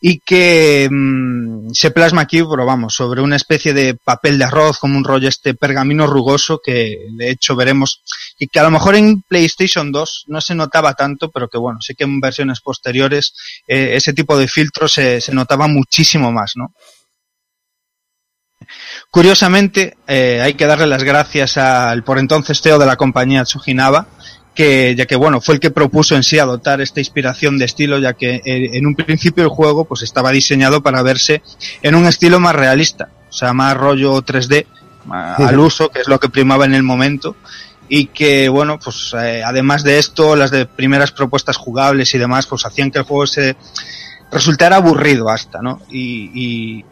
y que mm, se plasma aquí, pero vamos, sobre una especie de papel de arroz, como un rollo este pergamino rugoso, que de hecho veremos, y que a lo mejor en PlayStation 2 no se notaba tanto, pero que bueno, sí que en versiones posteriores eh, ese tipo de filtros se, se notaba muchísimo más, ¿no? Curiosamente, eh, hay que darle las gracias al por entonces CEO de la compañía Tsujinaba, que ya que bueno, fue el que propuso en sí adoptar esta inspiración de estilo, ya que eh, en un principio el juego pues estaba diseñado para verse en un estilo más realista, o sea, más rollo 3D, ma- al uso, que es lo que primaba en el momento, y que bueno, pues eh, además de esto, las de primeras propuestas jugables y demás, pues hacían que el juego se resultara aburrido hasta, ¿no? Y, y,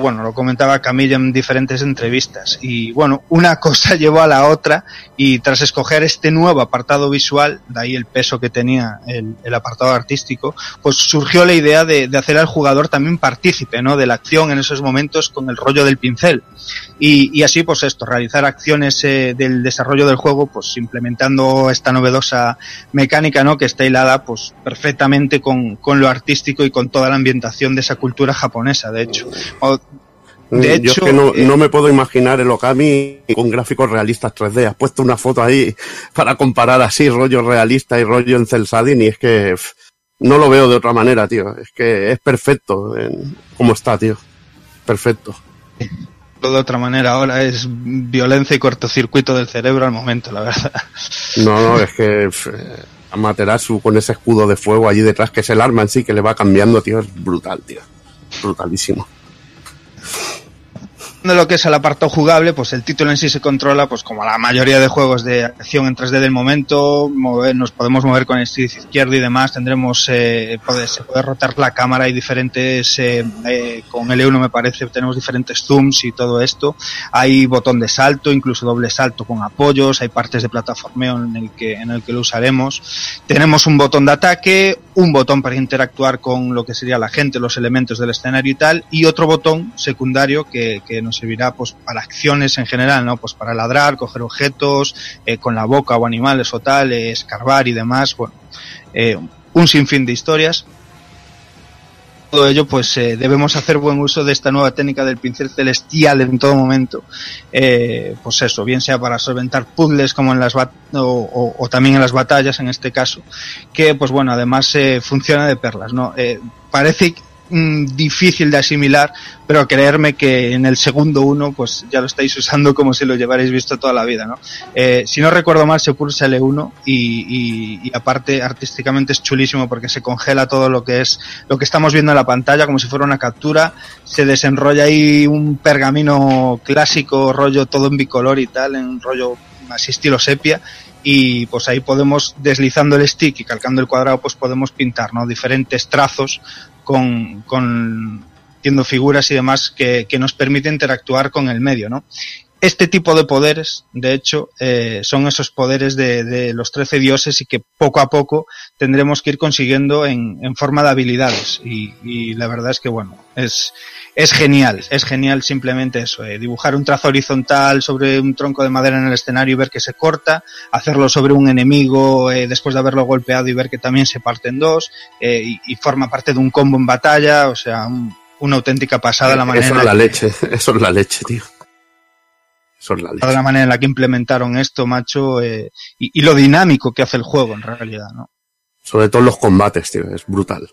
bueno, lo comentaba Camilla en diferentes entrevistas. Y bueno, una (laughs) cosa llevó a la otra y tras escoger este nuevo apartado visual, de ahí el peso que tenía el, apartado artístico, pues surgió la idea de, hacer al jugador también partícipe, ¿no? De la acción en esos momentos con el rollo del pincel. Y, así, pues esto, realizar acciones eh, del desarrollo del juego, pues implementando esta novedosa mecánica, ¿no? Que está hilada, pues perfectamente con, lo artístico y con toda la ambientación de esa cultura japonesa, de hecho. De Mm, Yo hecho, es que no, eh, no me puedo imaginar el Okami con gráficos realistas 3D. Has puesto una foto ahí para comparar así rollo realista y rollo en cel shading y es que pff, no lo veo de otra manera, tío. Es que es perfecto en, como está, tío. Perfecto. de otra manera ahora es violencia y cortocircuito del cerebro al momento, la verdad. No, no, es que pf, Amaterasu con ese escudo de fuego allí detrás, que es el arma en sí que le va cambiando, tío, es brutal, tío. Brutalísimo. De lo que es el apartado jugable, pues el título en sí se controla, pues como la mayoría de juegos de acción en 3D del momento, mover- nos podemos mover con el stick izquierdo y demás, tendremos, eh, se puede rotar la cámara y diferentes, eh, eh, con L1 me parece, tenemos diferentes zooms y todo esto, hay botón de salto, incluso doble salto con apoyos, hay partes de plataformeo en el que, en el que lo usaremos, tenemos un botón de ataque, un botón para interactuar con lo que sería la gente, los elementos del escenario y tal, y otro botón secundario que, que nos servirá pues para acciones en general, ¿no? Pues para ladrar, coger objetos, eh, con la boca o animales o tal, eh, escarbar y demás, bueno, eh, un sinfín de historias. Todo ello, pues eh, debemos hacer buen uso de esta nueva técnica del pincel celestial en todo momento. Pues eso, bien sea para solventar puzzles como en las o, o- o también en las batallas en este caso, que pues bueno, además funciona de perlas, ¿no? Parece mm, difícil de asimilar, pero creerme que en el segundo uno pues ya lo estáis usando como si lo llevarais visto toda la vida, ¿no? Eh, si no recuerdo mal se pulsa L1 y, y- y aparte artísticamente es chulísimo porque se congela todo lo que es lo que estamos viendo en la pantalla como si fuera una captura, se desenrolla ahí un pergamino clásico, rollo todo en bicolor y tal, en rollo así estilo sepia y pues ahí podemos deslizando el stick y calcando el cuadrado pues podemos pintar ¿no? diferentes trazos con, con haciendo figuras y demás que, que nos permite interactuar con el medio ¿no? este tipo de poderes, de hecho, eh, son esos poderes de, de los trece dioses y que poco a poco tendremos que ir consiguiendo en, en forma de habilidades. Y, y la verdad es que, bueno, es, es genial, es genial simplemente eso, eh, dibujar un trazo horizontal sobre un tronco de madera en el escenario y ver que se corta, hacerlo sobre un enemigo eh, después de haberlo golpeado y ver que también se parte en dos, eh, y, y forma parte de un combo en batalla, o sea, un- una auténtica pasada la manera Eso es la leche, (laughs) eso es la leche, tío. Eso es la leche. la manera en la que implementaron esto, macho, eh, y, y lo dinámico que hace el juego en realidad, ¿no? Sobre todo los combates, tío, es brutal.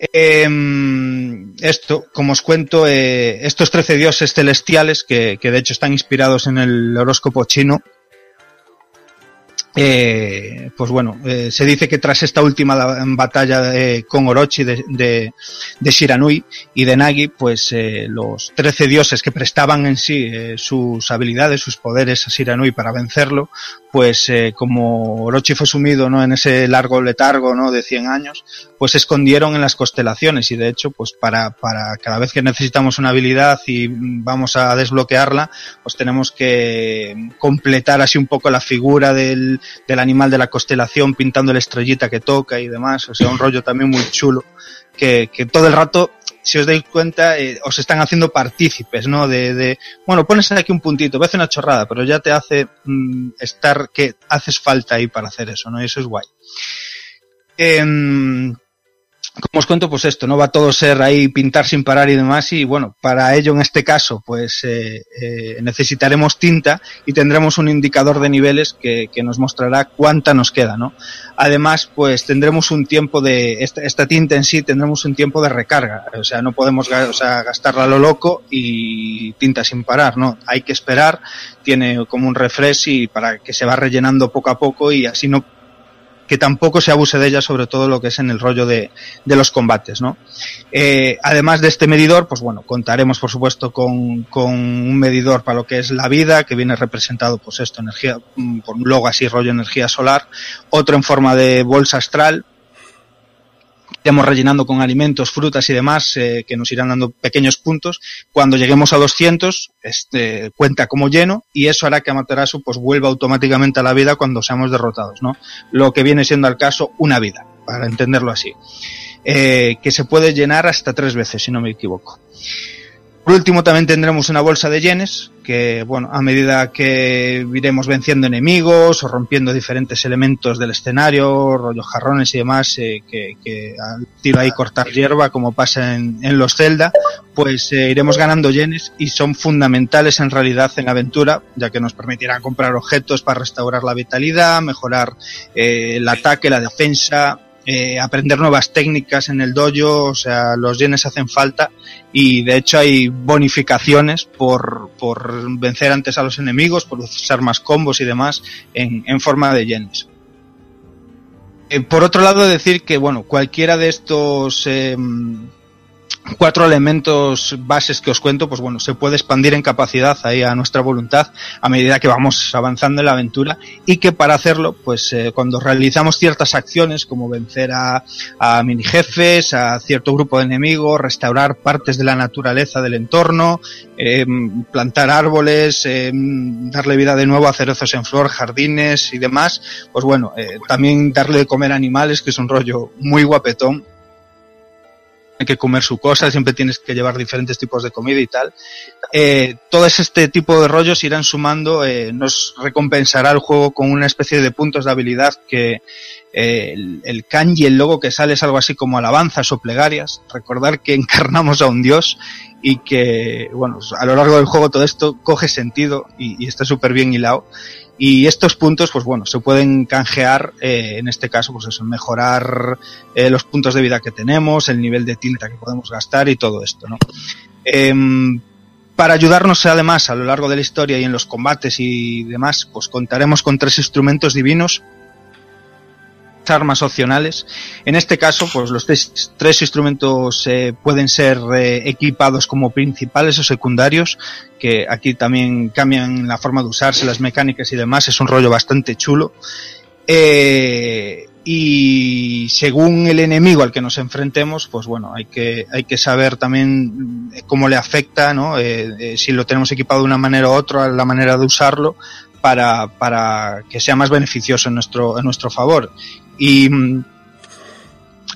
Em, esto, como os cuento, eh, estos trece dioses celestiales, que, que de hecho están inspirados en el horóscopo chino, eh, pues bueno, eh, se dice que tras esta última batalla con Orochi de, de, de Shiranui y de Nagi, pues los trece dioses que prestaban en sí sus habilidades, sus poderes a Shiranui para vencerlo, pues eh, como Orochi fue sumido ¿no? en ese largo letargo ¿no? de 100 años, pues se escondieron en las constelaciones y de hecho, pues para, para cada vez que necesitamos una habilidad y vamos a desbloquearla, pues tenemos que completar así un poco la figura del, del animal de la constelación pintando la estrellita que toca y demás, o sea, un rollo también muy chulo que, que todo el rato si os dais cuenta, eh, os están haciendo partícipes, ¿no? De, de, bueno, pones aquí un puntito, parece una chorrada, pero ya te hace mm, estar que haces falta ahí para hacer eso, ¿no? Y eso es guay. Em, como os cuento, pues esto, no va a todo ser ahí pintar sin parar y demás, y bueno, para ello en este caso, pues eh, eh, necesitaremos tinta y tendremos un indicador de niveles que, que nos mostrará cuánta nos queda, ¿no? Además, pues tendremos un tiempo de, esta, esta tinta en sí tendremos un tiempo de recarga, o sea, no podemos o sea, gastarla a lo loco y tinta sin parar, ¿no? Hay que esperar, tiene como un refresh y para que se va rellenando poco a poco y así no que tampoco se abuse de ella, sobre todo lo que es en el rollo de, de los combates, ¿no? Eh, además de este medidor, pues bueno, contaremos por supuesto con, con un medidor para lo que es la vida, que viene representado, pues esto, energía, mm, por un logo así, rollo energía solar, otro en forma de bolsa astral, iremos rellenando con alimentos, frutas y demás, eh, que nos irán dando pequeños puntos. Cuando lleguemos a 200, este, cuenta como lleno y eso hará que Amaterasu pues vuelva automáticamente a la vida cuando seamos derrotados, ¿no? Lo que viene siendo al caso una vida, para entenderlo así. Eh, que se puede llenar hasta tres veces, si no me equivoco. Por último, también tendremos una bolsa de yenes, que, bueno, a medida que iremos venciendo enemigos o rompiendo diferentes elementos del escenario, rollos jarrones y demás, eh, que, que al tiro ahí cortar hierba, como pasa en, en los Zelda, pues eh, iremos ganando yenes y son fundamentales en realidad en la aventura, ya que nos permitirán comprar objetos para restaurar la vitalidad, mejorar eh, el ataque, la defensa, eh, aprender nuevas técnicas en el dojo, o sea, los yenes hacen falta y de hecho hay bonificaciones por, por vencer antes a los enemigos, por usar más combos y demás en, en forma de yenes. Eh, por otro lado, decir que, bueno, cualquiera de estos eh, cuatro elementos bases que os cuento, pues bueno, se puede expandir en capacidad ahí a nuestra voluntad a medida que vamos avanzando en la aventura y que para hacerlo, pues eh, cuando realizamos ciertas acciones como vencer a, a mini jefes, a cierto grupo de enemigos, restaurar partes de la naturaleza del entorno, eh, plantar árboles, eh, darle vida de nuevo a cerezos en flor, jardines y demás, pues bueno, también darle de comer animales, que es un rollo muy guapetón que comer su cosa, siempre tienes que llevar diferentes tipos de comida y tal. Eh, todo este tipo de rollos irán sumando, eh, nos recompensará el juego con una especie de puntos de habilidad que eh, el, kanji, el logo que sale es algo así como alabanzas o plegarias. Recordar que (laughs) encarnamos a un dios y que, bueno, a lo largo del juego todo esto coge sentido y, y está súper bien hilado. Y estos puntos, pues bueno, se pueden canjear, eh, en este caso, pues eso, mejorar eh, los puntos de vida que tenemos, el nivel de tinta que podemos gastar y todo esto, ¿no? Em, para ayudarnos además a lo largo de la historia y en los combates y demás, pues contaremos con tres instrumentos divinos, armas opcionales. En este caso, pues los tres, tres instrumentos eh, pueden ser eh, equipados como principales o secundarios, que aquí también cambian la forma de usarse, las mecánicas y demás. Es un rollo bastante chulo. Eh, y según el enemigo al que nos enfrentemos, pues bueno, hay que, hay que saber también cómo le afecta, ¿no? Si lo tenemos equipado de una manera u otra, la manera de usarlo, para, para que sea más beneficioso en nuestro, en nuestro favor. Y mm,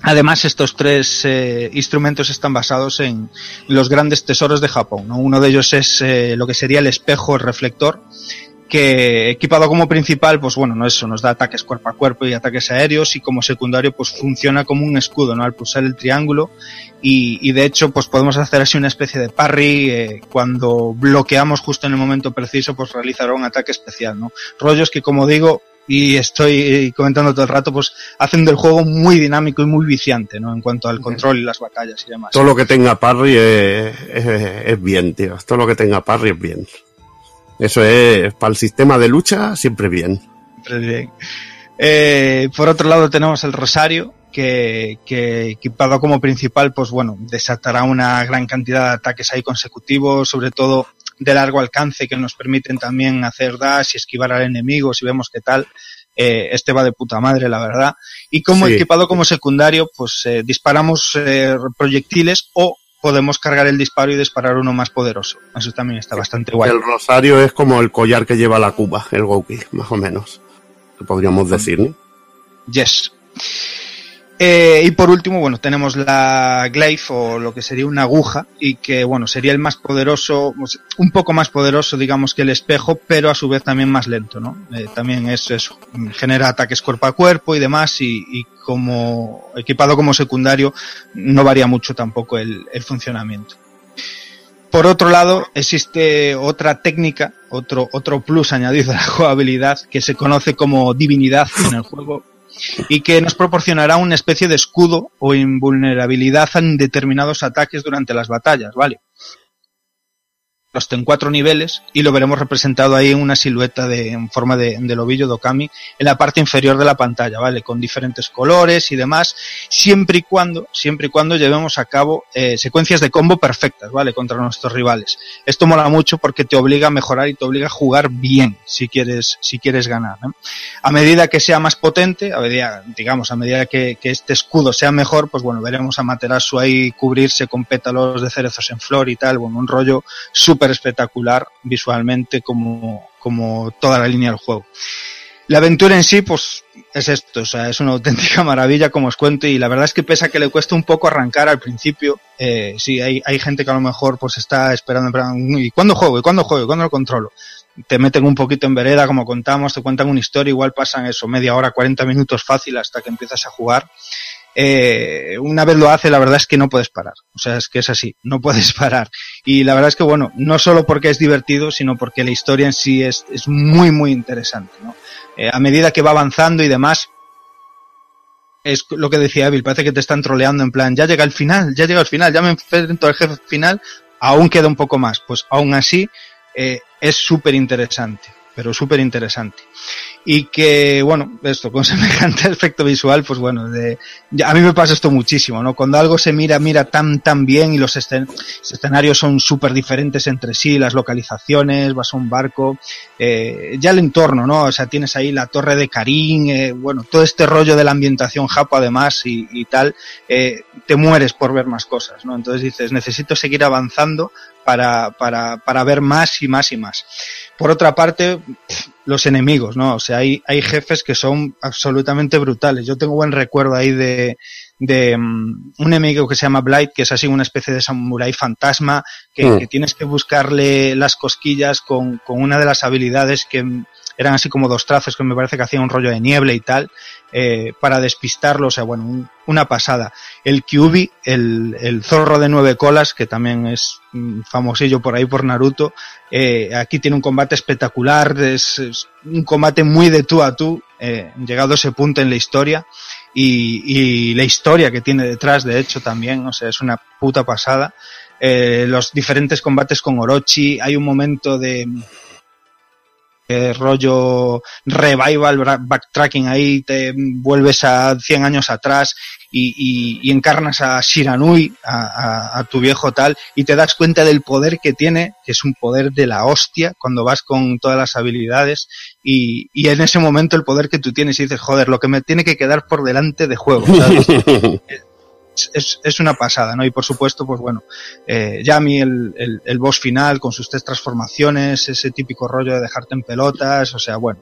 además estos tres eh, instrumentos están basados en los grandes tesoros de Japón. ¿no? Uno de ellos es eh, lo que sería el espejo reflector, que equipado como principal, pues bueno, no eso, nos da ataques cuerpo a cuerpo y ataques aéreos y como secundario pues funciona como un escudo, ¿no? Al pulsar el triángulo y, y de hecho pues podemos hacer así una especie de parry eh, cuando bloqueamos justo en el momento preciso pues realizará un ataque especial, ¿no? Rollos que como digo y estoy comentando todo el rato pues hacen del juego muy dinámico y muy viciante, ¿no? En cuanto al control y las batallas y demás. Todo lo que tenga parry es, es, es bien, tío. Todo lo que tenga parry es bien. Eso es, para el sistema de lucha, siempre bien. Siempre bien. Eh, por otro lado tenemos el Rosario, que, que, equipado como principal, pues bueno, desatará una gran cantidad de ataques ahí consecutivos, sobre todo de largo alcance, que nos permiten también hacer dash y esquivar al enemigo, si vemos qué tal. Eh, este va de puta madre, la verdad. Y como Sí. equipado como secundario, pues eh, disparamos eh, proyectiles o podemos cargar el disparo y disparar uno más poderoso. Eso también está bastante guay. El rosario es como el collar que lleva la Cuba, el Gouki, más o menos. Que podríamos decir, ¿no? Yes. Eh, y por último, bueno, tenemos la glaive o lo que sería una aguja y que, bueno, sería el más poderoso, un poco más poderoso, digamos, que el espejo, pero a su vez también más lento, ¿no? Eh, también es eso, genera ataques cuerpo a cuerpo y demás y, y como equipado como secundario no varía mucho tampoco el, el funcionamiento. Por otro lado, existe otra técnica, otro, otro plus añadido a la jugabilidad que se conoce como divinidad en el juego y que nos proporcionará una especie de escudo o invulnerabilidad en determinados ataques durante las batallas, ¿vale? Hasta en cuatro niveles y lo veremos representado ahí en una silueta de, en forma de, del ovillo de Okami en la parte inferior de la pantalla, ¿vale? Con diferentes colores y demás, siempre y cuando, siempre y cuando llevemos a cabo eh, secuencias de combo perfectas, ¿vale? Contra nuestros rivales. Esto mola mucho porque te obliga a mejorar y te obliga a jugar bien si quieres, si quieres ganar. A medida que sea más potente, a medida, digamos, a medida que, que este escudo sea mejor, pues bueno, veremos a Materasu ahí cubrirse con pétalos de cerezos en flor y tal, bueno, un rollo súper espectacular visualmente como, como toda la línea del juego. La aventura en sí, pues es esto, o sea, es una auténtica (laughs) maravilla como os cuento y la verdad es que pese a que le cuesta un poco arrancar al principio, eh, sí, hay, hay gente que a lo mejor pues está esperando, ¿y cuándo juego? ¿Y cuándo juego? ¿Y cuándo lo controlo? Te meten un poquito en vereda, como contamos, te cuentan una historia, igual pasan eso, media hora, 40 minutos fácil hasta que empiezas a jugar. Eh, una vez lo hace, la verdad es que no puedes parar. O sea, es que es así, no puedes (laughs) parar. Y la verdad es que, bueno, no solo porque es divertido, sino porque la historia en sí es, es muy, muy interesante, ¿no? Eh, a medida que va avanzando y demás, es lo que decía Evil, parece que te están troleando en plan, ya llega el final, ya llega el final, ya me enfrento al jefe final, aún queda un poco más. Pues aún así eh, es súper interesante, pero súper interesante. Y que, bueno, esto, con (laughs) semejante aspecto visual, pues bueno, de, a mí me pasa esto muchísimo, ¿no? Cuando algo se mira, mira tan, tan bien y los escenarios son súper diferentes entre sí, las localizaciones, vas a un barco, eh, ya el entorno, ¿no? O sea, tienes ahí la torre de Karin, eh, bueno, todo este rollo de la ambientación japo además y, y tal, eh, te mueres por ver más cosas, ¿no? Entonces dices, necesito seguir avanzando para, para, para ver más y más y más. Por otra parte, los enemigos, ¿no? O sea, hay, hay jefes que son absolutamente brutales. Yo tengo buen recuerdo ahí de, de mm, un enemigo que se llama Blight, que es así una especie de samurái fantasma, que, Mm. que tienes que buscarle las cosquillas con, con una de las habilidades que eran así como dos trazos que me parece que hacían un rollo de niebla y tal, eh, para despistarlo, o sea, bueno, un- una pasada. El Kyubi, el, el zorro de nueve colas, que también es mm, famosillo por ahí por Naruto, eh, aquí tiene un combate espectacular, es, un combate muy de tú a tú, eh, llegado a ese punto en la historia, y, y la historia que tiene detrás, de hecho, también, o sea, es una puta pasada. Eh, los diferentes combates con Orochi, hay un momento de rollo revival, backtracking ahí, te vuelves a 100 años atrás y, y- encarnas a Shiranui, a tu viejo tal, y te das cuenta del poder que tiene, que es un poder de la hostia, cuando vas con todas las habilidades, y, y en ese momento el poder que tú tienes y dices, joder, lo que me tiene que quedar por delante de juego, ¿sabes? (laughs) es, es- una pasada, ¿no? Y por supuesto, pues bueno, eh, Yami, el, el, el boss final, con sus tres transformaciones, ese típico rollo de dejarte en pelotas, o sea, bueno.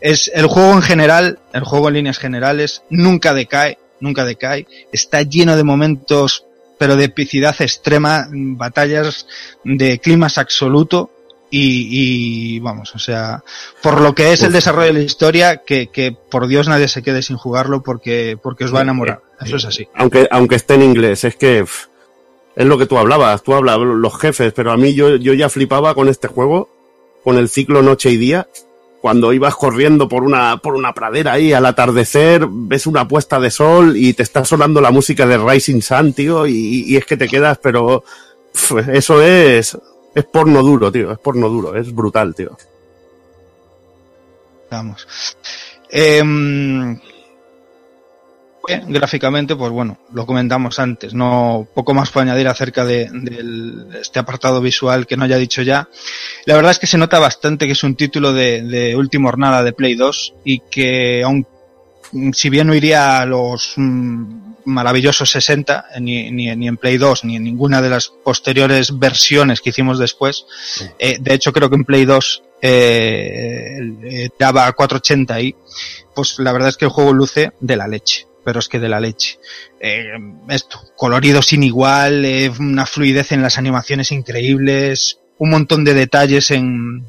Es, el juego en general, el juego en líneas generales, nunca decae, nunca decae, está lleno de momentos, pero de epicidad extrema, batallas de climas absoluto, y, y vamos, o sea, por lo que es el desarrollo de la historia, que, que por Dios nadie se quede sin jugarlo porque, porque os va a enamorar. Eso es así. aunque, aunque esté en inglés, es que pff, es lo que tú hablabas, tú hablabas los jefes, pero a mí yo, yo ya flipaba con este juego, con el ciclo noche y día, cuando ibas corriendo por una, por una pradera ahí al atardecer, ves una puesta de sol y te está sonando la música de Rising Sun, tío, y, y es que te quedas, pero pff, eso es, es porno duro, tío, es porno duro, es brutal, tío. Vamos. Eh, gráficamente, pues bueno, lo comentamos antes, no poco más puedo añadir acerca de, este apartado visual que no haya dicho ya. La verdad es que se nota bastante que es un título de, de última jornada de Play 2 y que aun si bien no iría a los mm, maravillosos 60, ni, ni, ni en Play 2, ni en ninguna de las posteriores versiones que hicimos después, eh, de hecho creo que en Play 2 eh, eh, daba a 480 ahí, pues la verdad es que el juego luce de la leche, pero es que de la leche. Eh, esto, colorido sin igual, eh, una fluidez en las animaciones increíbles, un montón de detalles en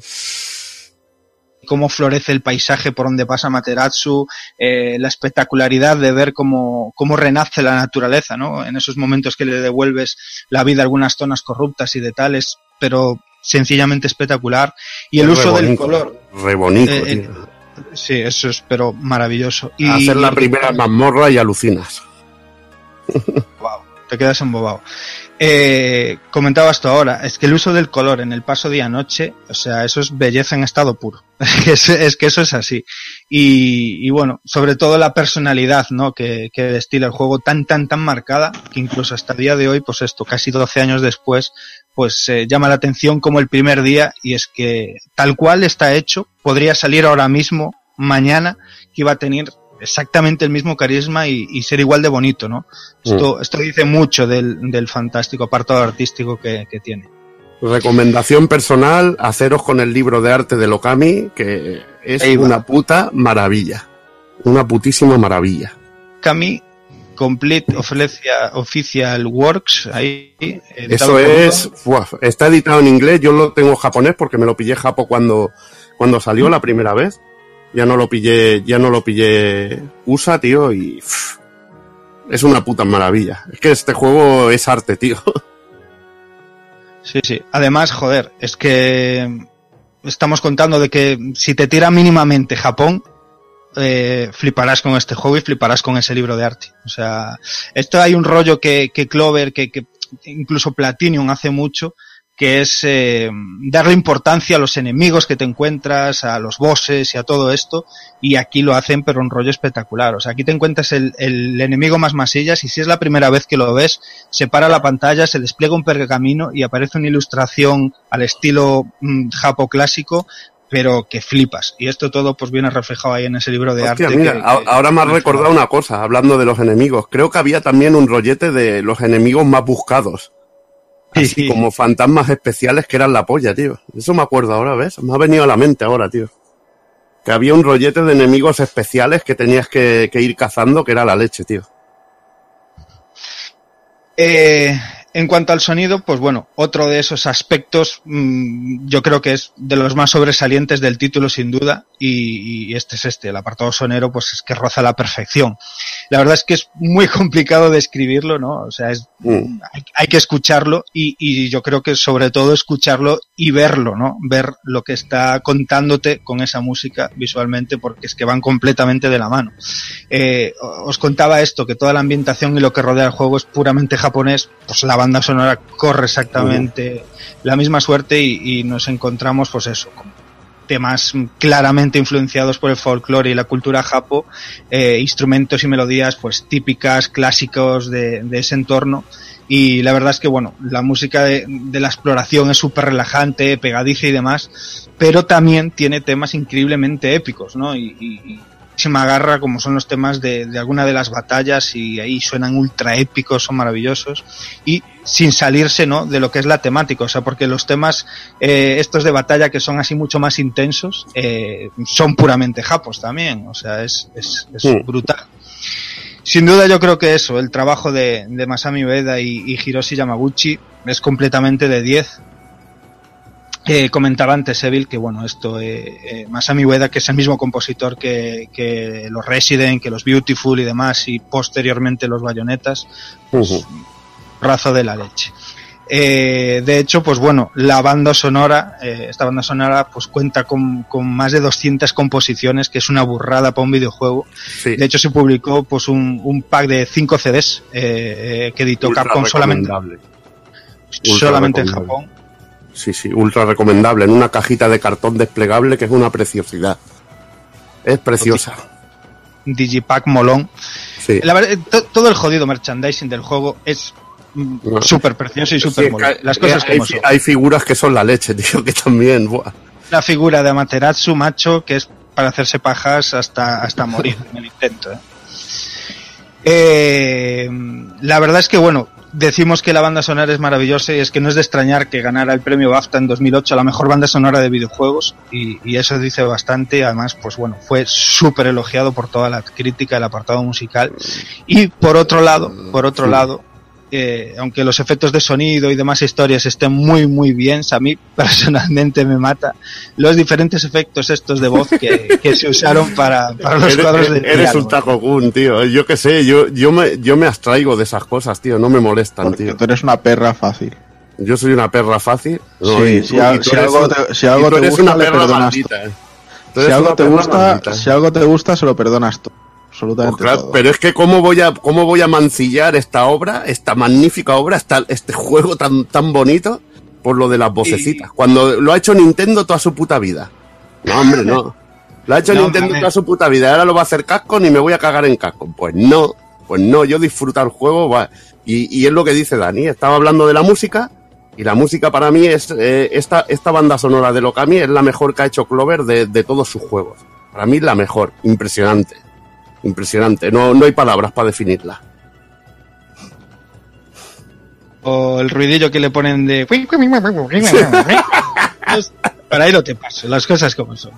cómo florece el paisaje por donde pasa Materatsu, eh, la espectacularidad de ver cómo, cómo renace la naturaleza, ¿no? En esos momentos que le devuelves la vida a algunas zonas corruptas y de tales, pero sencillamente espectacular. Y el Es uso del color. Re bonito, Eh, eh, tío. Sí, eso es, pero maravilloso. Y Hacer la primera mazmorra y alucinas. te quedas embobado. Eh, comentaba esto ahora, es que el uso del color en el paso día-noche, o sea, eso es belleza en estado puro. (laughs) es, es que eso es así. Y, bueno, sobre todo la personalidad, ¿no? Que, que destila el juego tan, tan, tan marcada, que incluso hasta el día de hoy, pues esto, casi 12 años después, pues eh, llama la atención como el primer día, y es que tal cual está hecho, podría salir ahora mismo, mañana, que iba a tener exactamente el mismo carisma y, y ser igual de bonito, ¿no? Esto, esto dice mucho del, del fantástico apartado artístico que, que tiene. Recomendación personal, haceros con el libro de arte de Lokami, que es una puta maravilla. Una putísima maravilla. Kami Complete Officia- Official Works, ahí. Eso es, ¡buah! está editado en inglés, yo lo tengo japonés porque me lo pillé japo cuando, cuando salió la primera vez. Ya no lo pillé, ya no lo pillé USA, tío, y es una puta maravilla. Es que este juego es arte, tío. (laughs) Sí, sí. Además, joder, es que estamos contando de que si te tira mínimamente Japón, eh, fliparás con este juego y fliparás con ese libro de arte. O sea, esto hay un rollo que, que Clover, que, que incluso Platinum hace mucho, que es eh, darle importancia a los enemigos que te encuentras, a los bosses y a todo esto, y aquí lo hacen pero un rollo espectacular. O sea, aquí te encuentras el, el enemigo más masillas y si es la primera vez que lo ves, se para la pantalla, se despliega un pergamino y aparece una ilustración al estilo mm, japo clásico, pero que flipas. Y esto todo pues viene reflejado ahí en ese libro de Hostia, arte. mira, que- a- que- ahora me has recordado una cosa, hablando de los enemigos. Creo que había también un rollete de los enemigos más buscados. Así como fantasmas especiales que eran la polla, tío. Eso me acuerdo ahora, ¿ves? Me ha venido a la mente ahora, tío. Que había un rollete de enemigos especiales que tenías que, que ir cazando, que era la leche, tío. Eh, en cuanto al sonido, pues bueno, otro de esos aspectos mm, yo creo que es de los más sobresalientes del título sin duda y, y este es este, el apartado sonero pues es que roza la perfección. La verdad es que es muy (laughs) complicado describirlo, ¿no? O sea, es, Mm. hay, hay que escucharlo y, y yo creo que sobre todo escucharlo y verlo, ¿no? Ver lo que está contándote con esa música visualmente porque es que van completamente de la mano. Eh, os contaba esto, que toda la ambientación y lo que rodea el juego es puramente japonés, pues la banda sonora corre exactamente la misma suerte y, y nos encontramos pues eso, con temas claramente influenciados por el folclore y la cultura japo, eh, instrumentos y melodías pues típicas, clásicos de, de ese entorno. Y la verdad es que, bueno, la música de, de la exploración es súper relajante, pegadiza y demás, pero también tiene temas increíblemente épicos, ¿no? Y, y- y se me agarra como son los temas de, de alguna de las batallas y ahí suenan ultra épicos, son maravillosos y sin salirse, ¿no? De lo que es la temática, o sea, porque los temas eh, estos de batalla que son así mucho más intensos eh, son puramente japos también, o sea, es, es, es brutal. Sin duda yo creo que eso, el trabajo de, de Masami Ueda y, y Hiroshi Yamaguchi es completamente de 10. Eh, comentaba antes Evil que bueno, esto, eh, eh, Masami Ueda, que es el mismo compositor que, que los Resident, que los Beautiful y demás, y posteriormente los Bayonetas, Ujú. razo de la leche. Eh, de hecho, pues bueno, la banda sonora, eh, esta banda sonora, pues cuenta con, con más de 200 composiciones, que es una burrada para un videojuego. Sí. De hecho, se publicó pues un, un pack de 5 CDs eh, eh, que editó Ultra Capcom solamente, solamente en. Japón. Sí, sí, ultra recomendable. En una cajita de cartón desplegable que es una preciosidad. Es preciosa. Digipack molón. Sí. La verdad, to- todo el jodido merchandising del juego es mm, No. súper precioso y súper molón. que Las cosas hay, como fi- son. hay figuras que son la leche, (laughs) tío, que también. buah. La figura de Amaterasu, macho, que es para hacerse pajas hasta, hasta morir en el intento. ¿eh? (laughs) Eh, la verdad es que, bueno, decimos que la banda sonora es maravillosa y es que no es de extrañar que ganara el premio BAFTA en 2008 a la mejor banda sonora de videojuegos y, y eso dice bastante. Además, pues bueno, fue súper elogiado por toda la crítica, el apartado musical. Y por otro lado, por otro Sí. lado, aunque los efectos de sonido y demás historias estén muy muy bien, a mí (laughs) personalmente me mata los diferentes efectos estos de voz que, que se usaron para, para los Eres, cuadros de eres diálogo. un Takokun, tío. Yo qué sé, yo, yo, me, yo me abstraigo de esas cosas, tío. No me molestan, Porque tío. tú eres una perra fácil. Yo soy una perra fácil. No, Sí, y si tú- a- tú algo te- si algo tú te gusta, una le perra perdonas maldita, eh. Tú Si algo, te gusta, maldita. si algo te gusta, se lo perdonas Pues Absolutamente claro, todo. pero es que cómo voy a cómo voy a mancillar esta obra, esta magnífica obra, esta, este juego tan tan bonito por lo de las vocecitas. Cuando lo ha hecho Nintendo toda su puta vida. No, hombre, no. Lo ha hecho No, Nintendo hombre. toda su puta vida. Ahora lo va a hacer Capcom y me voy a cagar en Capcom. Pues no, pues no. Yo disfruto el juego va. Y, y es lo que dice Dani. Estaba hablando de la música y la música para mí es eh, esta esta banda sonora de Lokami es la mejor que ha hecho Clover de, de todos sus juegos. Para mí la mejor, impresionante. Impresionante, no, no hay palabras para definirla. O el ruidillo que le ponen de... (laughs) Para ahí no te paso, las cosas como son.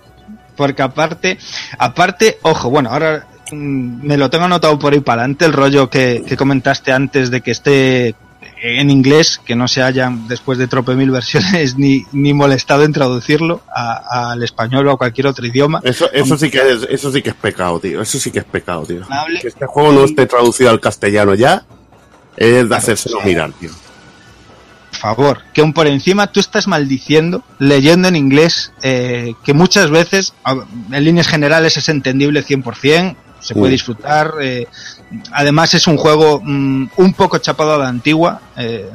Porque aparte, aparte, ojo, bueno, ahora mm, me lo tengo anotado por ahí para adelante, el rollo que, que comentaste antes de que esté en inglés, que no se hayan, después de trope mil versiones, (laughs) ni, ni molestado en traducirlo al español o a cualquier otro idioma. Eso, eso sí que es, eso sí que es pecado, tío. Eso sí que es pecado, tío. Que este juego no esté traducido al castellano ya, es de hacérselo mirar, tío. Por favor, que aún por encima tú estás maldiciendo, leyendo en inglés, eh, que muchas veces, en líneas generales es entendible 100%, se puede Mm. disfrutar. eh, además es un juego mm, un poco chapado a la antigua. eh,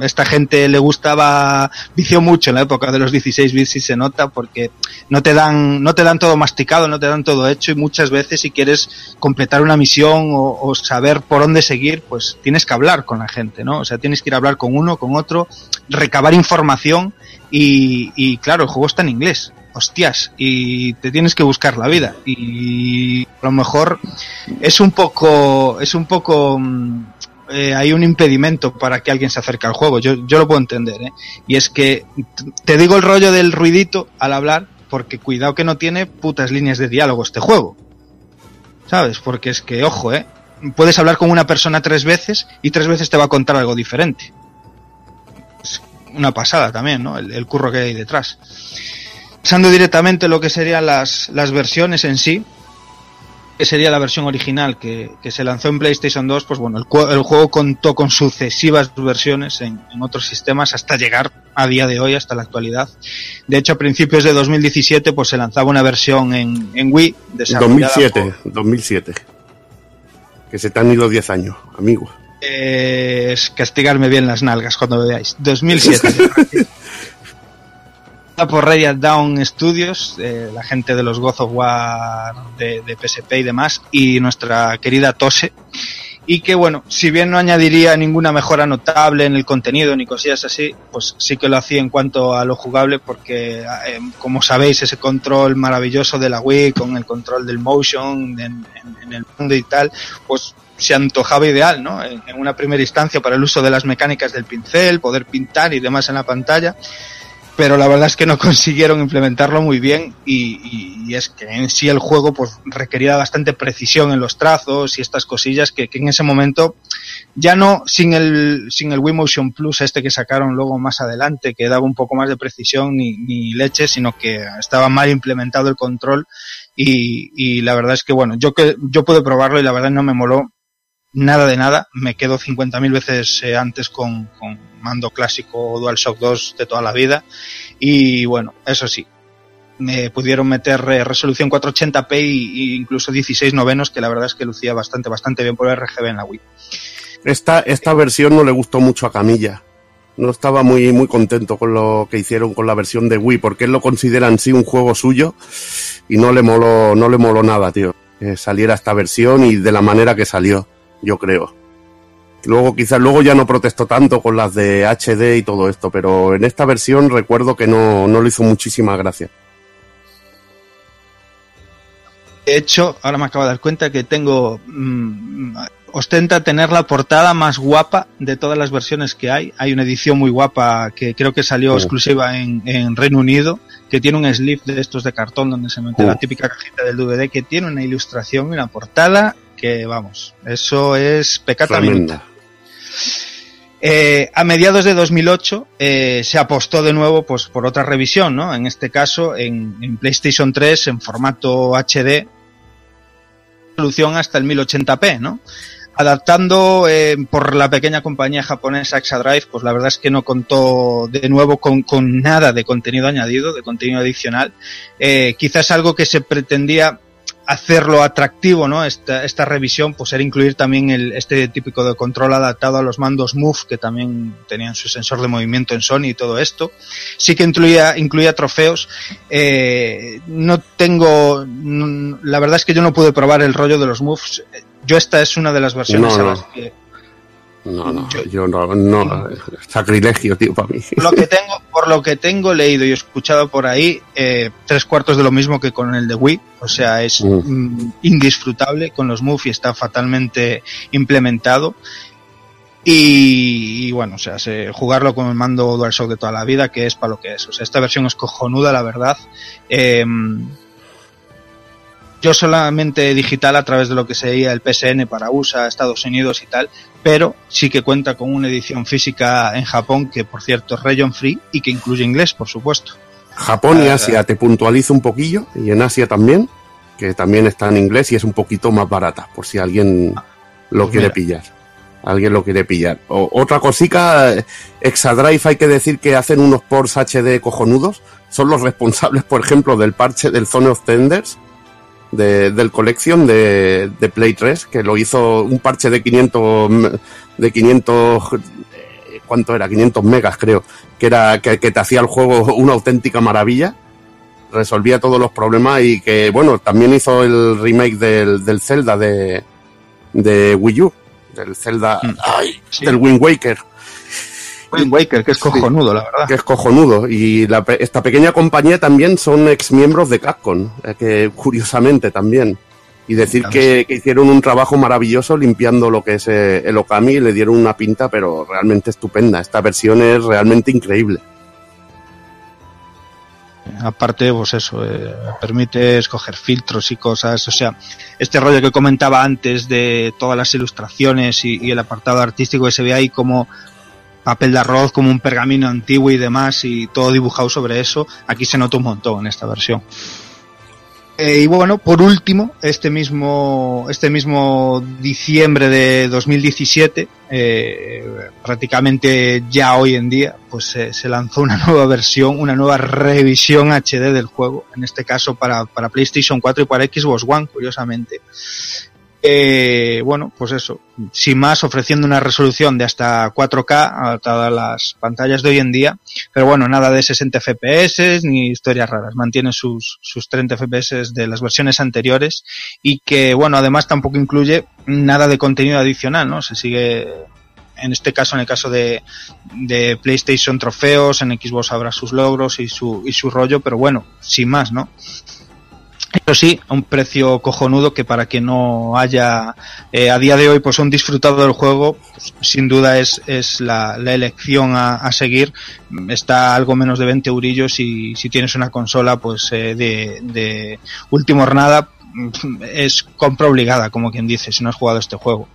esta gente le gustaba, vició mucho en la época de los 16 bits y se nota porque no te dan, no te dan todo masticado, no te dan todo hecho y muchas veces si quieres completar una misión o, o saber por dónde seguir, pues tienes que hablar con la gente, ¿no? O sea, tienes que ir a hablar con uno, con otro, recabar información y, y claro, el juego está en inglés. Hostias, y te tienes que buscar la vida. Y a lo mejor es un poco, es un poco, mm, eh, hay un impedimento para que alguien se acerque al juego. Yo, yo lo puedo entender, ¿eh? Y es que te digo el rollo del ruidito al hablar, porque cuidado que no tiene putas líneas de diálogo este juego. ¿Sabes? Porque es que, ojo, ¿eh? Puedes hablar con una persona tres veces y tres veces te va a contar algo diferente. Es una pasada también, ¿no? El, el curro que hay detrás. Pasando directamente lo que serían las, las versiones en sí, que sería la versión original que, que se lanzó en PlayStation 2, pues bueno, el, el juego contó con sucesivas versiones en, en otros sistemas hasta llegar a día de hoy, hasta la actualidad. De hecho, a principios de 2017, pues se lanzaba una versión en, en Wii, desarrollada 2007, 2007. Que se te han ido 10 años, amigo. Eh, es castigarme bien las nalgas cuando me veáis. 2007. (laughs) por Radiant Down Studios, eh, la gente de los God of War de, PSP y demás, y nuestra querida Tose. Y que bueno, si bien no añadiría ninguna mejora notable en el contenido ni cosillas así, pues sí que lo hacía en cuanto a lo jugable, porque eh, como sabéis, ese control maravilloso de la Wii con el control del motion en, el mundo y tal, pues se antojaba ideal, ¿no? En una primera instancia para el uso de las mecánicas del pincel, poder pintar y demás en la pantalla, pero la verdad es que no (laughs) consiguieron implementarlo muy bien y, y- y es que en sí el juego pues requería bastante precisión en los trazos y estas cosillas que, que en ese momento ya no sin el sin el Wii Motion Plus este que sacaron luego más adelante que daba un poco más de precisión ni, ni leche sino que estaba mal implementado el control y, y la verdad es que bueno yo que yo pude probarlo y la verdad no me moló nada de nada. Me quedo 50.000 veces eh, antes con, con mando clásico DualShock 2 de toda la vida. Y bueno, eso sí, me pudieron meter eh, resolución 480p y, y incluso 16 novenos, que la verdad es que lucía bastante, bastante bien por RGB en la Wii. Esta, esta versión no le gustó mucho a Camilla. No estaba muy, muy contento con lo que hicieron con la versión de Wii, porque él lo considera en sí un juego suyo y no le moló, no le moló nada, tío. Que saliera esta versión y de la manera que salió, yo creo. Luego, quizás luego ya no protestó tanto con las de HD y todo esto, pero en esta versión recuerdo que no, no le hizo muchísima gracia. De hecho, ahora me acabo de dar cuenta que tengo. mm, ostenta tener la portada más guapa de todas las versiones que hay. Hay una edición muy guapa que creo que salió exclusiva en, en Reino Unido, que tiene un sleeve de estos de cartón donde se mete la típica cajita del DVD, que tiene una ilustración y una portada que, vamos, eso es pecata minuta. Eh, a mediados de 2008 eh, se apostó de nuevo pues, por otra revisión, ¿no? En este caso en, en PlayStation 3 en formato HD, resolución hasta el 1080p, ¿no? Adaptando eh, por la pequeña compañía japonesa Exadrive, pues la verdad es que no contó de nuevo con, con nada de contenido añadido, de contenido adicional. Eh, quizás algo que se pretendía hacerlo atractivo, ¿no? Esta, esta revisión, pues era incluir también el, este típico de control adaptado a los mandos Move, que también tenían su sensor de movimiento en Sony y todo esto. Sí que incluía, incluía trofeos. Eh, no tengo, no- la verdad es que yo no pude probar el rollo de los Moves. Yo esta es una de las versiones No, a las que No, no, yo no, no, sacrilegio, tío, para mí. por lo que tengo, por lo que tengo leído y escuchado por ahí, eh, tres cuartos de lo mismo que con el de Wii. O sea, es mm, indisfrutable con los Move y está fatalmente implementado. Y, y bueno, o sea, se- jugarlo con el mando DualShock de toda la vida, que es para lo que es. O sea, esta versión es cojonuda, la verdad. Eh, yo solamente digital a través de lo que sería el PSN para USA, Estados Unidos y tal, pero sí que cuenta con una edición física en Japón que por cierto es region free y que incluye inglés, por supuesto. Japón y Ah, Asia te puntualizo un poquillo, y en Asia también, que también está en inglés y es un poquito más barata, por si alguien lo Pues quiere mira. pillar. alguien lo quiere pillar. O- otra cosica, eh, Exadrive hay que decir que hacen unos ports HD cojonudos. Son los responsables, por ejemplo, del parche del Zone of Tenders, de- del Collection de, de Play 3, que lo hizo un parche de 500, m- de 500, eh, ¿cuánto era? 500 megas creo, que era, que, que te hacía el juego una auténtica maravilla. Resolvía todos los problemas y que, bueno, también hizo el remake del, del Zelda de, de Wii U, del Zelda, ay, Sí. del Wind Waker, Wind Waker, que es cojonudo, la verdad. que es cojonudo. Y la pe- esta pequeña compañía también son ex miembros de Capcom, eh, que curiosamente también. Y decir que, que hicieron un trabajo maravilloso limpiando lo que es eh, el Okami y le dieron una pinta, pero realmente estupenda. Esta versión es realmente increíble. Aparte, pues eso, eh, permite escoger filtros y cosas. O sea, este rollo que comentaba antes de todas las ilustraciones y, y el apartado artístico que se ve ahí como papel de arroz, como un pergamino antiguo y demás, y todo dibujado sobre eso, aquí se nota un montón en esta versión. Eh, y bueno, por último, este mismo, este mismo diciembre de 2017, eh, prácticamente ya hoy en día, pues eh, se lanzó una (laughs) nueva versión, una nueva revisión HD del juego, en este caso para, para PlayStation 4 y para Xbox One, curiosamente. Eh, bueno, pues eso, sin más, ofreciendo una resolución de hasta 4K a todas las pantallas de hoy en día, pero bueno, nada de 60 FPS ni historias raras, mantiene sus, sus 30 FPS de las versiones anteriores y que, bueno, además tampoco incluye nada de contenido adicional, ¿no? Se sigue, en este caso, en el caso de, de PlayStation trofeos, en Xbox habrá sus logros y su, y su rollo, pero bueno, sin más, ¿no? Eso sí, a un precio cojonudo que para quien no haya eh, a día de hoy pues un disfrutado del juego, pues, sin duda es, es la, la elección a, a seguir. Está algo menos de 20 eurillos y si tienes una consola pues eh, de, de última hornada es compra obligada, como quien dice, si no has jugado este juego.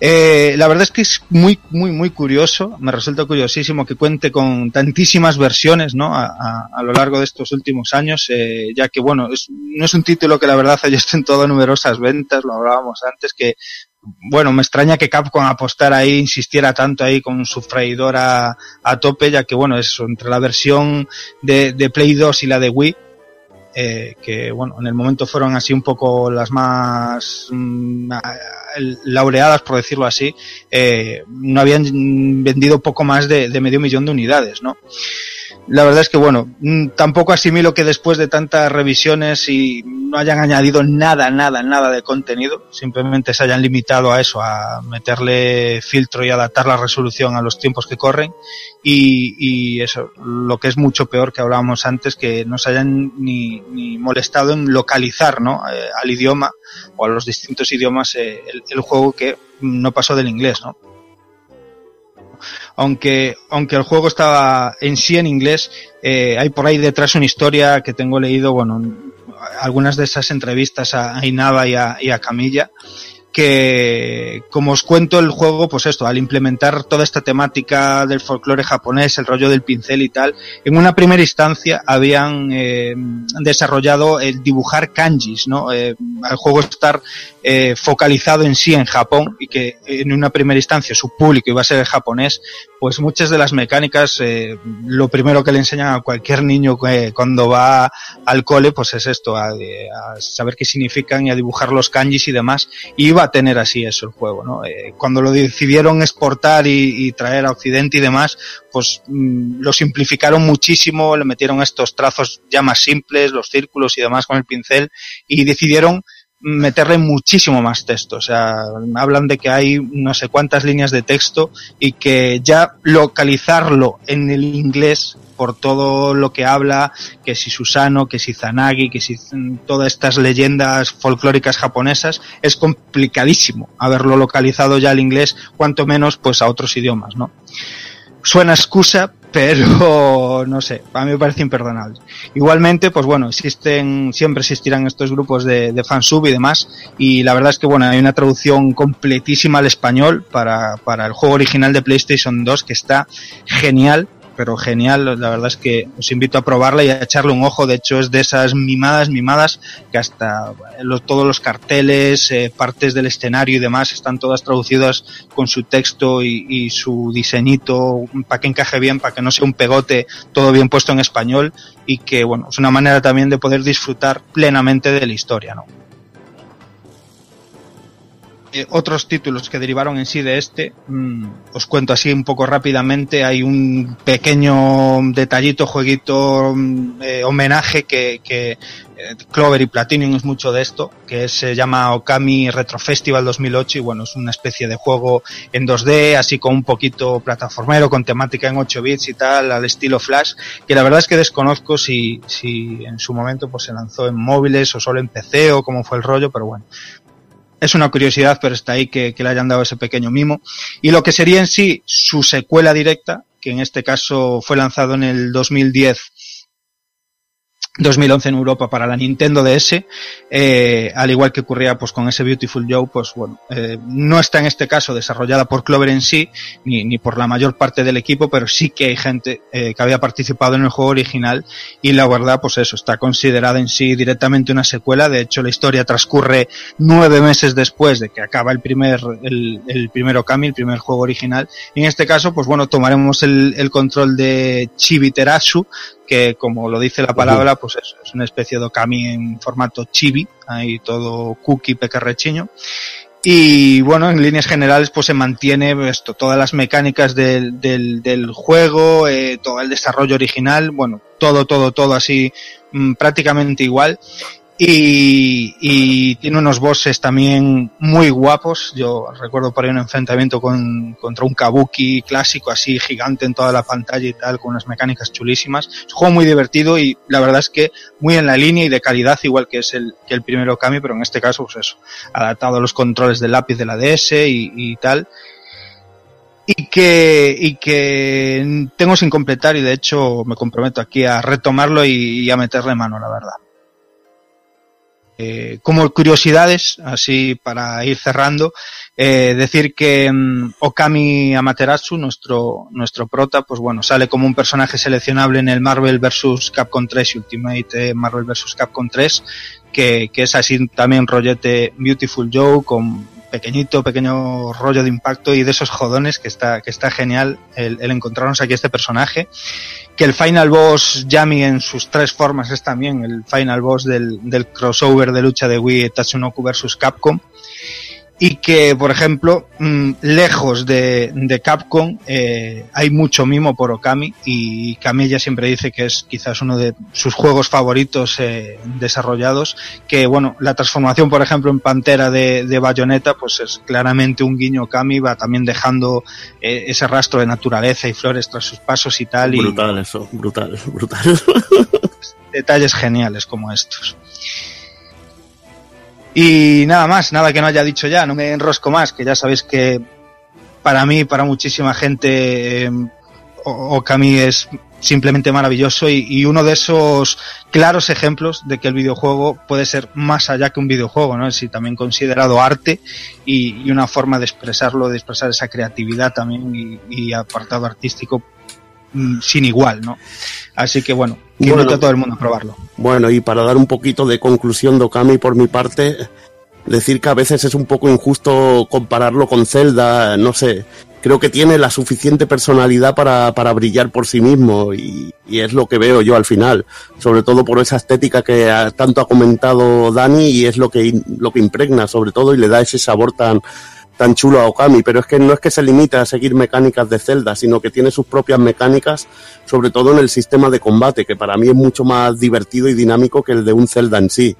Eh, la verdad es que es muy, muy, muy curioso. Me resulta curiosísimo que cuente con tantísimas versiones, ¿no? A, lo largo de estos últimos años, eh, ya que, bueno, es- no es un título que la verdad haya estado en numerosas ventas, lo hablábamos antes, que, bueno, me extraña que Capcom apostara ahí, insistiera tanto ahí con su freidora a tope, ya que, bueno, eso, entre la versión de, de Play 2 y la de Wii, eh, que bueno, en el momento fueron así un poco las más mm, laureadas, por decirlo así, eh, no habían vendido poco más de medio millón de unidades, ¿no? La verdad es que bueno, mm, tampoco asimilo que después de tantas revisiones y no hayan añadido nada, nada, nada de contenido, simplemente se hayan limitado a eso, a meterle filtro y adaptar la resolución a los tiempos que corren y, y eso, lo que es mucho peor que hablábamos antes, que no se hayan ni, ni molestado en localizar ¿no? Eh, al idioma o a los distintos idiomas eh, el, el juego que no pasó del inglés, ¿no? Aunque, aunque el juego estaba en sí en inglés, eh, hay por ahí detrás una historia que tengo leído, bueno, algunas de esas entrevistas a Inaba y a, y a Camilla, que, como os cuento el juego, pues esto, al implementar toda esta temática del folclore japonés, el rollo del pincel y tal, en una primera instancia habían eh, desarrollado el dibujar kanjis, ¿no? Eh, al juego estar eh, focalizado en sí en Japón y que en una primera instancia su público iba a ser el japonés, pues muchas de las mecánicas, eh, lo primero que le enseñan a cualquier niño que cuando va al cole, pues es esto, a, a saber qué significan y a dibujar los kanjis y demás, y iba a tener así eso el juego, ¿no? Eh, cuando lo decidieron exportar y, traer a Occidente y demás, pues mmm, lo simplificaron muchísimo, le metieron estos trazos ya más simples, los círculos y demás con el pincel, y decidieron meterle muchísimo más texto. O sea, hablan de que hay no sé cuántas líneas de texto y que ya localizarlo en el inglés por todo lo que habla, que si Susano, que si Zanagi, que si todas estas leyendas folclóricas japonesas, es complicadísimo haberlo localizado ya al inglés, cuanto menos pues a otros idiomas, ¿no? Suena excusa, pero (laughs) no sé, a mí me parece imperdonable. Igualmente, pues bueno, existen, siempre existirán estos grupos de, de fansub y demás, y la verdad es que bueno, hay una traducción completísima al español para, para el juego original de PlayStation 2 que está genial pero genial. La verdad es que os invito a probarla y a echarle un ojo. De hecho, es de esas mimadas, mimadas, que hasta los- todos los carteles, eh, partes del escenario y demás están todas traducidas con su texto y, y su diseñito para que encaje bien, para que no sea un pegote, todo bien puesto en español y que, bueno, es una manera también de poder disfrutar plenamente de la historia, ¿no? Eh, otros títulos que derivaron en sí de este, mm, os cuento así un poco rápidamente, hay un pequeño detallito, jueguito, mm, eh, homenaje que, que eh, Clover y Platinum es mucho de esto, que se llama Okami Retro Festival 2008 y bueno, es una especie de juego en 2D, así con un poquito plataformero, con temática en 8 bits y tal, al estilo Flash, que la verdad es que desconozco si, si en su momento pues se lanzó en móviles o solo en PC o cómo fue el rollo, pero bueno, es una curiosidad, pero está ahí que, le hayan dado ese pequeño mimo. Y lo que sería en sí su secuela directa, que en este caso fue lanzado en el 2010 2011 en Europa para la Nintendo DS, eh, al igual que ocurría pues con ese Beautiful Joe, pues bueno, eh, no está en este caso desarrollada por Clover en sí, ni, ni por la mayor parte del equipo, pero sí que hay gente eh, que había participado en el juego original y la verdad, pues eso, está considerada en sí directamente una secuela, de hecho la historia transcurre nueve meses después de que acaba el primer, el, el primer Okami, el primer juego original, y en este caso, pues bueno, tomaremos el, el control de Chibiterasu, que como lo dice la palabra, pues eso, es una especie de Okami en formato chibi, ahí todo cookie pequerrechiño. Y bueno, en líneas generales, pues se mantiene esto, todas las mecánicas del, del, del juego, eh, todo el desarrollo original, bueno, todo, todo, todo así mm, prácticamente igual. Y, y tiene unos bosses también muy guapos. Yo recuerdo por ahí un enfrentamiento con, contra un kabuki clásico así gigante en toda la pantalla y tal, con unas mecánicas chulísimas. Es un juego muy divertido y la verdad es que muy en la línea y de calidad, igual que es el, que el primero Okami, pero en este caso, pues eso, adaptado a los controles del lápiz de la DS y, y tal y que, y que tengo sin completar y de hecho me comprometo aquí a retomarlo y, y a meterle mano, la verdad. Eh, como curiosidades, así para ir cerrando, eh, decir que mm, Okami Amaterasu, nuestro, nuestro prota, pues bueno, sale como un personaje seleccionable en el Marvel vs. Capcom 3 y Ultimate Marvel vs. Capcom 3, que, que es así también rollete Beautiful Joe con pequeñito, pequeño rollo de impacto y de esos jodones que está, que está genial el, el encontrarnos aquí este personaje. Que el final boss Yami en sus tres formas es también el final boss del, del crossover de lucha de Wii Tatsunoko vs Capcom. Y que, por ejemplo, mmm, lejos de, de Capcom, eh, hay mucho mimo por Okami y Camilla siempre dice que es quizás uno de sus juegos favoritos eh, desarrollados. Que, bueno, la transformación, por ejemplo, en Pantera de, de Bayonetta, pues es claramente un guiño Okami, va también dejando eh, ese rastro de naturaleza y flores tras sus pasos y tal. Y Brutal eso, brutal, (laughs) brutal. detalles geniales como estos. Y nada más, nada que no haya dicho ya, no me enrosco más, que ya sabéis que para mí, para muchísima gente, eh, O- Okami es simplemente maravilloso y, uno de esos claros ejemplos de que el videojuego puede ser más allá que un videojuego, ¿no? Es también considerado arte y, una forma de expresarlo, de expresar esa creatividad también y apartado artístico mm, sin igual, ¿no? Así que bueno, que Bueno. invito a todo el mundo a probarlo. Bueno, y para dar un poquito de conclusión de Okami por mi parte, decir que a veces es un poco injusto compararlo con Zelda, no sé. Creo que tiene la suficiente personalidad para, para brillar por sí mismo y, y es lo que veo yo al final, sobre todo por esa estética que ha- tanto ha comentado Dani y es lo que, lo que impregna sobre todo y le da ese sabor tan, tan chulo a Okami, pero es que no es que se limite a seguir mecánicas de Zelda, sino que tiene sus propias mecánicas, sobre todo en el sistema de combate, que para mí es mucho más divertido y dinámico que el de un Zelda en sí.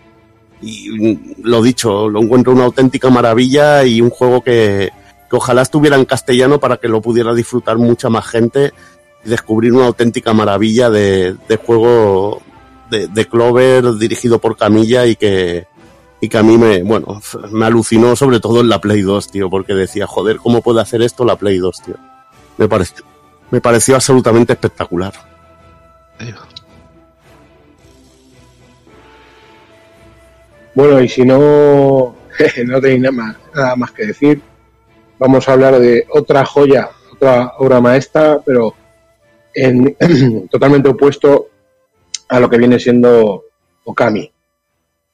Y mm, lo dicho, lo encuentro una auténtica maravilla y un juego que, que ojalá estuviera en castellano para que lo pudiera disfrutar mucha más gente y descubrir una auténtica maravilla de, de juego de, de Clover dirigido por Camilla y que, y que a mí me, bueno, me alucinó sobre todo en la Play 2, tío, porque decía, joder, ¿cómo puede hacer esto la Play 2, tío? Me pareció, me pareció absolutamente espectacular. Bueno, y si no, (laughs) no tenéis nada más, nada más que decir, vamos a hablar de otra joya, otra obra maestra, pero en, (clears throat) totalmente opuesto a lo que viene siendo Okami.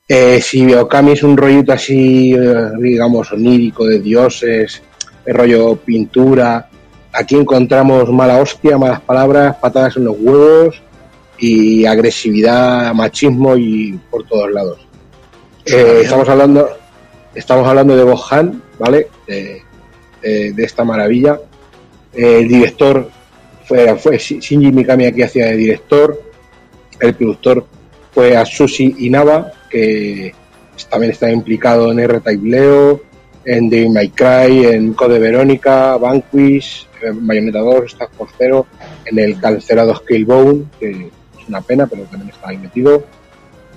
Eh, si Okami es un rollito así, eh, digamos, onírico de dioses, el rollo pintura, aquí encontramos mala hostia, malas palabras, patadas en los huevos y agresividad, machismo y por todos lados. Eh, estamos hablando, estamos hablando de Gohan, ¿vale? De, esta maravilla. Eh, el director fue, fue Shinji Mikami aquí hacía de director. El productor fue Atsushi Inaba, que también está implicado en R-Type Leo, en Devil May Cry, en Code Verónica, Vanquish, Bayonetta 2, Staff Force Zero, en el cancelado Scalebone, que es una pena, pero también está ahí metido.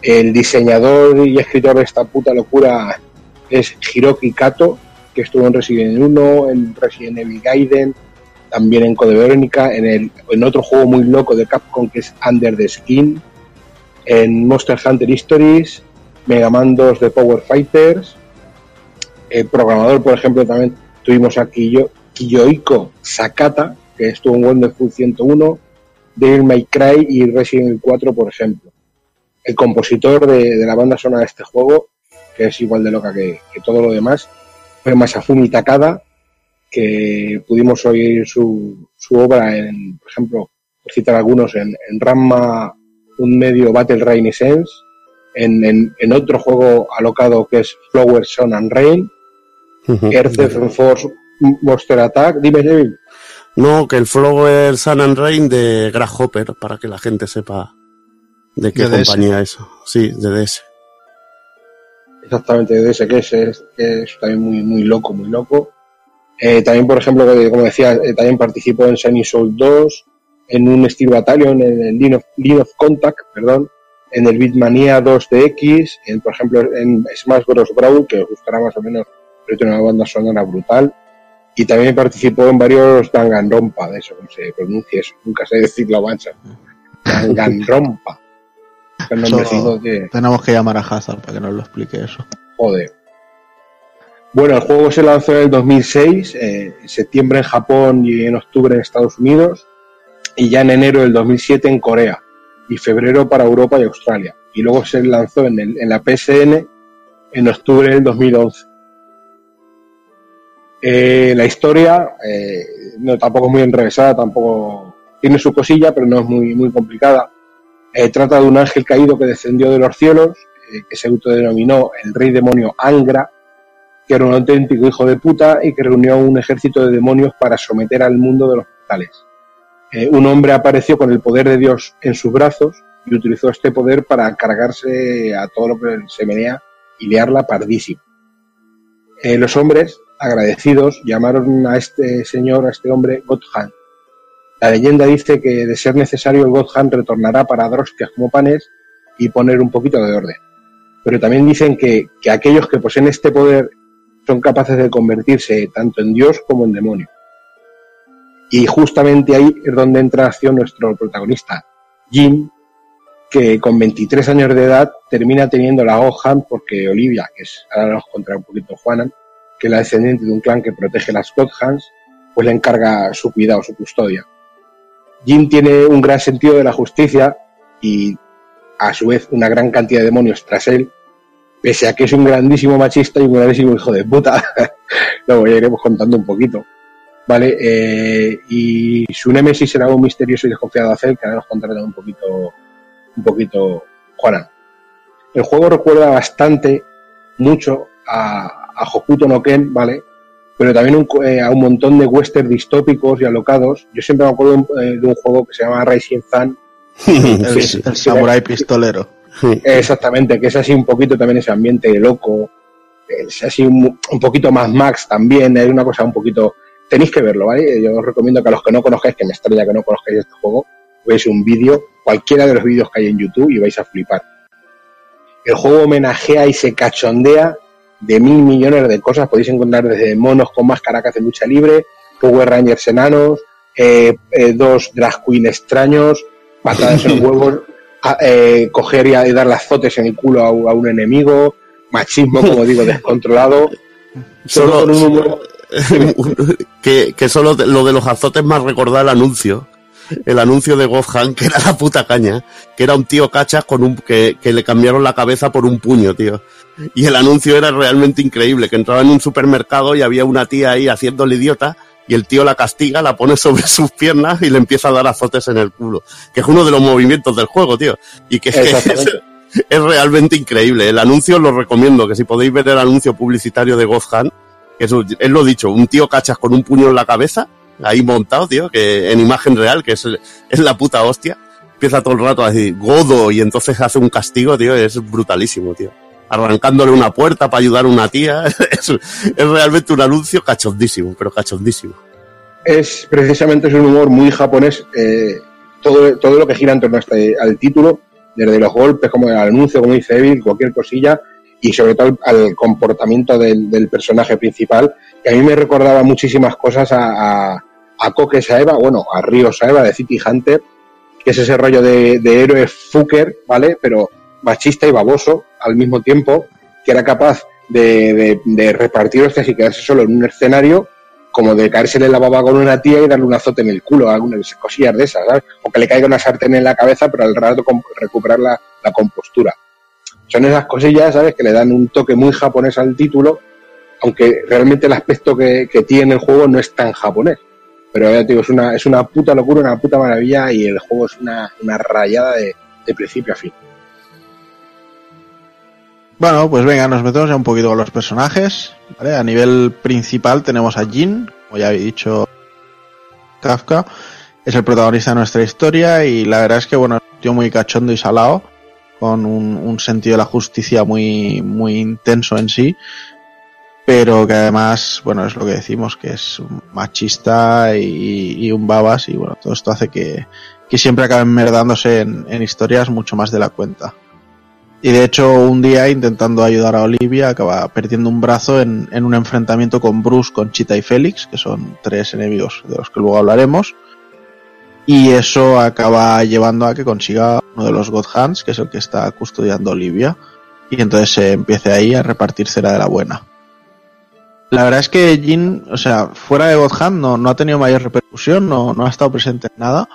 El diseñador y escritor de esta puta locura es Hiroki Kato, que estuvo en Resident Evil 1, en Resident Evil Gaiden, también en Code Verónica, en, el, en otro juego muy loco de Capcom que es Under the Skin, en Monster Hunter Histories, Mega Man 2 de Power Fighters, el programador, por ejemplo, también tuvimos a Kiyo, Kiyohiko Sakata, que estuvo en Wonderful 101, Devil May Cry y Resident Evil 4, por ejemplo. El compositor de, la banda sonora de este juego, que es igual de loca que, todo lo demás, fue Masafumi Takada, que pudimos oír su, su obra en, por ejemplo, por citar algunos, en Ramma, un medio Battle Rain Sense, en, en, en otro juego alocado que es Flower, Sun and Rain, Earth Defense Force Monster Attack. Dime, Neville. No, que el Flower Sun and Rain de Grasshopper, para que la gente sepa de qué De DS. compañía es. Sí, de DS. exactamente de ese que es, es, también muy, muy loco, muy loco. Eh, también, por ejemplo, que, como decía, eh, también participó en Shiny Soul 2, en un Steel Battalion, en el Line of, Line of Contact, perdón, en el Beatmania 2DX, en, por ejemplo, en Smash Bros. Brawl, que os gustará más o menos, pero tiene una banda sonora brutal. Y también participó en varios Danganronpa, de eso, no se pronuncia eso, nunca sé decirlo, mancha. Danganronpa. (laughs) Eso- que... Tenemos que llamar a Hazard para que nos lo explique eso. Joder. Bueno, el juego se lanzó en el 2006, eh, en septiembre en Japón y en octubre en Estados Unidos, y ya en enero del 2007 en Corea, y febrero para Europa y Australia. Y luego se lanzó en, el- en la PSN en octubre del 2011. Eh, la historia eh, no tampoco es muy enrevesada, tampoco tiene su cosilla, pero no es muy, muy complicada. Eh, trata de un ángel caído que descendió de los cielos, eh, que se autodenominó el rey demonio Angra, que era un auténtico hijo de puta y que reunió un ejército de demonios para someter al mundo de los mortales. Eh, un hombre apareció con el poder de Dios en sus brazos y utilizó este poder para cargarse a todo lo que se menea y liarla pardísima. Eh, los hombres, agradecidos, llamaron a este señor, a este hombre, Godhan. La leyenda dice que, de ser necesario, el Godhan retornará para dar hostias como panes y poner un poquito de orden. Pero también dicen que, que aquellos que poseen este poder son capaces de convertirse tanto en Dios como en demonio. Y justamente ahí es donde entra en acción nuestro protagonista, Jim, que con 23 años de edad termina teniendo la Gohan porque Olivia, que es, ahora nos contará un poquito Juanan, que es la descendiente de un clan que protege las Godhans, pues le encarga su cuidado, su custodia. Jim tiene un gran sentido de la justicia y a su vez una gran cantidad de demonios tras él, pese a que es un grandísimo machista y un grandísimo hijo de puta. (laughs) Luego ya iremos contando un poquito. ¿Vale? Eh, y su némesis será un misterioso y desconfiado hacer, que ahora nos contará un poquito, un poquito Juanan. El juego recuerda bastante, mucho, a, a Hokuto no Ken, ¿vale? Pero también un, eh, a un montón de western distópicos y alocados. Yo siempre me acuerdo eh, de un juego que se llama Rising Sun. (laughs) El, el samurai pistolero. Exactamente, que es así un poquito también ese ambiente loco, es así un, un poquito más Max también, es una cosa un poquito... Tenéis que verlo, ¿vale? Yo os recomiendo que a los que no conozcáis, que me extraña que no conozcáis este juego, veáis un vídeo, cualquiera de los vídeos que hay en YouTube y vais a flipar. El juego homenajea y se cachondea de mil millones de cosas, podéis encontrar desde monos con máscara que hacen lucha libre, Power Rangers enanos, eh, eh, dos drag queen extraños, patadas en (laughs) huevos, a- eh, coger y, a- y dar las zotes en el culo a, un- a un enemigo, machismo, como digo, (laughs) descontrolado. Todo con un humor- (laughs) que, que solo lo de los azotes más recordar el anuncio el anuncio de Gohan, que era la puta caña, que era un tío cachas con un, que, que le cambiaron la cabeza por un puño, tío. Y el anuncio era realmente increíble, que entraba en un supermercado y había una tía ahí haciéndole idiota, y el tío la castiga, la pone sobre (laughs) sus piernas y le empieza a dar azotes en el culo. Que es uno de los movimientos del juego, tío. Y que es, (laughs) es realmente increíble. El anuncio lo recomiendo, que si podéis ver el anuncio publicitario de Gohan, que es, lo dicho, un tío cachas con un puño en la cabeza, ahí montado, tío, que en imagen real, que es, es la puta hostia. Empieza todo el rato a decir Godo y entonces hace un castigo, tío, es brutalísimo, tío. Arrancándole una puerta para ayudar a una tía. (laughs) Es, es realmente un anuncio cachondísimo, pero cachondísimo. es precisamente es un humor muy japonés. eh, todo, todo lo que gira en torno a este, al título, desde los golpes, como el anuncio, como dice Evil, cualquier cosilla, y sobre todo al, comportamiento del, del personaje principal, que a mí me recordaba muchísimas cosas a, a, a Koke Saeba, bueno, a Ryo Saeba de City Hunter, que es ese rollo de, de héroe fucker, ¿vale? Pero machista y baboso al mismo tiempo, que era capaz de, de, de repartir hostias y quedarse solo en un escenario como de caérsele la baba con una tía y darle un azote en el culo, algunas cosillas de esas, ¿sabes? O que le caiga una sartén en la cabeza, pero al rato recuperar la compostura. Son esas cosillas, ¿sabes? Que le dan un toque muy japonés al título, aunque realmente el aspecto que, que tiene el juego no es tan japonés. Pero ya te digo, es una, es una puta locura, una puta maravilla y el juego es una, una rayada de, de principio a fin. Bueno, pues venga, nos metemos ya un poquito con los personajes. ¿vale? A nivel principal tenemos a Jin, como ya había dicho Kafka, es el protagonista de nuestra historia y la verdad es que bueno, es un tío muy cachondo y salado, con un, un sentido de la justicia muy, muy intenso en sí, pero que además, bueno, es lo que decimos, que es un machista y, y un babas y bueno, todo esto hace que, que siempre acaben merdándose en, en historias mucho más de la cuenta. Y de hecho, un día intentando ayudar a Olivia, acaba perdiendo un brazo en, en un enfrentamiento con Bruce, Conchita y Félix, que son tres enemigos de los que luego hablaremos. Y eso acaba llevando a que consiga uno de los God Hands, que es el que está custodiando Olivia. Y entonces se empiece ahí a repartir cera de la buena. La verdad es que Jin, o sea, fuera de God Hand no, no ha tenido mayor repercusión, no, no ha estado presente en nada,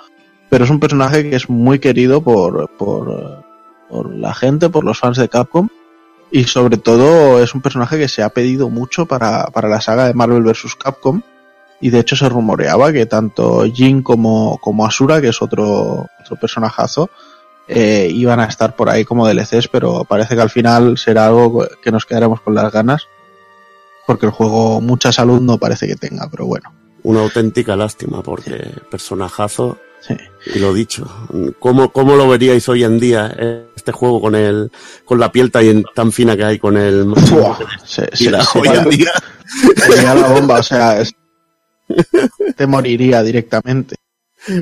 pero es un personaje que es muy querido por, por, por la gente, por los fans de Capcom. Y sobre todo es un personaje que se ha pedido mucho para, para la saga de Marvel vs. Capcom. Y de hecho se rumoreaba que tanto Jin como, como Asura, que es otro, otro personajazo, eh, iban a estar por ahí como DLCs, pero parece que al final será algo que nos quedaremos con las ganas. Porque el juego mucha salud no parece que tenga, pero bueno. Una auténtica lástima, porque personajazo, Sí. y lo dicho, ¿cómo, ¿cómo lo veríais hoy en día eh, este juego con el, con la piel tan, tan fina que hay con el Buah, se, se- Mira, se- hoy en día sería la bomba, o sea, es- te moriría directamente.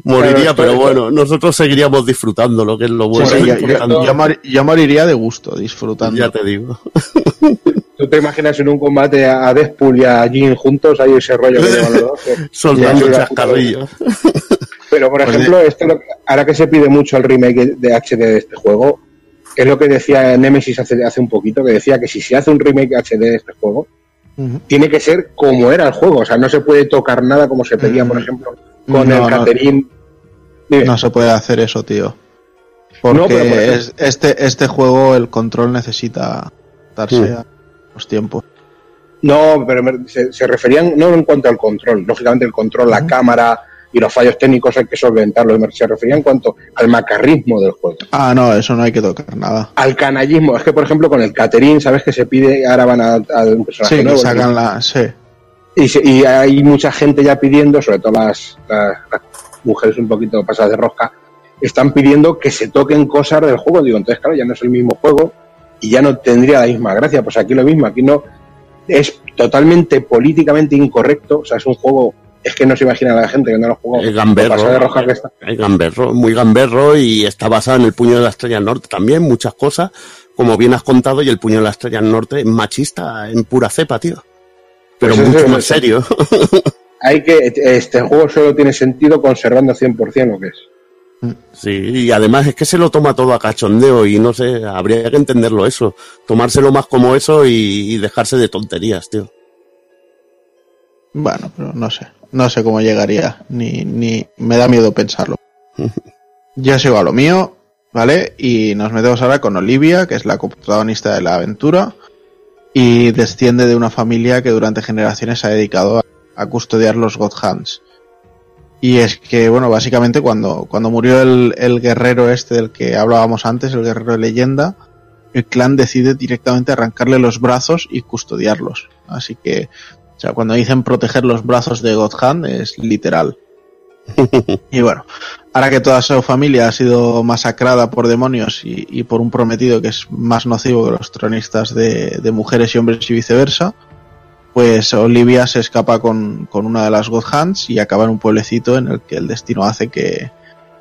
moriría, Claro, pero bueno, nosotros seguiríamos disfrutando, lo que es lo bueno. Sí, sí, yo, yo- importante. yo mor- yo moriría de gusto disfrutando. ya te digo. (laughs) ¿Tú te imaginas en un combate a Deadpool y a Jin juntos? Hay ese rollo que llevan los dos. (laughs) Soltando chascarrillos. Pero, por Pues ejemplo, esto lo- ahora que se pide mucho el remake de HD de este juego, es lo que decía Nemesis hace, hace un poquito, que decía que si se hace un remake HD de este juego, Tiene que ser como era el juego. O sea, no se puede tocar nada como se pedía, por Mm. ejemplo, con No, el no. Dime. No se puede hacer eso, tío. Porque No, pero por ejemplo- es- este, este juego, el control necesita darse Mm. a los tiempos. No, pero se, se referían no en cuanto al control. Lógicamente, el control, la cámara y los fallos técnicos hay que solventarlos. Se referían en cuanto al macarrismo del juego. Ah, no, eso no hay que tocar nada. Al canallismo. Es que, por ejemplo, con el Catherine, ¿sabes que se pide? Ahora van a, a un personaje Sí, nuevo. sacan la. Sí. Y, se- y hay mucha gente ya pidiendo, sobre todo las, las- las mujeres un poquito pasadas de rosca, están pidiendo que se toquen cosas del juego. Digo, entonces, claro, ya no es el mismo juego y ya no tendría la misma gracia. Pues aquí lo mismo, aquí no. Es totalmente políticamente incorrecto. O sea, es un juego. Es que no se imagina la gente que no lo jugó. Es gamberro. De que está. Es gamberro, muy gamberro y está basado en el puño de la estrella norte también, muchas cosas, como bien has contado, y el puño de la estrella norte es machista en pura cepa, tío. Pero Pues mucho es- más serio. (laughs) Hay que. Este juego solo tiene sentido conservando 100% lo que es. Sí, y además es que se lo toma todo a cachondeo y no sé, habría que entenderlo eso, tomárselo más como eso y, y dejarse de tonterías, tío. Bueno, pero no sé. No sé cómo llegaría. Ni, ni me da miedo pensarlo. Ya sigo a lo mío, ¿vale? Y nos metemos ahora con Olivia, que es la protagonista de la aventura, y desciende de una familia que durante generaciones ha dedicado a, a custodiar los God Hands. Y es que, bueno, básicamente cuando, cuando murió el, el guerrero este del que hablábamos antes, el guerrero de leyenda, el clan decide directamente arrancarle los brazos y custodiarlos. Así que, o sea, cuando dicen proteger los brazos de God Hand es literal. (laughs) y bueno, ahora que toda su familia ha sido masacrada por demonios y, y por un prometido que es más nocivo que los tronistas de, de mujeres y hombres y viceversa, pues Olivia se escapa con, con una de las God Hands y acaba en un pueblecito en el que el destino hace que,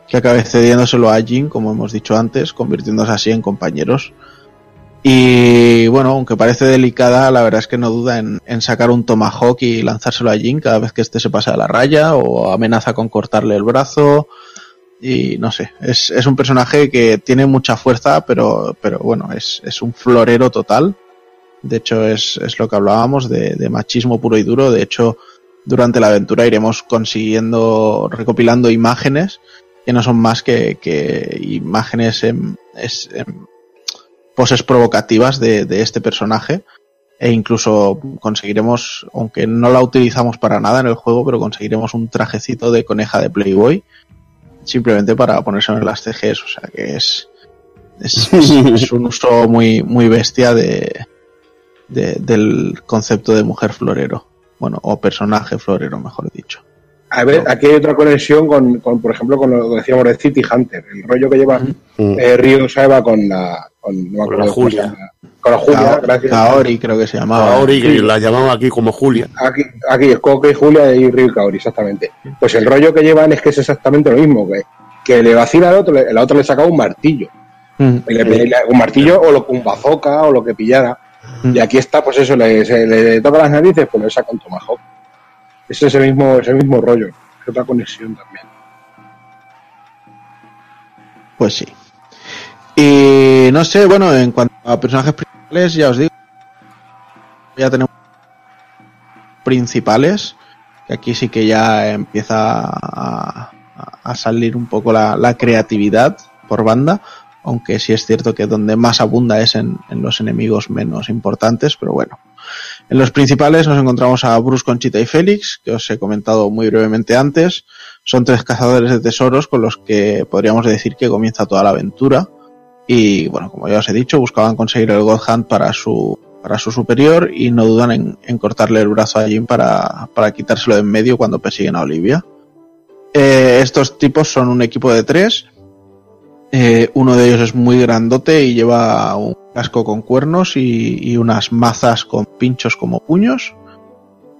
que acabe cediéndoselo a Jin, como hemos dicho antes, convirtiéndose así en compañeros. Y bueno, aunque parece delicada, la verdad es que no duda en, en sacar un tomahawk y lanzárselo a Jin cada vez que éste se pasa de la raya o amenaza con cortarle el brazo. Y no sé, es, es un personaje que tiene mucha fuerza, pero, pero bueno, es, es un florero total. De hecho, es, es lo que hablábamos de, machismo puro y duro. De hecho, durante la aventura iremos consiguiendo, recopilando imágenes que no son más que, que imágenes en, es- en poses provocativas de, de este personaje. E incluso conseguiremos, aunque no la utilizamos para nada en el juego, pero conseguiremos un trajecito de coneja de Playboy simplemente para ponerse en las CGs. O sea que es, es, es- (laughs) es un uso muy, muy bestia de, de- del concepto de mujer florero. Bueno, o personaje florero, mejor dicho. A ver, aquí hay otra conexión con, con, por ejemplo, con lo que decíamos de City Hunter, el rollo que lleva eh, Ryo Saeba con la. Con, no me Con acuerdo la Julia. Con la Julia, gracias. Kaori creo que se llamaba. Kaori, que Sí. la llamamos aquí como Julia. Aquí, aquí es Coque y Julia y Ryo Kaori, exactamente. Pues el rollo que llevan es que es exactamente lo mismo, que, que le vacila al otro, el otro le saca un martillo. Mm. Y le- le- un martillo o lo, un bazooka o lo que pillara. Mm. Y aquí está, pues eso, le, se le toca las narices, pues le saca un tomahawk. Ese es el mismo, ese mismo rollo. Es otra conexión también. Pues sí. Y no sé, bueno, en cuanto a personajes principales, ya os digo, ya tenemos principales, aquí sí que ya empieza a, a salir un poco la, la creatividad por banda, aunque sí es cierto que donde más abunda es en, en los enemigos menos importantes, pero bueno. En los principales nos encontramos a Bruce, Conchita y Félix, que os he comentado muy brevemente antes. Son tres cazadores de tesoros con los que podríamos decir que comienza toda la aventura. Y bueno, como ya os he dicho, buscaban conseguir el God Hand para su, para su superior y no dudan en, en cortarle el brazo a Jim para, para quitárselo de en medio cuando persiguen a Olivia. Eh, estos tipos son un equipo de tres. Eh, uno de ellos es muy grandote y lleva un casco con cuernos y, y unas mazas con pinchos como puños.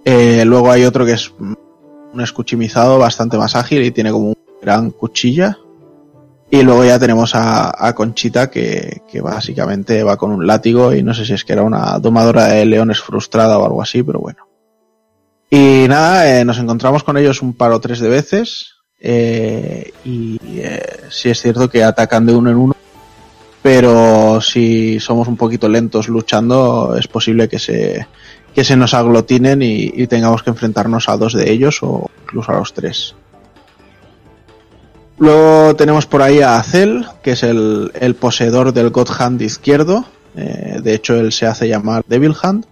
Eh, luego hay otro que es un escuchimizado bastante más ágil y tiene como un gran cuchilla. Y luego ya tenemos a, a Conchita que, que básicamente va con un látigo y no sé si es que era una domadora de leones frustrada o algo así, pero bueno. Y nada, eh, nos encontramos con ellos un par o tres de veces. Eh, y eh, sí es cierto que atacan de uno en uno. Pero si somos un poquito lentos luchando, es posible que se, que se nos aglutinen y, y tengamos que enfrentarnos a dos de ellos o incluso a los tres. Luego tenemos por ahí a Azel, que es el, el poseedor del God Hand izquierdo. Eh, de hecho, él se hace llamar Devil Hand.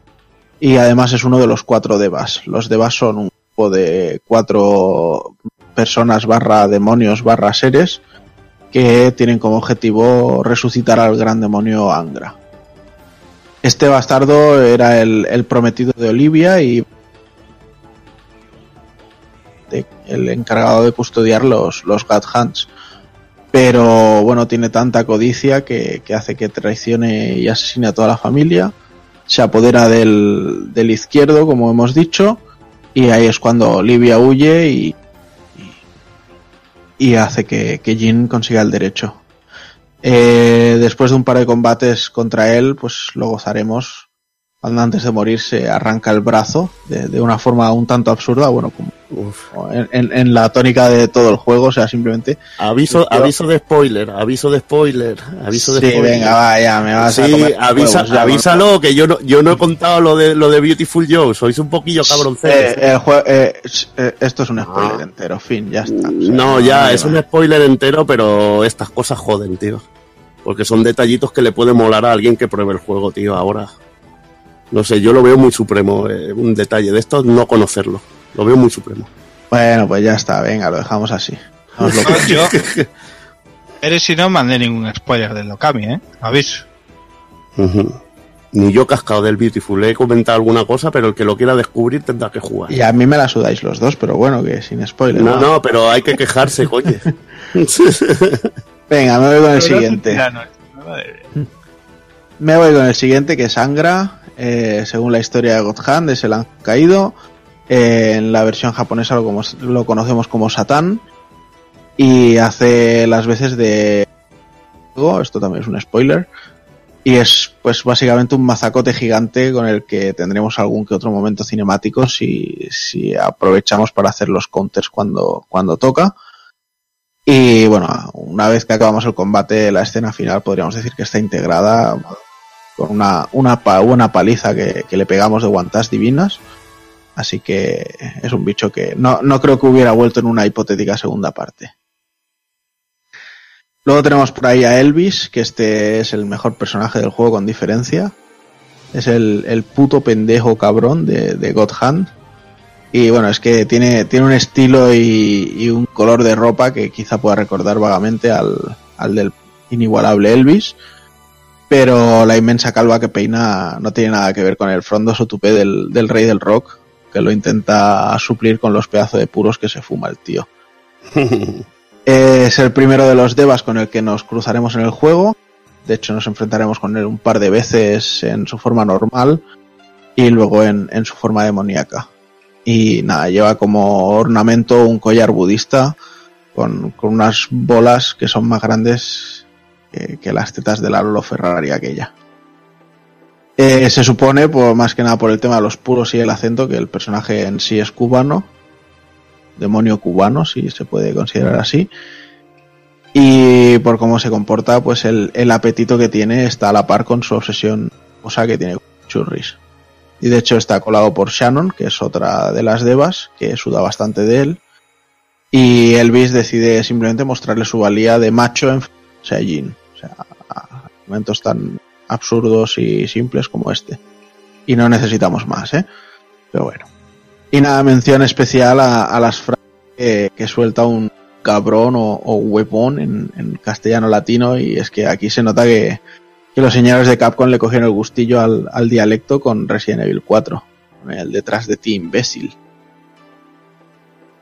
Y además es uno de los cuatro Devas. Los Devas son un grupo de cuatro personas barra demonios barra seres que tienen como objetivo resucitar al gran demonio Angra. Este bastardo era el, prometido de Olivia y el encargado de custodiar los, los God. Pero bueno, tiene tanta codicia que, que hace que traicione y asesine a toda la familia. Se apodera del, del izquierdo, como hemos dicho, y ahí es cuando Olivia huye y, y, hace que, que Jin consiga el derecho. Eh, después de un par de combates contra él, pues lo gozaremos. Cuando antes de morir se arranca el brazo de, de una forma un tanto absurda, bueno, como, en, en- en la tónica de todo el juego, o sea, simplemente... Aviso, Yo- aviso de spoiler, aviso de spoiler, aviso de sí, spoiler. venga, vaya, me vas a Sí, comer avisa, avísalo, que yo no, yo no he contado lo de, lo de Beautiful Joe, sois un poquillo cabronceros. Eh, eh, s- eh, esto es un spoiler entero, fin, ya está. o sea, no, ya, es un spoiler entero, pero estas cosas joden, tío. Porque son detallitos que le puede molar a alguien que pruebe el juego, tío, ahora. No sé, yo lo veo muy supremo, eh, un detalle de esto, no conocerlo. Lo veo muy supremo. Bueno, pues ya está, venga, lo dejamos así. (laughs) Lo- yo, (laughs) eres si no mandé ningún spoiler del Lokami, ¿eh? Aviso. Ni yo cascado del Beautiful, he comentado alguna cosa, pero el que lo quiera descubrir tendrá que jugar. Y a mí me la sudáis los dos, pero bueno, que sin spoiler. No, no, pero hay que quejarse, (laughs) coño. Venga, me voy con el Pero siguiente. mía. Me voy con el siguiente, que es Angra. Eh, según la historia de God Hand, es el ángel caído. Eh, en la versión japonesa lo, conocemos como Satán. Y hace las veces de... Esto también es un spoiler. Y es pues básicamente un mazacote gigante con el que tendremos algún que otro momento cinemático si, si aprovechamos para hacer los counters cuando, cuando toca. Y bueno, una vez que acabamos el combate, la escena final podríamos decir que está integrada con una, una buena paliza que, que le pegamos de guantas divinas. Así que es un bicho que no, no creo que hubiera vuelto en una hipotética segunda parte. Luego tenemos por ahí a Elvis, que este es el mejor personaje del juego con diferencia. Es el, el puto pendejo cabrón de, de God Hand. Y bueno, es que tiene, tiene un estilo y, y un color de ropa que quizá pueda recordar vagamente al, al del inigualable Elvis. Pero la inmensa calva que peina no tiene nada que ver con el frondoso tupé del, del rey del rock, que lo intenta suplir con los pedazos de puros que se fuma el tío. (laughs) Es el primero de los devas con el que nos cruzaremos en el juego. De hecho, nos enfrentaremos con él un par de veces en su forma normal y luego en, en su forma demoníaca. Y nada, lleva como ornamento un collar budista con, con unas bolas que son más grandes que, que las tetas de la Lolo Ferrari aquella. Eh, se supone, por, más que nada por el tema de los puros y el acento, que el personaje en sí es cubano, demonio cubano, si se puede considerar así. Y por cómo se comporta, pues el, el apetito que tiene está a la par con su obsesión, o sea, que tiene churris. Y de hecho está colado por Shannon, que es otra de las devas, que suda bastante de él. Y Elvis decide simplemente mostrarle su valía de macho en Saiyajin. O sea, momentos tan absurdos y simples como este. Y no necesitamos más, ¿eh? Pero bueno. Y nada, mención especial a, las frases que, suelta un cabrón o, o huepón en, castellano latino. Y es que aquí se nota que, los señores de Capcom le cogieron el gustillo al, al dialecto con Resident Evil 4. con El detrás de ti, imbécil.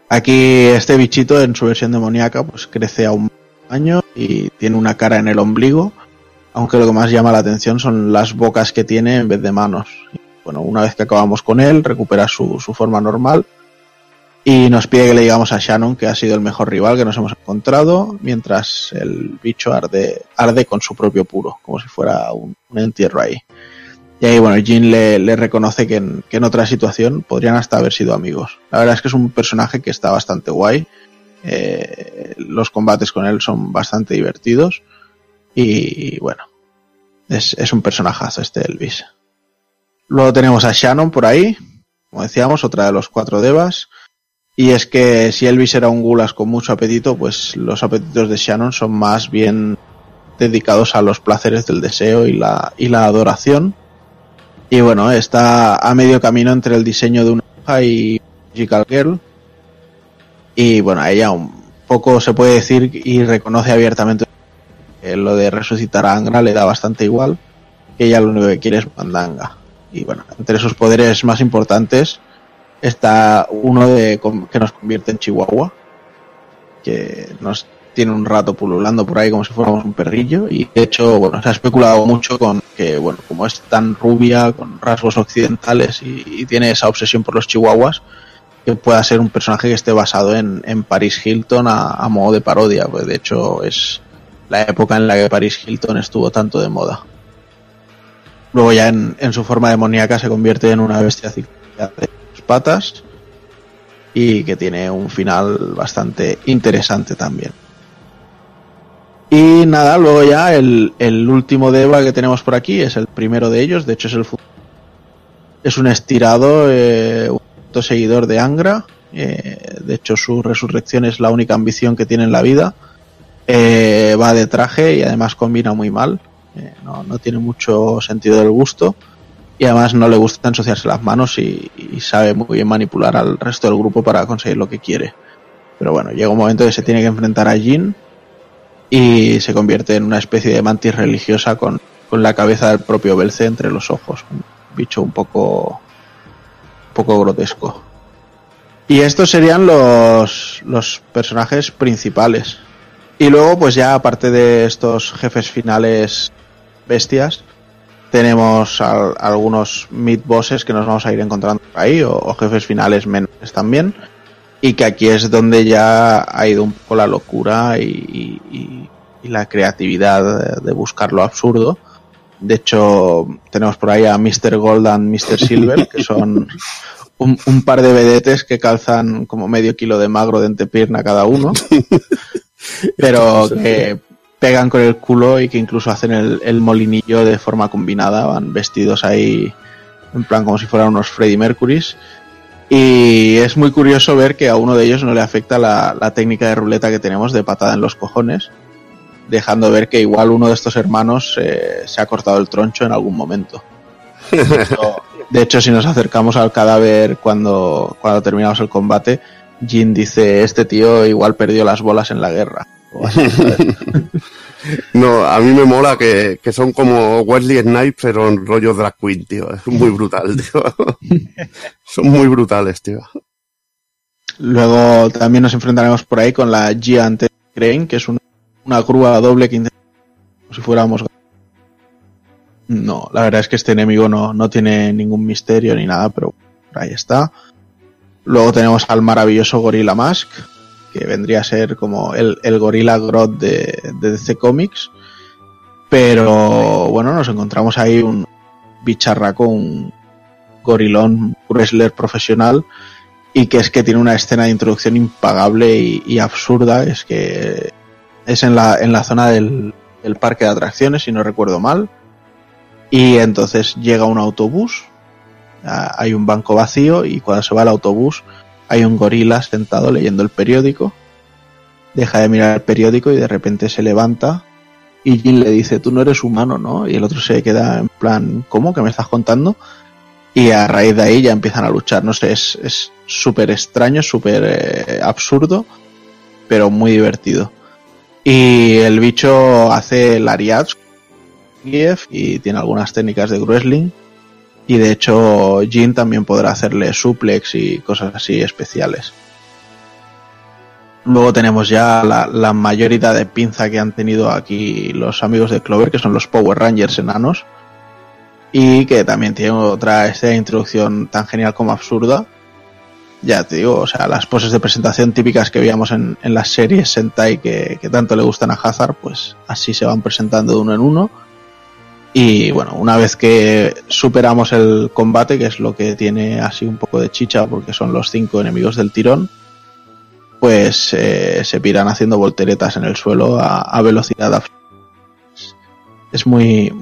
Aquí este bichito en su versión demoníaca pues crece a un año y tiene una cara en el ombligo, aunque lo que más llama la atención son las bocas que tiene en vez de manos. Bueno, una vez que acabamos con él, recupera su, su forma normal y nos pide que le digamos a Shannon que ha sido el mejor rival que nos hemos encontrado, mientras el bicho arde, arde con su propio puro, como si fuera un, un entierro ahí. Y ahí, bueno, Jin le, le reconoce que en, que en otra situación podrían hasta haber sido amigos. La verdad es que es un personaje que está bastante guay. Eh, los combates con él son bastante divertidos. Y bueno, es, es un personajazo este Elvis. Luego tenemos a Shannon por ahí, como decíamos, otra de los cuatro devas. Y es que si Elvis era un gulas con mucho apetito, pues los apetitos de Shannon son más bien dedicados a los placeres del deseo y la, y la adoración. Y bueno, está a medio camino entre el diseño de una hija y Magical Girl. Y bueno, ella un poco se puede decir y reconoce abiertamente que lo de resucitar a Angra le da bastante igual. Que ella lo único que quiere es mandanga. Y bueno, entre sus poderes más importantes está uno de que nos convierte en Chihuahua. Que nos tiene un rato pululando por ahí como si fuéramos un perrillo y de hecho bueno se ha especulado mucho con que bueno como es tan rubia con rasgos occidentales y tiene esa obsesión por los chihuahuas que pueda ser un personaje que esté basado en, en Paris Hilton a, a, modo de parodia pues de hecho es la época en la que Paris Hilton estuvo tanto de moda luego ya en, en su forma demoníaca se convierte en una bestia de patas y que tiene un final bastante interesante también. Y nada, luego ya el, el último Deva que tenemos por aquí es el primero de ellos, de hecho es el es un estirado, eh, seguidor de Angra, eh, de hecho su resurrección es la única ambición que tiene en la vida, Eh, va de traje y además combina muy mal, eh, no, tiene mucho sentido del gusto y además no le gusta ensuciarse las manos y, sabe muy bien manipular al resto del grupo para conseguir lo que quiere. Pero bueno, llega un momento que se tiene que enfrentar a Jin y se convierte en una especie de mantis religiosa con, con la cabeza del propio Belce entre los ojos. Un bicho un poco, poco grotesco. Y estos serían los, los personajes principales. Y luego, pues ya aparte de estos jefes finales bestias, tenemos al- algunos mid bosses que nos vamos a ir encontrando ahí, o, jefes finales menores también. Y que aquí es donde ya ha ido un poco la locura y, la creatividad de buscar lo absurdo. De hecho, tenemos por ahí a Mr. Gold and Mr. Silver, que son un, un par de vedetes que calzan como medio kilo de magro de entrepierna cada uno, (laughs) pero que pegan con el culo y que incluso hacen el, el molinillo de forma combinada, van vestidos ahí en plan como si fueran unos Freddy Mercurys. Y es muy curioso ver que a uno de ellos no le afecta la, la técnica de ruleta que tenemos de patada en los cojones, dejando ver que igual uno de estos hermanos eh, se ha cortado el troncho en algún momento. De hecho, (laughs) de hecho, si nos acercamos al cadáver cuando, cuando terminamos el combate, Jin dice, este tío igual perdió las bolas en la guerra. (laughs) No, a mí me mola que, que son como Wesley Snipes, pero en rollo drag queen, tío. Es muy brutal, tío. (laughs) son muy brutales, tío. Luego también nos enfrentaremos por ahí con la Giant Crane, que es un- una grúa doble que intenta si fuéramos... No, la verdad es que este enemigo no, no tiene ningún misterio ni nada, pero ahí está. Luego tenemos al maravilloso Gorilla Mask, que vendría a ser como el, el Gorilla Grodd de, de DC Comics. Pero bueno, nos encontramos ahí un bicharraco, un gorilón wrestler profesional y que es que tiene una escena de introducción impagable y, y absurda. Es que es en la, en la zona del, parque de atracciones, si no recuerdo mal. Y entonces llega un autobús, ah, hay un banco vacío y cuando se va el autobús hay un gorila sentado leyendo el periódico. Deja de mirar el periódico y de repente se levanta y Jin le dice, tú no eres humano, ¿no? Y el otro se queda en plan, ¿cómo? ¿Qué me estás contando? Y a raíz de ahí ya empiezan a luchar. No sé, es es súper extraño, súper eh, absurdo, pero muy divertido. Y el bicho hace lariats y tiene algunas técnicas de wrestling. Y de hecho, Jin también podrá hacerle suplex y cosas así especiales. Luego tenemos ya la, mayoría de pinza que han tenido aquí los amigos de Clover, que son los Power Rangers enanos. Y que también tiene otra introducción tan genial como absurda. Ya te digo, o sea, las poses de presentación típicas que veíamos en, en las series Sentai que, que tanto le gustan a Hazard, pues así se van presentando de uno en uno. Y bueno, una vez que superamos el combate, que es lo que tiene así un poco de chicha, porque son los cinco enemigos del tirón, pues eh, se piran haciendo volteretas en el suelo a, a velocidad. Es muy,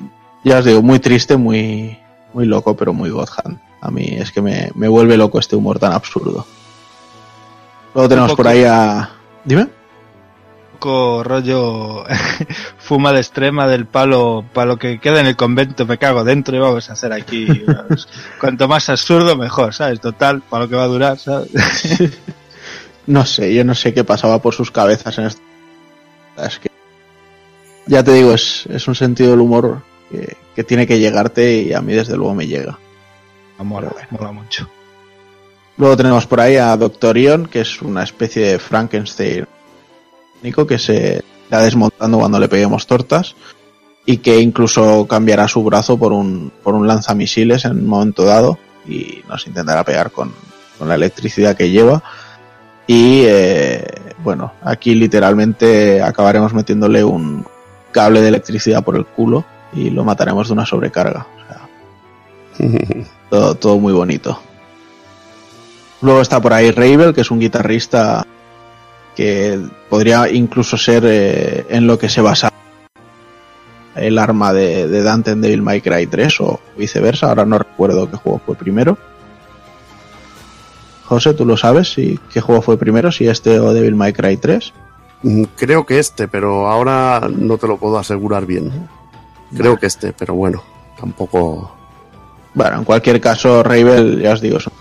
ya os digo, muy triste, muy, muy loco, pero muy Godhand. A mí es que me, me vuelve loco este humor tan absurdo. Luego tenemos poco- por ahí a... Dime. poco rollo (laughs) fuma de extrema del palo palo que queda en el convento me cago dentro y vamos a hacer aquí (laughs) cuanto más absurdo mejor sabes total para lo que va a durar sabes (laughs) No sé, yo no sé qué pasaba por sus cabezas en esto. Es que... Ya te digo, es, es un sentido del humor que, que tiene que llegarte y a mí desde luego me llega. Mola mola mucho Luego tenemos por ahí a Doctor Ion, que es una especie de Frankenstein único que se está desmontando cuando le peguemos tortas y que incluso cambiará su brazo por un, por un lanzamisiles en un momento dado y nos intentará pegar con, con la electricidad que lleva. Y eh, bueno, aquí literalmente acabaremos metiéndole un cable de electricidad por el culo y lo mataremos de una sobrecarga. (laughs) Todo, todo muy bonito. Luego está por ahí Ravel, que es un guitarrista que podría incluso ser eh, en lo que se basa el arma de, de Dante en Devil May Cry 3 o viceversa. Ahora no recuerdo qué juego fue primero. José, ¿tú lo sabes? Si, ¿Qué juego fue primero? ¿Si este o Devil May Cry 3? Mm, Creo que este, pero ahora no te lo puedo asegurar bien. Creo que este, pero bueno, tampoco. Bueno, en cualquier caso, Ravel, ya os digo, es un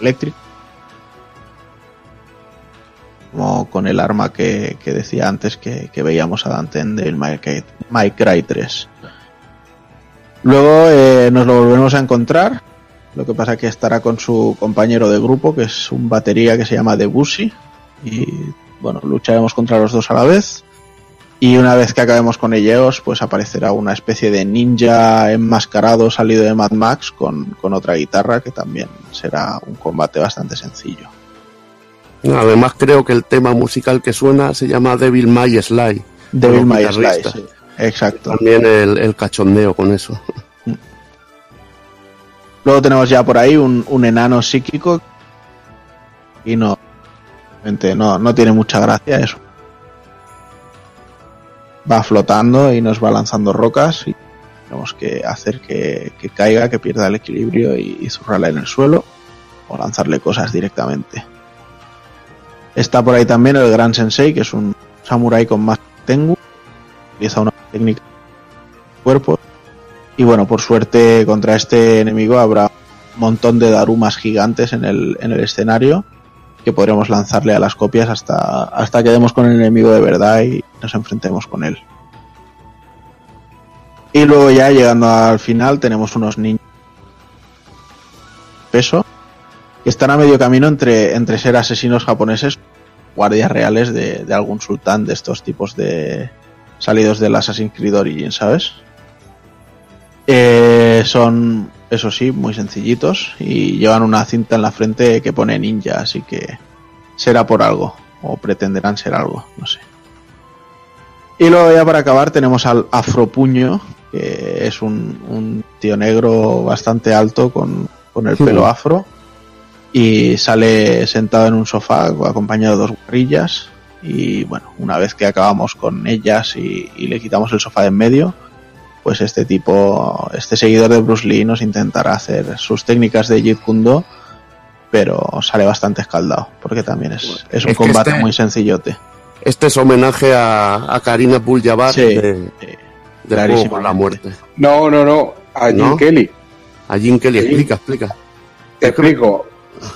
eléctrico. Como con el arma que, que decía antes que, que veíamos a Dante en Devil May Cry, May Cry 3. Luego eh, nos lo volvemos a encontrar. Lo que pasa que estará con su compañero de grupo, que es un batería que se llama Debussy. Y bueno, lucharemos contra los dos a la vez. Y una vez que acabemos con ellos, pues aparecerá una especie de ninja enmascarado salido de Mad Max con, con otra guitarra que también será un combate bastante sencillo. Además, creo que el tema musical que suena se llama Devil May Sly. Devil May Sly, sí. Exacto. También el, el cachondeo con eso. Luego tenemos ya por ahí un, un enano psíquico y no, no, no tiene mucha gracia eso. Va flotando y nos va lanzando rocas y tenemos que hacer que, que caiga, que pierda el equilibrio y, y en el suelo o lanzarle cosas directamente. Está por ahí también el Gran Sensei, que es un samurái con más tengu. Utiliza una técnica de cuerpo. Y bueno, por suerte contra este enemigo habrá un montón de darumas gigantes en el, en el escenario que podremos lanzarle a las copias hasta, hasta que demos con el enemigo de verdad y nos enfrentemos con él. Y luego ya llegando al final tenemos unos ninjas peso que están a medio camino entre, entre ser asesinos japoneses, guardias reales de, de algún sultán de estos tipos de salidos del Assassin's Creed Origin, ¿sabes? Eh, son, eso sí, muy sencillitos y llevan una cinta en la frente que pone ninja, así que será por algo, o pretenderán ser algo, no sé. Y luego ya para acabar tenemos al Afropuño, que es un, un tío negro bastante alto con, con el pelo afro y sale sentado en un sofá acompañado de dos guerrillas y bueno, una vez que acabamos con ellas y, y le quitamos el sofá de en medio, pues este tipo, este seguidor de Bruce Lee nos intentará hacer sus técnicas de Jeet Kune Do, pero sale bastante escaldado, porque también es, es un Es combate este- muy sencillote. Este es homenaje a, a Karina Abdul-Jabbar Sí, de, de Juego clarísimamente. por la Muerte. No, no, no. A Jim ¿No? Kelly. A Jim Kelly, Sí. explica, explica. Te explico.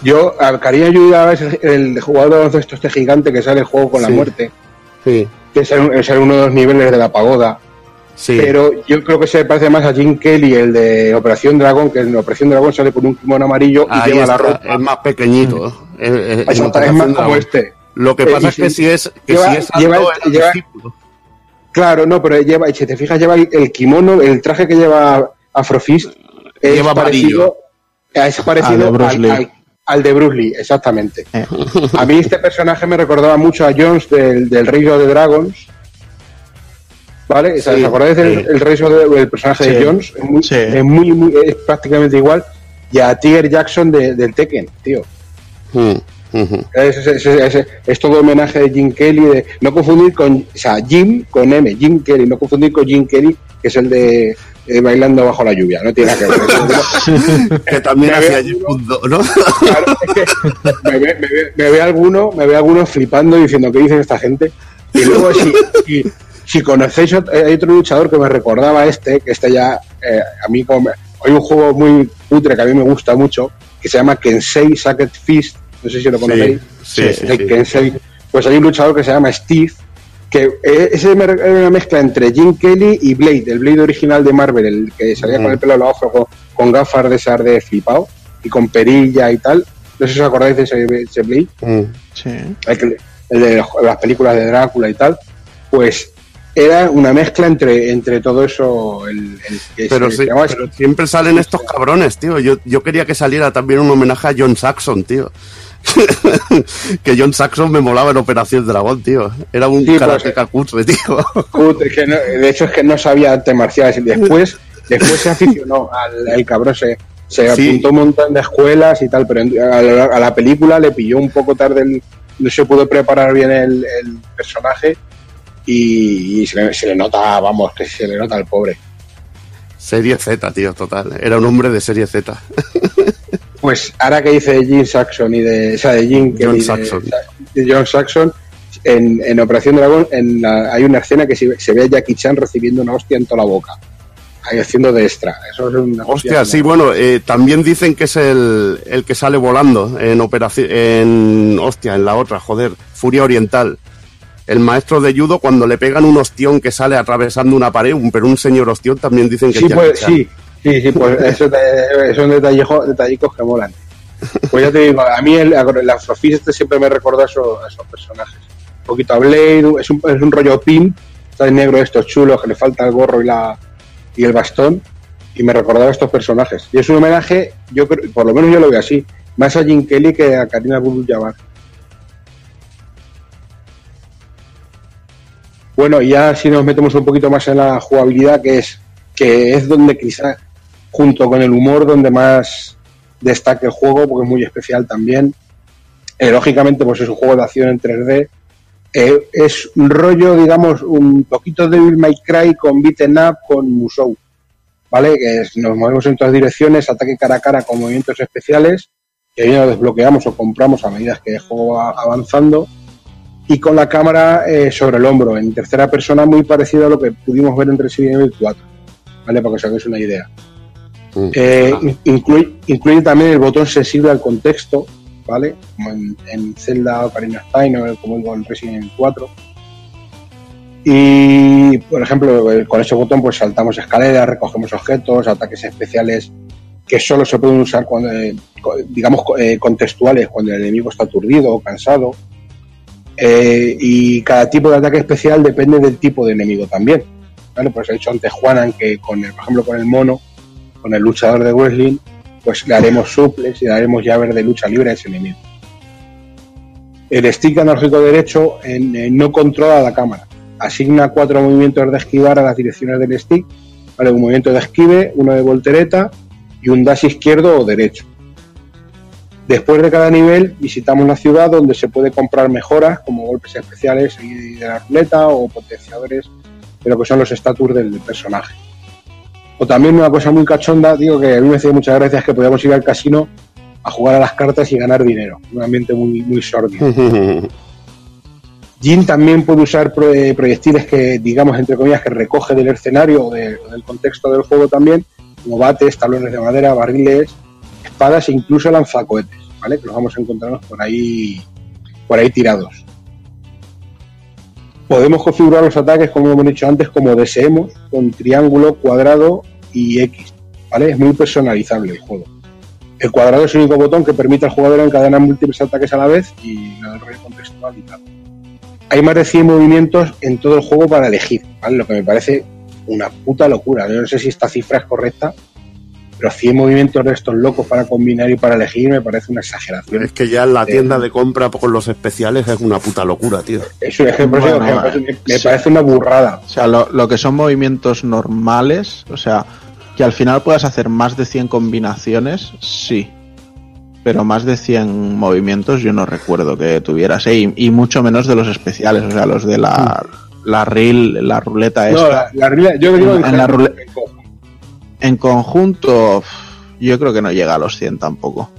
Yo, a Karina Ayuda es el, el jugador de baloncesto este gigante que sale el juego con la Sí. muerte, Sí, que es, el- es el uno de los niveles de la pagoda. Sí. Pero yo creo que se parece más a Jim Kelly, el de Operación Dragón, que en Operación Dragón sale con un kimono amarillo y Ahí lleva la ropa. es más pequeñito. Es- es- en Exacto, es Operación más como este. Lo que Eh, pasa es que si- si es, que lleva- si es alto, lleva- es lleva-. Claro, no, pero lleva, y si te fijas, lleva el, el kimono, el traje que lleva Afrofist es Lleva parecido, es parecido de Bruce al, Lee. al- al de Bruce Lee, exactamente. Eh. A mí este personaje me recordaba mucho a Jones del, del Rey of the Dragons. ¿Vale? Sí, ¿Os acordáis del sí. el del personaje Sí, de Jones? Es, muy, es, muy, muy- es prácticamente igual. Y a Tiger Jackson de- del Tekken, tío. Mm. Es, es- es- es- es todo homenaje de Jim Kelly, de no confundir con, o sea, Jim con M, Jim Kelly, no confundir con Jim Kelly, que es el de eh, Bailando bajo la lluvia, no tiene nada que ver. (laughs) Que también Me hacía Kundo, ¿no? Claro, es que me ve, me ve- me ve alguno, me ve alguno flipando diciendo qué dicen esta gente. Y luego si, si, si conocéis, eh, hay otro luchador que me recordaba a este, que este ya, eh, a mí como me- hay un juego muy putre que a mí me gusta mucho, que se llama Kensei Sacred Fist, no sé si lo conocéis. sí, sí, El sí. Kensei. Pues hay un luchador que se llama Steve, que eh, ese era una mezcla entre Jim Kelly y Blade, el Blade original de Marvel, el que salía con el pelo hoja, con, gafas de esas de flipado y con perilla y tal. No sé si os acordáis de ese, ese Blade, Mm. Sí. el, que- el de las películas de Drácula y tal. Pues era una mezcla entre, entre todo eso. El, el que Pero, se sí, llamaba pero siempre salen estos cabrones, tío. Yo, yo quería que saliera también un homenaje a John Saxon, tío. (laughs) que John Saxon me molaba en Operación Dragón, tío. Era un Sí, pues, karateca cutre, tío. Que no- de hecho es que no sabía artes marciales y después después se aficionó al el cabrón se Se Sí. apuntó un montón de escuelas y tal, pero a la, a la película le pilló un poco tarde, el- no se pudo preparar bien el, el personaje y, y se, le, se le nota, vamos, que se le nota al pobre. Serie Z, tío, total. Era un hombre de serie Z. (laughs) Pues ahora que dice de Jim Saxon y de, o sea, de Jim John de- Saxon. de John Saxon, en, en Operación Dragón en la- hay una escena que se, se ve a Jackie Chan recibiendo una hostia en toda la boca. Ahí haciendo de extra. Eso es una Hostia, sí, bueno, eh, también dicen que es el, el que sale volando en operación, en, hostia, en la otra, joder, Furia Oriental. El maestro de judo cuando le pegan un ostión que sale atravesando una pared, pero un señor ostión también dicen que Sí, pues, sí, sí, sí, pues (laughs) eso son detallicos que molan. Pues ya te digo, a mí el, el Afrofist este siempre me recuerda a, esos- a esos personajes. Un poquito a Blade, es un, es un rollo pin, está en negro estos chulos, que le falta el gorro y la y el bastón, y me recordaba a estos personajes. Y es un homenaje, yo creo, por lo menos yo lo veo así, más a Jim Kelly que a Karina Abdul-Jabbar. Bueno, ya si nos metemos un poquito más en la jugabilidad, que es que es donde quizá, junto con el humor, donde más destaca el juego, porque es muy especial también. Eh, lógicamente, pues es un juego de acción en 3D. Eh, es un rollo, digamos, un poquito de Devil May Cry con beaten up, con Musou. ¿Vale? Que nos movemos en todas direcciones, ataque cara a cara con movimientos especiales, que ahí lo desbloqueamos o compramos a medida que el juego va avanzando y con la cámara eh, sobre el hombro, en tercera persona, muy parecido a lo que pudimos ver en Resident Evil 4, ¿vale? Para que os hagáis una idea. Mm. Eh, in- incluye, incluye también el botón sensible al contexto, ¿vale? Como en, en Zelda Ocarina of Time o como digo en Resident Evil 4. Y, por ejemplo, eh, con ese botón pues saltamos escaleras, recogemos objetos, ataques especiales que solo se pueden usar cuando, eh, digamos, co- contextuales, cuando el enemigo está aturdido o cansado. Eh, y cada tipo de ataque especial depende del tipo de enemigo también. ¿vale? Pues he dicho antes Juanan que con el, por ejemplo con el mono, con el luchador de wrestling, pues le haremos suplex y le haremos llaves de lucha libre a ese enemigo. El stick analógico derecho en- eh, no controla la cámara. Asigna cuatro movimientos de esquivar a las direcciones del stick. Un movimiento de esquive, uno de voltereta y un dash izquierdo o derecho. Después de cada nivel visitamos la ciudad donde se puede comprar mejoras como golpes especiales y de la ruleta o potenciadores de lo que son los estatus del, personaje. O también una cosa muy cachonda, digo que a mí me hacía muchas gracias que podíamos ir al casino a jugar a las cartas y ganar dinero. Un ambiente muy, muy sórdido. (laughs) Jin también puede usar eh, proyectiles que, digamos, entre comillas, que recoge del escenario o, de- o del contexto del juego también, como bates, talones de madera, barriles, espadas e incluso lanzacohetes, ¿vale? Que los vamos a encontrarnos por ahí, por ahí tirados. Podemos configurar los ataques, como hemos dicho antes, como deseemos, con triángulo, cuadrado y X, ¿vale? Es muy personalizable el juego. El cuadrado es el único botón que permite al jugador encadenar múltiples ataques a la vez y rollo contextual y tal. Hay más de 100 movimientos en todo el juego para elegir, ¿vale? Lo que me parece una puta locura. Yo no sé si esta cifra es correcta, pero 100 movimientos de estos locos para combinar y para elegir me parece una exageración. Es que ya en la tienda de compra con los especiales es una puta locura, tío. Es un ejemplo, Bueno, me parece- me, me sí. parece una burrada. O sea, lo, lo que son movimientos normales, o sea, que al final puedas hacer más de 100 combinaciones, sí. Pero más de 100 movimientos yo no recuerdo que tuvieras, ¿eh? y, y mucho menos de los especiales, o sea, los de la, la reel, la ruleta No, esta. la, yo digo En- en la general, rule- En conjunto, yo creo que no llega a los 100 tampoco.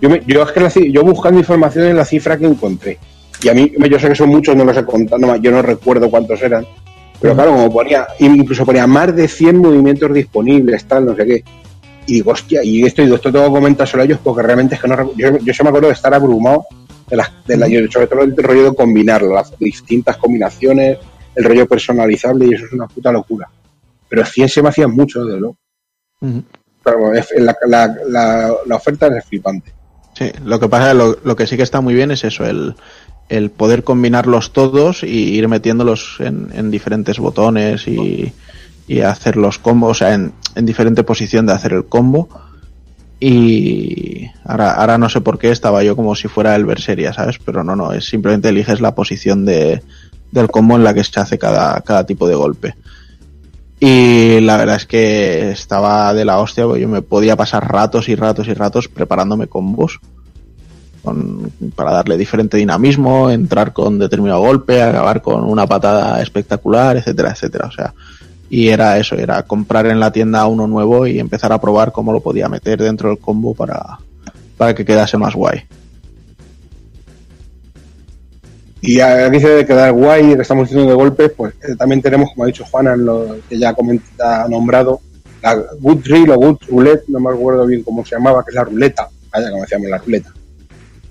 Yo, me- yo es que la yo buscando información en la cifra que encontré. Y a mí, yo sé que son muchos, no los he contado, no, yo no recuerdo cuántos eran. Pero claro, como ponía, incluso ponía más de 100 movimientos disponibles, tal, no sé qué. Y digo, hostia, y esto, digo, esto tengo que comentárselo a ellos porque realmente es que no yo, yo se me acuerdo de estar abrumado de las, de la, sobre todo el rollo de combinarlo, las distintas combinaciones, el rollo personalizable, y eso es una puta locura. Pero 100 se me hacían mucho, de luego. Es- la, la, la, la oferta es flipante. Sí, lo que pasa, lo, lo que sí que está muy bien es eso, el, el poder combinarlos todos y ir metiéndolos en, en diferentes botones y, y hacer los combos, o sea, en, en diferente posición de hacer el combo. Y ahora, ahora no sé por qué estaba yo como si fuera el Berseria, ¿sabes? Pero no, no, es simplemente eliges la posición de, del combo en la que se hace cada, cada tipo de golpe. Y la verdad es que estaba de la hostia, porque yo me podía pasar ratos y ratos y ratos preparándome combos con, para darle diferente dinamismo, entrar con determinado golpe, acabar con una patada espectacular, etcétera, etcétera. O sea, y era eso, era comprar en la tienda uno nuevo y empezar a probar cómo lo podía meter dentro del combo para, para que quedase más guay. Y a dice de quedar guay, que estamos diciendo de golpes, pues eh, también tenemos, como ha dicho Juana, en lo que ya ha nombrado, la Good Reel o Good Roulette, no me acuerdo bien cómo se llamaba, que es la ruleta, vaya, como decíamos, la ruleta.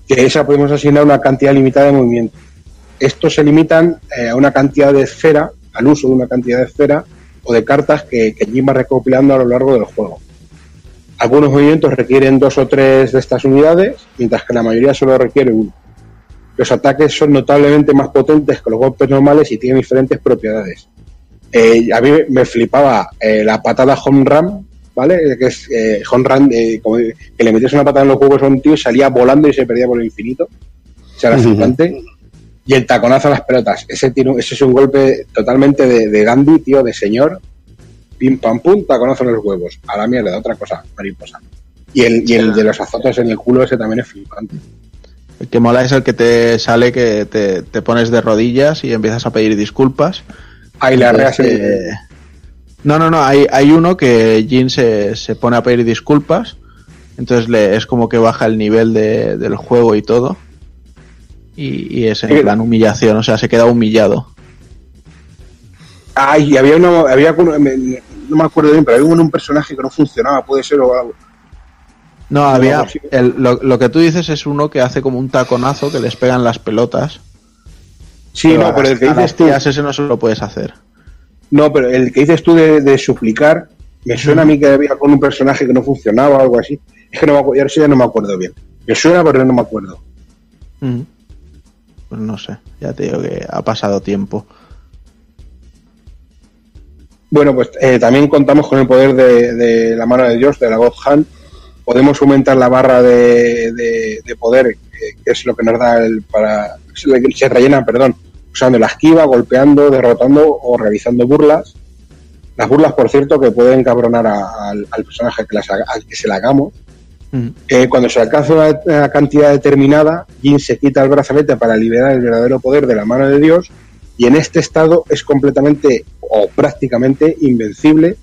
Que esa podemos asignar una cantidad limitada de movimientos. Estos se limitan eh, a una cantidad de esfera, al uso de una cantidad de esfera o de cartas que, que va recopilando a lo largo del juego. Algunos movimientos requieren dos o tres de estas unidades, mientras que la mayoría solo requiere uno. Los ataques son notablemente más potentes que los golpes normales y tienen diferentes propiedades. Eh, a mí me flipaba eh, la patada home run, ¿vale? Que es eh, home run, eh, como que le metías una patada en los juegos a un tío y salía volando y se perdía por el infinito. O sea, era flipante. Y el taconazo a las pelotas. Ese, tiene, ese es un golpe totalmente de, de dandy, tío, de señor. Pim pam pum, taconazo en los huevos. A la mierda, otra cosa, mariposa. Y el, y el de los azotes en el culo, ese también es flipante. El que mola es el que te sale que te, te pones de rodillas y empiezas a pedir disculpas. Ahí le Entonces, eh, No, no, no, hay, hay uno que Jin se, se pone a pedir disculpas, entonces le, es como que baja el nivel de- del juego y todo. Y, y es en Sí. plan humillación, o sea, se queda humillado. Ay, había uno, había no me acuerdo bien, pero había uno, un personaje que no funcionaba, puede ser o algo. No, había. el- lo, lo que tú dices es uno que hace como un taconazo que les pegan las pelotas. Sí, no, pero el que dices tú, tías ese no se lo puedes hacer. no, pero el que dices tú de, de suplicar, me suena a mí que había con un personaje que no funcionaba o algo así. Es que no me acuerdo, ahora sí ya no me acuerdo bien. Me suena, pero no me acuerdo. Mm. Pues no sé, ya te digo que ha pasado tiempo. Bueno, pues eh, también contamos con el poder de, de la mano de Dios, de la God Hand. Podemos aumentar la barra de, de- de poder, eh, que es lo que nos da el para. Se, le- se rellena, perdón, usando la esquiva, golpeando, derrotando o realizando burlas. Las burlas, por cierto, que pueden cabronar a- al, al personaje que las al que se la hagamos. Mm. Eh, cuando se alcanza una, una cantidad determinada, Jin se quita el brazalete para liberar el verdadero poder de la mano de Dios y en este estado es completamente o prácticamente invencible,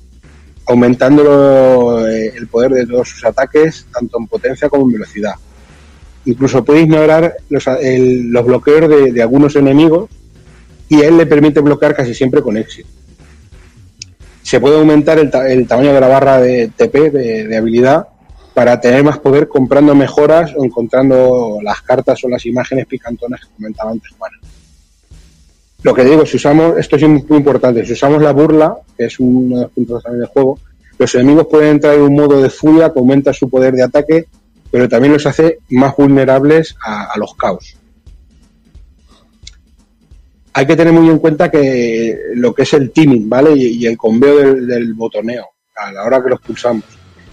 aumentando eh, el poder de todos sus ataques, tanto en potencia como en velocidad. Incluso puede ignorar los, el- los bloqueos de, algunos enemigos y él le permite bloquear casi siempre con éxito. Se puede aumentar el, ta- el tamaño de la barra de TP, de, habilidad, para tener más poder comprando mejoras o encontrando las cartas o las imágenes picantonas que comentaba antes Juan. Lo que digo, si usamos, esto es muy importante, si usamos la burla, que es uno de los puntos también del juego, los enemigos pueden entrar en un modo de furia que aumenta su poder de ataque, pero también los hace más vulnerables a, los caos. Hay que tener muy en cuenta que lo que es el timing, ¿vale? Y, el conveo del, botoneo a la hora que los pulsamos.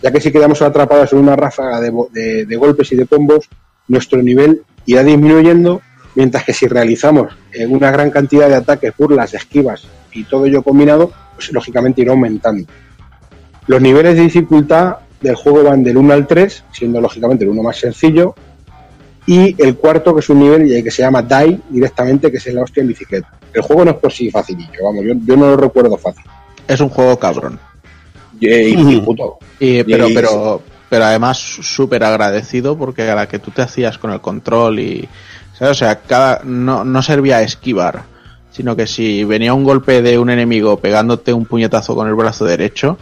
Ya que si quedamos atrapados en una ráfaga de- de golpes y de combos, nuestro nivel irá disminuyendo, mientras que si realizamos eh, una gran cantidad de ataques, burlas, esquivas y todo ello combinado, pues lógicamente irá aumentando. Los niveles de dificultad del juego van del 1 al 3, siendo lógicamente el 1 más sencillo, y el cuarto, que es un nivel que se llama Die directamente, que es la hostia en bicicleta. El juego no es por sí facilillo, vamos, yo, yo no lo recuerdo fácil. Es un juego cabrón. Y, y- y puto. Y, pero, Y- pero, pero además súper agradecido porque a la que tú te hacías con el control y. O sea, cada, no, no servía a esquivar, sino que si venía un golpe de un enemigo pegándote un puñetazo con el brazo derecho,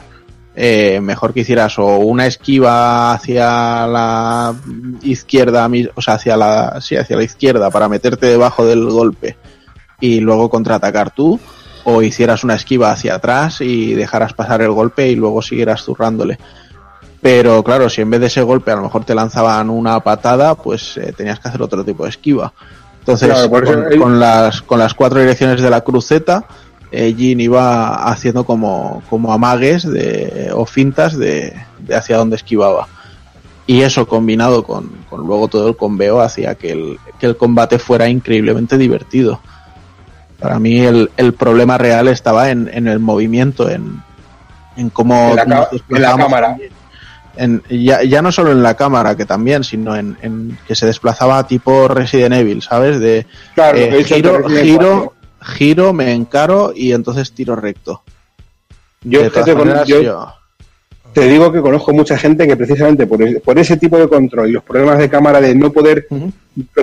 eh, mejor que hicieras o una esquiva hacia la izquierda, o sea, hacia la, sí, hacia la izquierda para meterte debajo del golpe y luego contraatacar tú, o hicieras una esquiva hacia atrás y dejaras pasar el golpe y luego siguieras zurrándole. Pero claro, si en vez de ese golpe a lo mejor te lanzaban una patada, pues eh, tenías que hacer otro tipo de esquiva. Entonces, Claro, con, las, con las cuatro direcciones de la cruceta, eh, Jin iba haciendo como, como amagues de, o fintas de, de hacia dónde esquivaba. Y eso combinado con, con luego todo el conveo hacía que el, que el combate fuera increíblemente divertido. Para mí el, el problema real estaba en, en el movimiento, en, en cómo En la ca- nos en la desplazamos. cámara. En- ya, ya no solo en la cámara, que también, sino en, en que se desplazaba tipo Resident Evil, ¿sabes? De Claro, eh, giro, giro, giro, me encaro y entonces tiro recto. Yo, De todas fíjate, con- maneras, yo yo- te digo que conozco mucha gente que precisamente por, por ese tipo de control y los problemas de cámara de no poder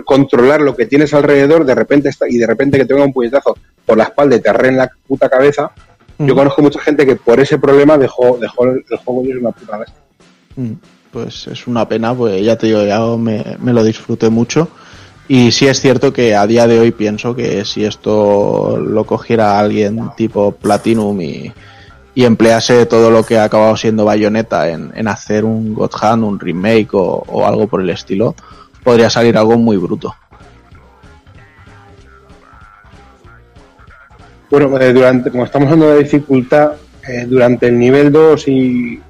controlar lo que tienes alrededor, de repente está, y de repente que te venga un puñetazo por la espalda y te arre en la puta cabeza, yo conozco mucha gente que por ese problema dejó, dejó el, el juego y es una puta bestia. Mm, Pues es una pena, pues ya te digo, ya me, me lo disfruté mucho. Y sí es cierto que a día de hoy pienso que si esto lo cogiera alguien tipo Platinum y, y emplease todo lo que ha acabado siendo Bayonetta en, en hacer un God Hand, un remake o, o algo por el estilo, podría salir algo muy bruto. Bueno, eh, durante, como estamos hablando de dificultad, eh, durante el nivel 2 y,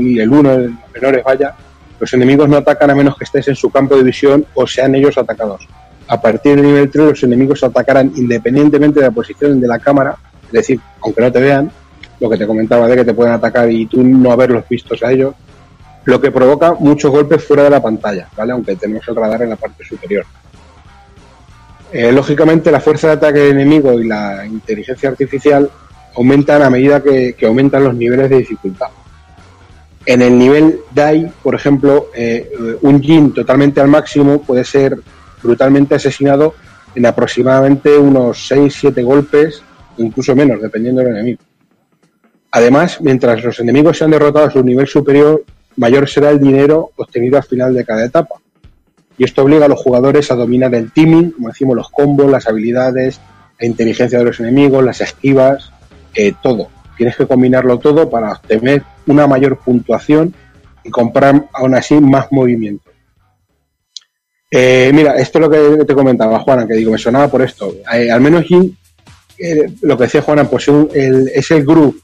y el 1, el menores vaya, los enemigos no atacan a menos que estés en su campo de visión o sean ellos atacados. A partir del nivel 3 los enemigos atacarán independientemente de la posición de la cámara, es decir, aunque no te vean, lo que te comentaba de que te pueden atacar y tú no haberlos vistos a ellos, lo que provoca muchos golpes fuera de la pantalla, ¿vale? Aunque tenemos el radar en la parte superior. Eh, lógicamente, la fuerza de ataque del enemigo y la inteligencia artificial aumentan a medida que aumentan los niveles de dificultad. En el nivel DAI, por ejemplo, eh, un Jin totalmente al máximo puede ser brutalmente asesinado en aproximadamente unos 6-7 golpes, incluso menos, dependiendo del enemigo. Además, mientras los enemigos sean derrotados a su nivel superior, mayor será el dinero obtenido al final de cada etapa. Y esto obliga a los jugadores a dominar el teaming, como decimos, los combos, las habilidades, la inteligencia de los enemigos, las esquivas, eh, todo. Tienes que combinarlo todo para obtener una mayor puntuación y comprar aún así más movimiento. Eh, mira, esto es lo que te comentaba, Juana, que digo, me sonaba por esto. Eh, al menos Jin, eh, lo que decía Juana, pues un- el- es el groove,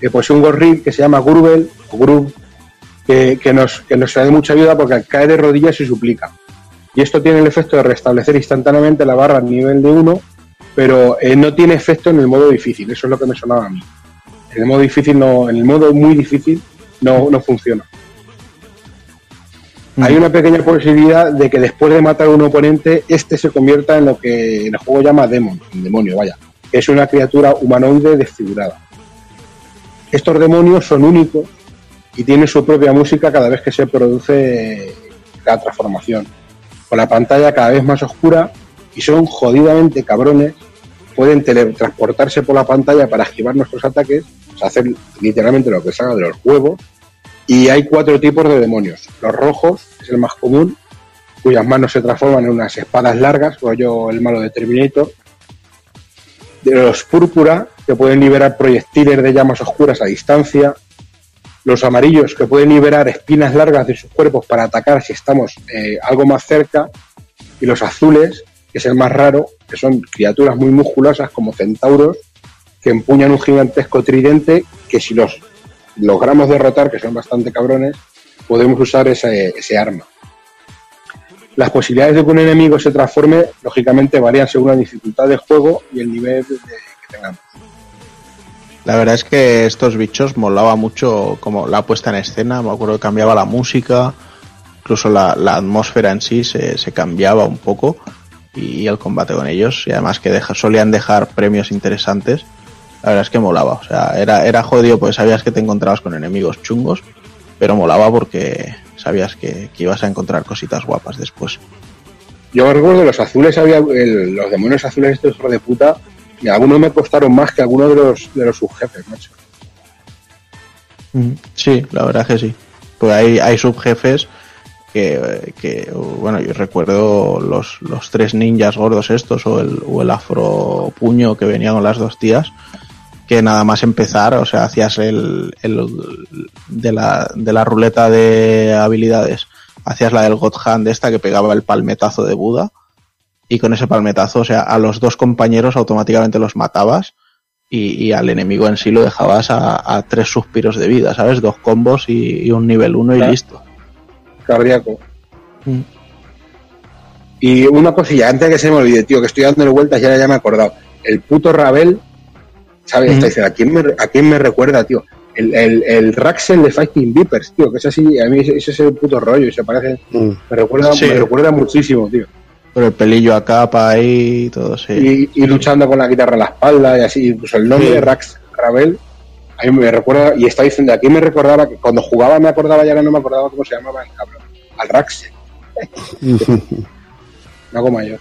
que posee un gorril que se llama Grubel, o que, nos, que nos mucha ayuda porque al caer de rodillas se suplica. Y esto tiene el efecto de restablecer instantáneamente la barra al nivel de 1, pero no tiene efecto en el modo difícil, eso es lo que me sonaba a mí. En el modo difícil no, en el modo muy difícil no, no funciona. Hay una pequeña posibilidad de que después de matar a un oponente, este se convierta en lo que el juego llama demon, un demonio, vaya, que es una criatura humanoide desfigurada. Estos demonios son únicos y tienen su propia música cada vez que se produce la transformación. Con la pantalla cada vez más oscura y son jodidamente cabrones, pueden teletransportarse por la pantalla para esquivar nuestros ataques, o sea, hacer literalmente lo que salga de los huevos. Y hay cuatro tipos de demonios. Los rojos, que es el más común, cuyas manos se transforman en unas espadas largas, rollo el malo de Terminator. De los púrpura, que pueden liberar proyectiles de llamas oscuras a distancia. Los amarillos, que pueden liberar espinas largas de sus cuerpos para atacar si estamos eh, algo más cerca. Y los azules, que es el más raro, que son criaturas muy musculosas como centauros, que empuñan un gigantesco tridente que si los logramos derrotar, que son bastante cabrones, podemos usar ese, ese arma. Las posibilidades de que un enemigo se transforme, lógicamente, varían según la dificultad del juego y el nivel de- que tengamos. La verdad es que estos bichos molaba mucho como la puesta en escena, me acuerdo que cambiaba la música, incluso la, la atmósfera en sí se, se cambiaba un poco y el combate con ellos y además que deja- solían dejar premios interesantes. La verdad es que molaba, o sea, era, era jodido pues sabías que te encontrabas con enemigos chungos, pero molaba porque sabías que, que ibas a encontrar cositas guapas después. Yo recuerdo los azules, había el- los demonios azules estos de puta, y algunos me costaron más que algunos de los, de los subjefes, macho. Sí, la verdad es que sí. Pues hay, hay subjefes que, que, bueno, yo recuerdo los, los tres ninjas gordos estos o el, o el afro puño que venía con las dos tías, que nada más empezar, o sea, hacías el, el de, la, de la ruleta de habilidades, hacías la del God Hand esta que pegaba el palmetazo de Buda, y con ese palmetazo, o sea, a los dos compañeros automáticamente los matabas y, y al enemigo en sí lo dejabas a, a tres suspiros de vida, ¿sabes? Dos combos y, y un nivel uno y listo. Cardíaco. Mm. Y una cosilla, antes de que se me olvide, tío, que estoy dándole vueltas y ahora ya me he acordado. el puto Ravel, ¿sabes? Está diciendo, ¿a quién, me, ¿a quién me recuerda, tío? El, el, el Raxel de Fighting Vipers, tío, que es así, a mí ese, ese es el puto rollo, y se parece, Mm. me recuerda, Sí. me recuerda muchísimo, tío. Por el pelillo a capa ahí y todo, sí. Y, y luchando con la guitarra en la espalda y así, incluso el nombre Sí. de Rax Ravel, a mí me recuerda, y está diciendo, aquí me recordaba que cuando jugaba me acordaba y ahora no me acordaba cómo se llamaba el cabrón, al Raxel, (laughs) no como yo.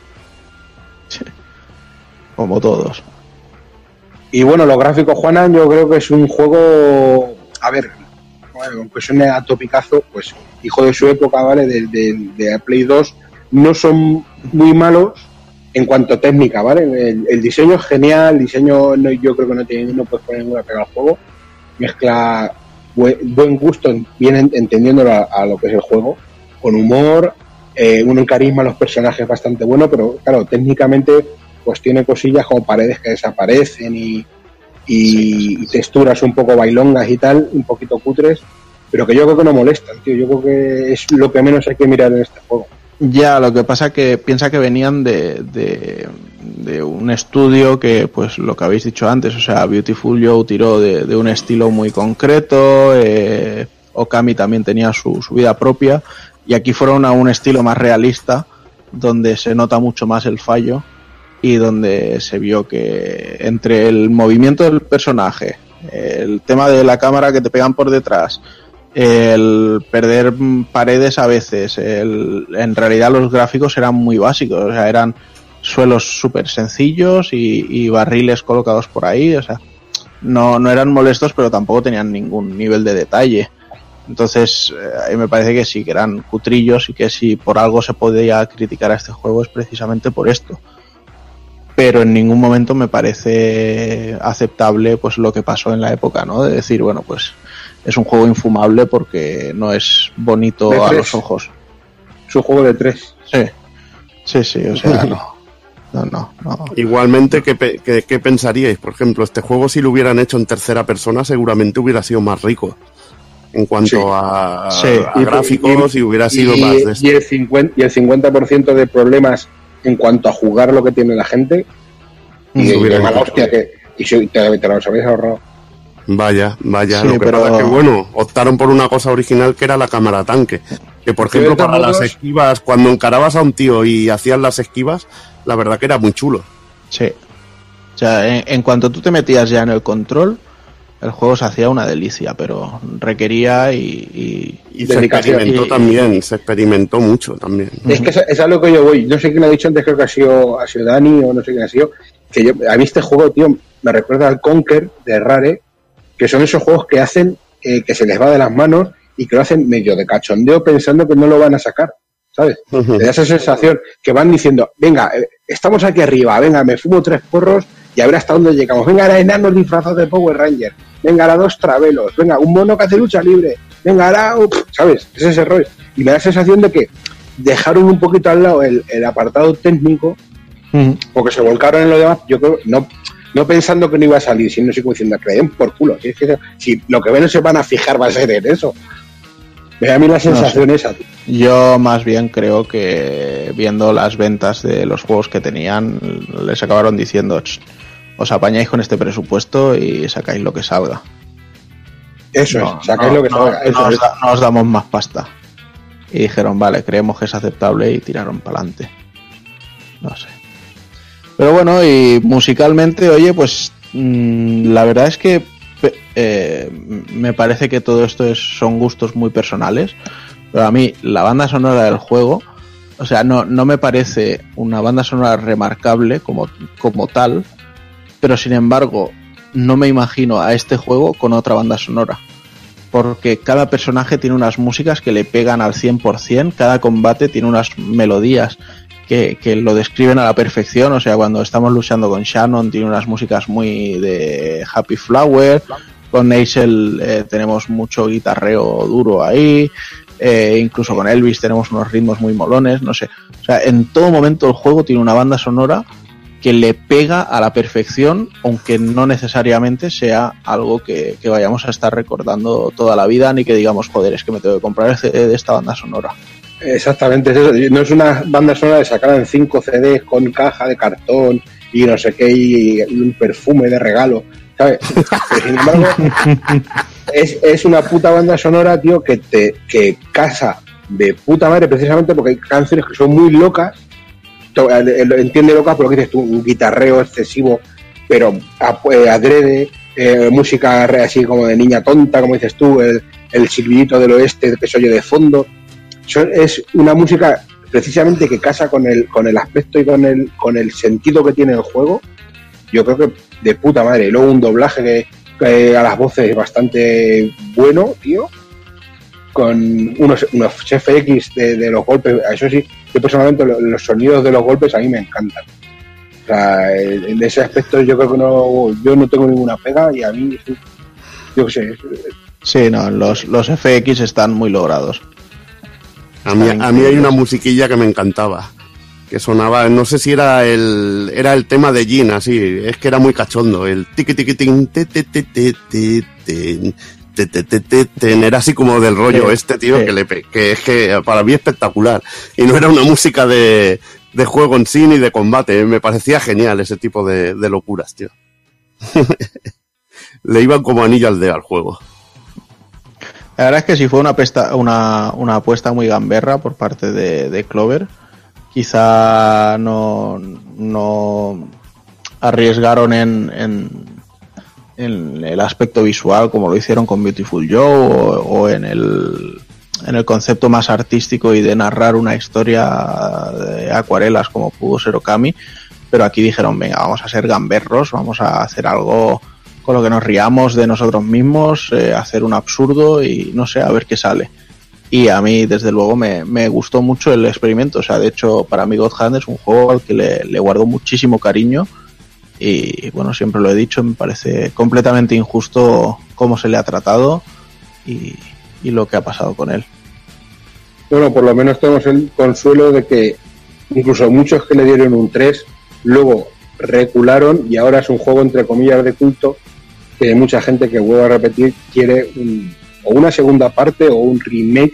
Como todos. Y bueno, los gráficos, Juanan, yo creo que es un juego, a ver, bueno, aunque suene a topicazo, pues hijo de su época, ¿vale? De, de, de Play 2, no son muy malos en cuanto a técnica, ¿vale? El, el diseño es genial, el diseño no, yo creo que no tiene, no puedes poner ninguna pega al juego, mezcla buen, buen gusto, bien en- entendiéndolo a, a lo que es el juego, con humor, eh, un carisma a los personajes bastante bueno, pero claro, técnicamente pues tiene cosillas como paredes que desaparecen y, y, y texturas un poco bailongas y tal, un poquito cutres, pero que yo creo que no molestan, tío. Yo creo que es lo que menos hay que mirar en este juego. Ya, lo que pasa que piensa que venían de, de, de un estudio que, pues lo que habéis dicho antes, o sea, Beautiful Joe tiró de, de un estilo muy concreto, eh, Okami también tenía su, su vida propia, y aquí fueron a un estilo más realista, donde se nota mucho más el fallo y donde se vio que entre el movimiento del personaje, el tema de la cámara que te pegan por detrás, el perder paredes a veces, el, en realidad los gráficos eran muy básicos, o sea, eran suelos súper sencillos y, y barriles colocados por ahí, o sea, no, no eran molestos, pero tampoco tenían ningún nivel de detalle. Entonces, eh, me parece que sí, que eran cutrillos y que si por algo se podía criticar a este juego es precisamente por esto. Pero en ningún momento me parece aceptable pues lo que pasó en la época, ¿no? De decir, bueno, pues es un juego infumable porque no es bonito De a tres. los ojos. Es un juego de tres. Sí, sí, sí, o sea, (laughs) no. No, no, no. Igualmente, ¿qué, qué- qué pensaríais? Por ejemplo, este juego si lo hubieran hecho en tercera persona seguramente hubiera sido más rico en cuanto Sí. a, Sí. a gráficos y, hubiera sido y- más de esto. y el 50, y el 50% de problemas en cuanto a jugar lo que tiene la gente y, Se y hubiera hostia que y si te, te los habéis ahorrado. Vaya, vaya. Sí, lo que pero- pasa es que, bueno, optaron por una cosa original que era la cámara tanque. Que, por ejemplo, para las esquivas, cuando encarabas a un tío y hacías las esquivas, la verdad que era muy chulo. Sí. O sea, en, en cuanto tú te metías ya en el control, el juego se hacía una delicia, pero requería y, y- Y se experimentó Y- también, se experimentó mucho también. Es que es, es a lo que yo voy. No sé quién ha dicho antes, creo que ha sido, ha sido Dani o no sé quién ha sido. Que yo, a mí este juego, tío, me recuerda al Conker de Rare, que son esos juegos que hacen eh, que se les va de las manos y que lo hacen medio de cachondeo pensando que no lo van a sacar. ¿Sabes? Ujú. Te da esa sensación que van diciendo, venga, eh, estamos aquí arriba, venga, me fumo tres porros y a ver hasta dónde llegamos. Venga, ahora enanos disfrazados de Power Ranger. Venga, ahora dos travelos. Venga, un mono que hace lucha libre. Venga, ahora, uh, ¿sabes? Es ese rollo. Y me da la sensación de que dejaron un poquito al lado el, el apartado técnico porque se volcaron en lo demás, yo creo, no, no pensando que no iba a salir, sino como diciendo, que le den por culo. Si, es que, si lo que menos se van a fijar va a ser en eso. Me da a mí la sensación esa, tío. yo más bien creo que viendo las ventas de los juegos que tenían, les acabaron diciendo, "Ch, os apañáis con este presupuesto y sacáis lo que salga. Eso No, es, sacáis no, lo que no, salga. Eso os es. da- no os damos más pasta. Y dijeron, vale, creemos que es aceptable y tiraron para adelante. No sé. Pero bueno, y musicalmente, oye, pues mm, la verdad es que eh, me parece que todo esto es, son gustos muy personales. Pero a mí, la banda sonora del juego, o sea, no, no me parece una banda sonora remarcable como, como tal, pero sin embargo, no me imagino a este juego con otra banda sonora porque cada personaje tiene unas músicas que le pegan al 100%, cada combate tiene unas melodías que, que lo describen a la perfección, o sea, cuando estamos luchando con Shannon tiene unas músicas muy de Happy Flower, con Aisel eh, tenemos mucho guitarreo duro ahí, eh, incluso con Elvis tenemos unos ritmos muy molones, no sé, o sea, en todo momento el juego tiene una banda sonora que le pega a la perfección, aunque no necesariamente sea algo que, que vayamos a estar recordando toda la vida, ni que digamos, joder, es que me tengo que comprar de esta banda sonora. Exactamente, es eso. No es una banda sonora de sacar en 5 CDs con caja de cartón y no sé qué, y, un perfume de regalo, ¿sabes? Pero, sin embargo, (laughs) es, es una puta banda sonora, tío, que te que casa de puta madre precisamente porque hay canciones que son muy locas, el- el- entiende locas por lo que dices tú, un guitarreo excesivo, pero eh, adrede, eh, música así como de niña tonta, como dices tú, el, el silbidito del oeste que se oye de fondo. Es una música precisamente que casa con el, con el aspecto y con el, con el sentido que tiene el juego. Yo creo que de puta madre. Y luego un doblaje que, a las voces bastante bueno, tío. Con unos, unos FX de, de los golpes. Eso sí, yo personalmente lo- los sonidos de los golpes a mí me encantan. O sea, en ese aspecto yo creo que no, yo no tengo ninguna pega y a mí, yo qué sé, Sí, no, los, los FX están muy logrados. A mí, a mí hay una musiquilla que me encantaba. Que sonaba, no sé si era el, era el tema de Jin, así, es que era muy cachondo. El tiqui tiqui tin, te, te, te, te, te, te, te, te, te, ten. era así como del rollo este, tío, que, le, que es que para mí espectacular. Y no era una música de, de juego en sí ni de combate, me parecía genial ese tipo de, de locuras, tío. (laughs) le iban como anillo al dedo al juego. La verdad es que si fue una, pesta- una, apuesta muy gamberra por parte de, Clover, quizá no, no arriesgaron en, en, en el aspecto visual como lo hicieron con Beautiful Joe o, o en, el, en el concepto más artístico y de narrar una historia de acuarelas como pudo ser Okami, pero aquí dijeron, venga, vamos a ser gamberros, vamos a hacer algo con lo que nos riamos de nosotros mismos, eh, hacer un absurdo y no sé, a ver qué sale. Y a mí, desde luego, me, gustó mucho el experimento. O sea, de hecho, para mí God Hand es un juego al que le, le guardo muchísimo cariño. Y bueno, siempre lo he dicho, me parece completamente injusto cómo se le ha tratado y, y lo que ha pasado con él. Bueno, por lo menos tenemos el consuelo de que incluso muchos que le dieron un 3, luego recularon y ahora es un juego entre comillas de culto que hay mucha gente que vuelvo a repetir quiere un- o una segunda parte o un remake,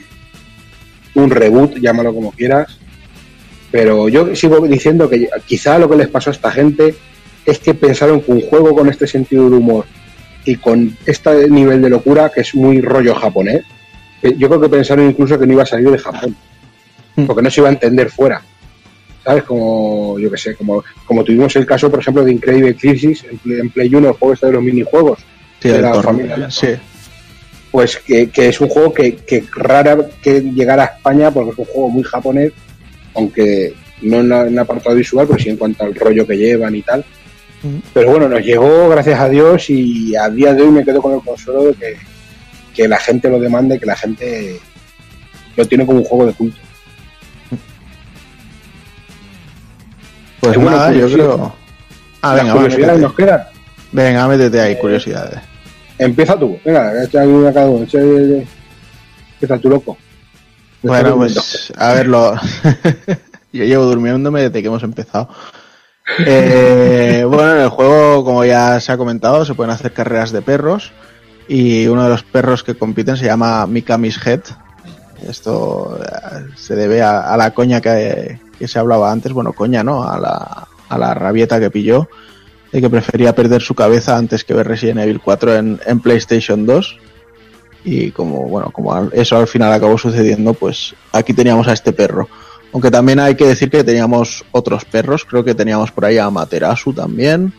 un reboot, llámalo como quieras. Pero yo sigo diciendo que quizá lo que les pasó a esta gente es que pensaron que un juego con este sentido de humor y con este nivel de locura que es muy rollo japonés, eh, yo creo que pensaron incluso que no iba a salir de Japón, porque no se iba a entender fuera. ¿Sabes? Como, yo que sé, como, como tuvimos el caso, por ejemplo, de Incredible Crisis en Play, en Play 1, el juego este de los minijuegos. Sí, de la familia. sí. Pues que, que es un juego que, que rara que llegara a España porque es un juego muy japonés, aunque no en, la- en apartado visual, pero sí en cuanto al rollo que llevan y tal. Pero bueno, nos llegó, gracias a Dios, y a día de hoy me quedo con el consuelo de que, que la gente lo demande, que la gente lo tiene como un juego de culto. Pues Y bueno, nada, yo creo. Ah, venga, curiosidades nos quedan. Venga, métete ahí, curiosidades. Empieza tú, venga, echa una cada uno. echa- Empieza tú, loco. Bueno, pues a ver, lo... (laughs) yo llevo durmiéndome desde que hemos empezado. Eh, bueno, en el juego, como ya se ha comentado, se pueden hacer carreras de perros y uno de los perros que compiten se llama Mikami's Head. Esto eh, se debe a, a la coña que, que se hablaba antes, bueno, coña, ¿no? A la, a la rabieta que pilló de que prefería perder su cabeza antes que ver Resident Evil 4 en, en PlayStation 2 y como bueno como eso al final acabó sucediendo pues aquí teníamos a este perro. Aunque también hay que decir que teníamos otros perros creo que teníamos por ahí a Materasu también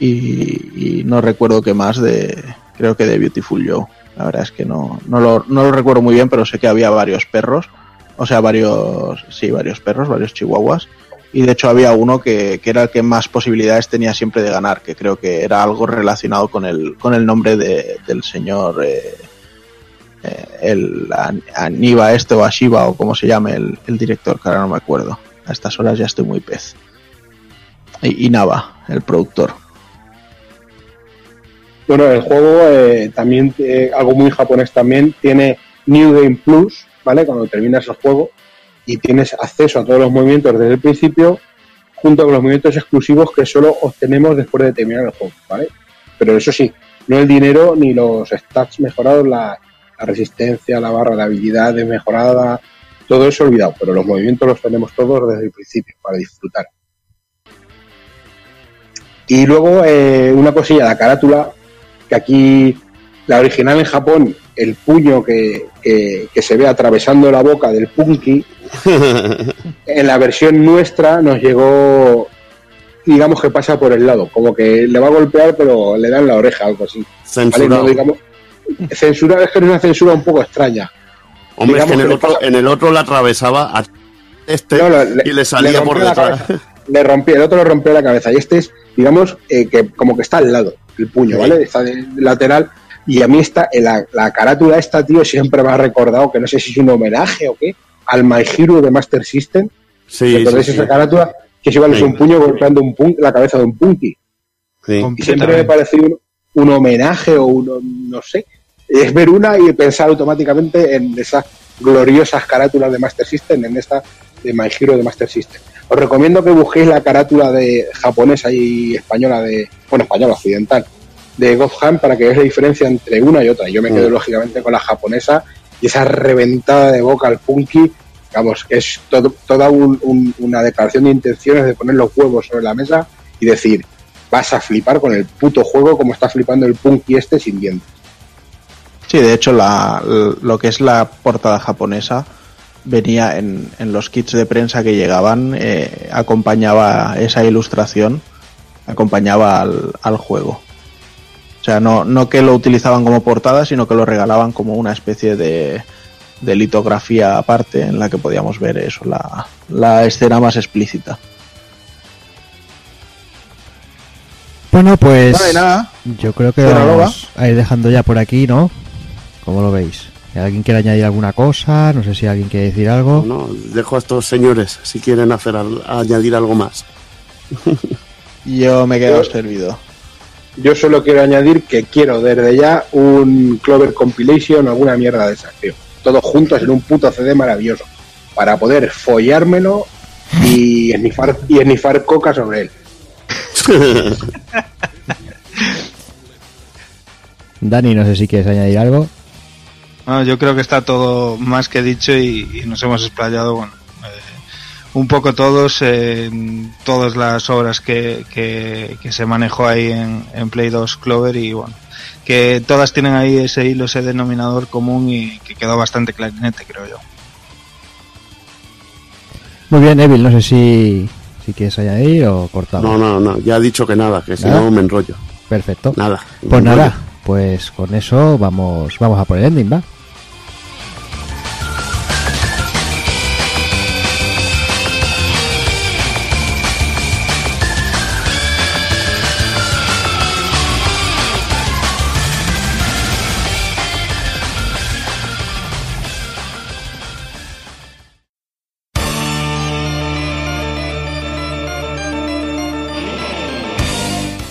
y, y no recuerdo qué más de creo que de Beautiful Joe. La verdad es que no no lo, no lo recuerdo muy bien pero sé que había varios perros o sea varios sí varios perros varios chihuahuas y de hecho había uno que, que era el que más posibilidades tenía siempre de ganar, que creo que era algo relacionado con el, con el nombre de- del señor, eh, eh, el An- Aniba este o Ashiba o como se llame el, el director, que ahora no me acuerdo. A estas horas ya estoy muy pez. Y, y Nava, el productor. Bueno, el juego eh, también, algo muy japonés también, tiene New Game Plus, ¿vale? Cuando terminas el juego y tienes acceso a todos los movimientos desde el principio, junto con los movimientos exclusivos que solo obtenemos después de terminar el juego, ¿vale? Pero eso sí, no el dinero ni los stats mejorados, la, la resistencia, la barra de habilidades mejorada, todo eso olvidado, pero los movimientos los tenemos todos desde el principio para disfrutar. Y luego eh, una cosilla, la carátula, que aquí la original en Japón, el puño que, que- que se ve atravesando la boca del Punky, (laughs) en la versión nuestra nos llegó, digamos que pasa por el lado, como que le va a golpear pero le dan la oreja, algo así. ¿vale? Censurado. No, digamos, censura, es que es una censura un poco extraña. Hombre, es que en el, que otro, pasa- en el otro la atravesaba a este No, no, le- y le salía le por detrás. Le rompió, el otro le rompió la cabeza y este es, digamos, eh, que como que está al lado, el puño, Sí. ¿vale? Está de lateral y a mí esta, eh, la, la carátula esta, tío, siempre me ha recordado que no sé si es un homenaje o qué, al My Hero de Master System. Sí, ¿Recordáis sí, esa sí. carátula? Que igual es Sí. un puño golpeando un pun- la cabeza de un punky. Sí. Y siempre me pareció un, un homenaje o un, no sé, es ver una y pensar automáticamente en esas gloriosas carátulas de Master System, en esta de My Hero de Master System. Os recomiendo que busquéis la carátula de japonesa y española de, bueno, española occidental, de God Hand para que veáis la diferencia entre una y otra. Yo me quedo Mm. lógicamente con la japonesa y esa reventada de boca al punky, vamos, que es todo- toda un- un- una declaración de intenciones de poner los huevos sobre la mesa y decir, vas a flipar con el puto juego como está flipando el punky este sin dientes. Sí, de hecho, la, lo que es la portada japonesa venía en, en los kits de prensa que llegaban, eh, acompañaba esa ilustración, acompañaba al, al juego. O sea, no, no que lo utilizaban como portada, sino que lo regalaban como una especie de, de litografía aparte en la que podíamos ver eso, la, la escena más explícita. Bueno, pues Vale, nada. yo creo que vamos a ir dejando ya por aquí, ¿no? ¿Cómo lo veis? ¿Alguien quiere añadir alguna cosa? No sé si alguien quiere decir algo. No, dejo a estos señores si quieren hacer al- añadir algo más. Yo me he quedado servido. Yo solo quiero añadir que quiero desde ya un Clover Compilation o alguna mierda de esas, tío. Todos juntos en un puto CD maravilloso. Para poder follármelo y (laughs) esnifar, y esnifar coca sobre él. (laughs) Dani, no sé si quieres añadir algo. No, yo creo que está todo más que dicho y, y nos hemos explayado, bueno, eh, un poco todos en todas las obras que, que, que se manejó ahí en, en Play 2 Clover y bueno, que todas tienen ahí ese hilo, ese denominador común y que quedó bastante clarinete, creo yo. Muy bien, Evil, no sé si, si quieres añadir o cortamos. No, no, no, ya he dicho que nada, que si no me enrollo. Perfecto. Nada. Pues nada, pues con eso vamos, vamos a por el ending, ¿va?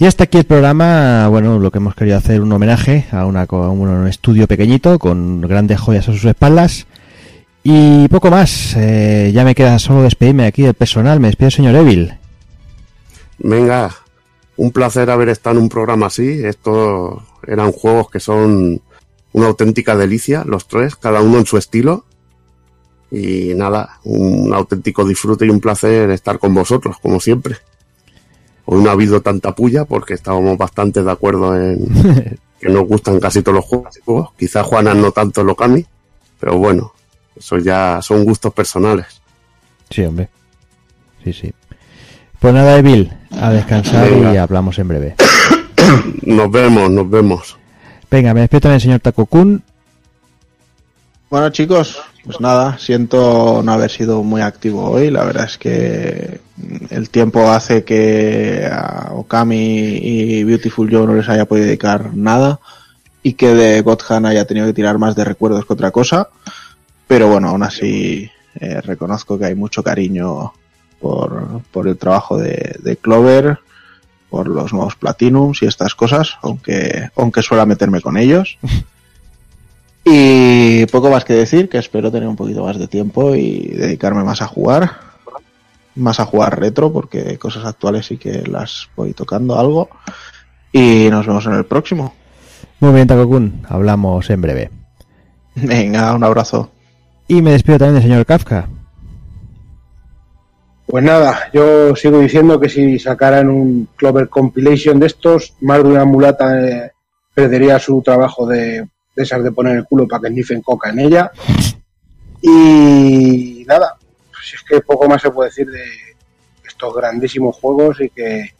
Y hasta aquí el programa, bueno, lo que hemos querido hacer un homenaje a, una, un estudio pequeñito con grandes joyas a sus espaldas. Y poco más, eh, ya me queda solo despedirme aquí del personal, me despido señor Evil. Venga, un placer haber estado en un programa así. Estos eran juegos que son una auténtica delicia, los tres, cada uno en su estilo. Y nada, un auténtico disfrute y un placer estar con vosotros, como siempre. Hoy no ha habido tanta puya porque estábamos bastante de acuerdo en (laughs) que nos gustan casi todos los juegos. Quizás Juanas no tanto lo Okami, pero bueno, eso ya son gustos personales. Sí, hombre. Sí, sí. Pues nada, Evil, a descansar Venga. y hablamos en breve. (coughs) Nos vemos, nos vemos. Venga, me despido también el señor Takokun. Bueno chicos, pues nada, siento no haber sido muy activo hoy. La verdad es que el tiempo hace que a Okami y Beautiful Joe no les haya podido dedicar nada y que de Godhan haya tenido que tirar más de recuerdos que otra cosa. Pero bueno, aún así eh, reconozco que hay mucho cariño por, por el trabajo de, de Clover, por los nuevos Platinums y estas cosas, aunque, aunque suela meterme con ellos. (laughs) Y poco más que decir, que espero tener un poquito más de tiempo y dedicarme más a jugar, más a jugar retro, porque cosas actuales sí que las voy tocando algo. Y nos vemos en el próximo. Muy bien, Takokun, hablamos en breve. Venga, un abrazo. Y me despido también del señor Kafka. Pues nada, yo sigo diciendo que si sacaran un Clover Compilation de estos, más de una mulata eh, perdería su trabajo de, de esas de poner el culo para que sniffen coca en ella. Y nada, pues es que poco más se puede decir de estos grandísimos juegos y que,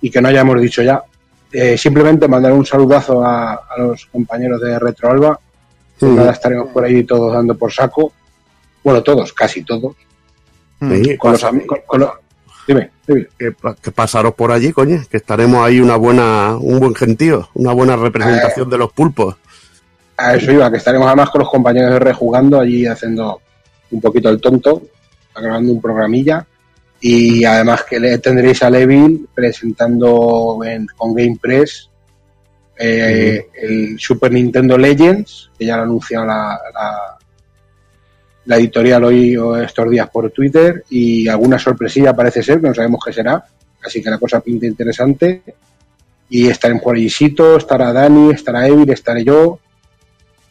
y que no hayamos dicho ya. Eh, simplemente mandar un saludazo a, a los compañeros de Retro Alba. Sí. Nada, estaremos por ahí todos dando por saco. Bueno, todos, casi todos. Sí, Con los con- con los- Dime, dime. que, que pasaros por allí, coño, que estaremos ahí una buena, un buen gentío, una buena representación de los pulpos. A eso iba, que estaremos además con los compañeros de rejugando allí haciendo un poquito el tonto, grabando un programilla. Y además que le tendréis a Levin presentando en- con Game Press eh, el Super Nintendo Legends, que ya lo ha anunciado la, la, la editorial hoy o estos días por Twitter, y alguna sorpresilla parece ser, que no sabemos qué será, así que la cosa pinta interesante. Y estaremos por estará Dani, estará Evil, estaré yo,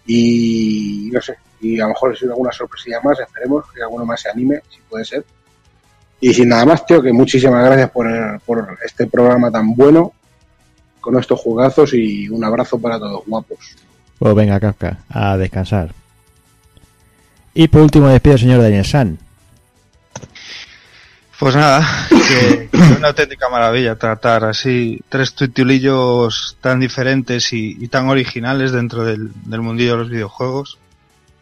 y no sé, y a lo mejor si alguna sorpresilla más, esperemos que alguno más se anime, si puede ser. Y sin nada más, tío, que muchísimas gracias por, por este programa tan bueno, con estos jugazos y un abrazo para todos, guapos. Pues venga, Kafka, a descansar. Y por último despido del señor Daniel San. Pues nada, (laughs) que, que es una auténtica maravilla tratar así tres titulillos tan diferentes y, y tan originales dentro del, del mundillo de los videojuegos,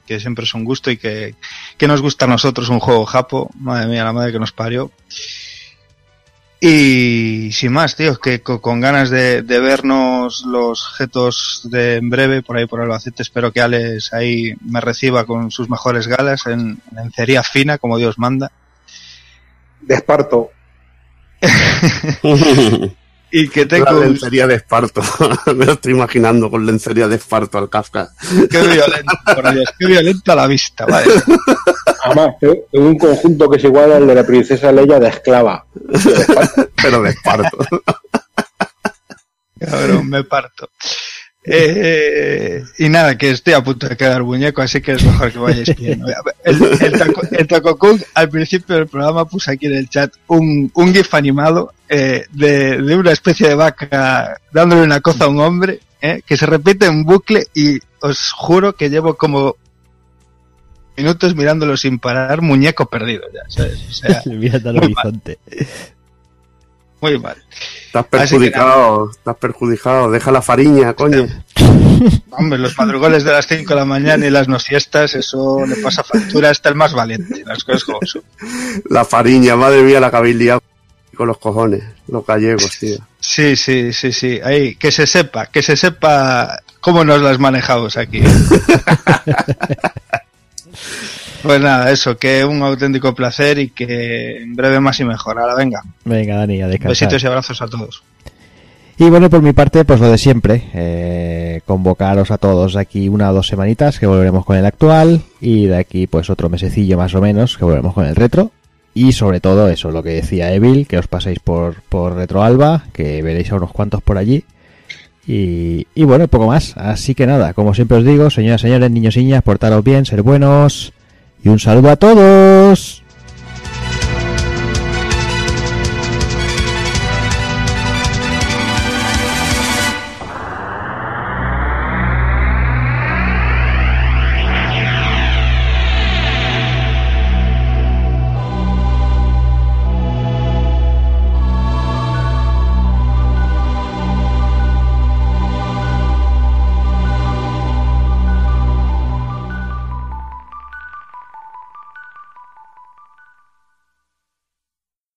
que siempre es un gusto y que, que nos gusta a nosotros un juego japo, madre mía, la madre que nos parió. Y sin más, tío, que co- con, ganas de, de vernos los objetos de en breve por ahí por Albacete, espero que Alex ahí me reciba con sus mejores galas en lencería fina, como Dios manda. De Esparto, (laughs) Y que La tengo lencería de esparto. (laughs) Me lo estoy imaginando con lencería de esparto al Kafka. Qué violento, por Dios, qué violento a la vista, vale. además, tengo un conjunto que es igual al de la princesa Leia de esclava. (laughs) Pero de esparto. Cabrón, me parto. Eh, y nada, que estoy a punto de quedar muñeco, así que es mejor que vayáis viendo. (laughs) El, el, taco, el Taco Kung, al principio del programa puse aquí en el chat un, un gif animado eh, de, de una especie de vaca dándole una cosa a un hombre eh, que se repite en bucle y os juro que llevo como minutos mirándolo sin parar, muñeco perdido ya, ¿sabes? O sea, (laughs) Mirando al horizonte. Muy mal. Estás perjudicado, estás perjudicado. Deja la fariña, coño. (laughs) Hombre, los madrugones de las 5 de la mañana y las no siestas, eso le pasa factura hasta el más valiente. Las cosas como son. La fariña, madre mía, la liado con los cojones. Los gallegos, tío. Sí, sí, sí, sí. Ahí, que se sepa, que se sepa cómo nos las manejamos aquí. (laughs) pues nada, eso, que un auténtico placer y que en breve más y mejor. Ahora venga, Venga, Dani, a descansar. besitos y abrazos a todos. Y bueno, por mi parte, pues lo de siempre. eh, convocaros a todos de aquí una o dos semanitas que volveremos con el actual. Y de aquí, pues otro mesecillo más o menos que volveremos con el retro. Y sobre todo eso, lo que decía Evil, que os paséis por, por Retro Alba, que veréis a unos cuantos por allí. Y, y bueno, poco más. Así que nada, como siempre os digo, señoras, señores, niños y niñas, portaros bien, ser buenos. Y un saludo a todos.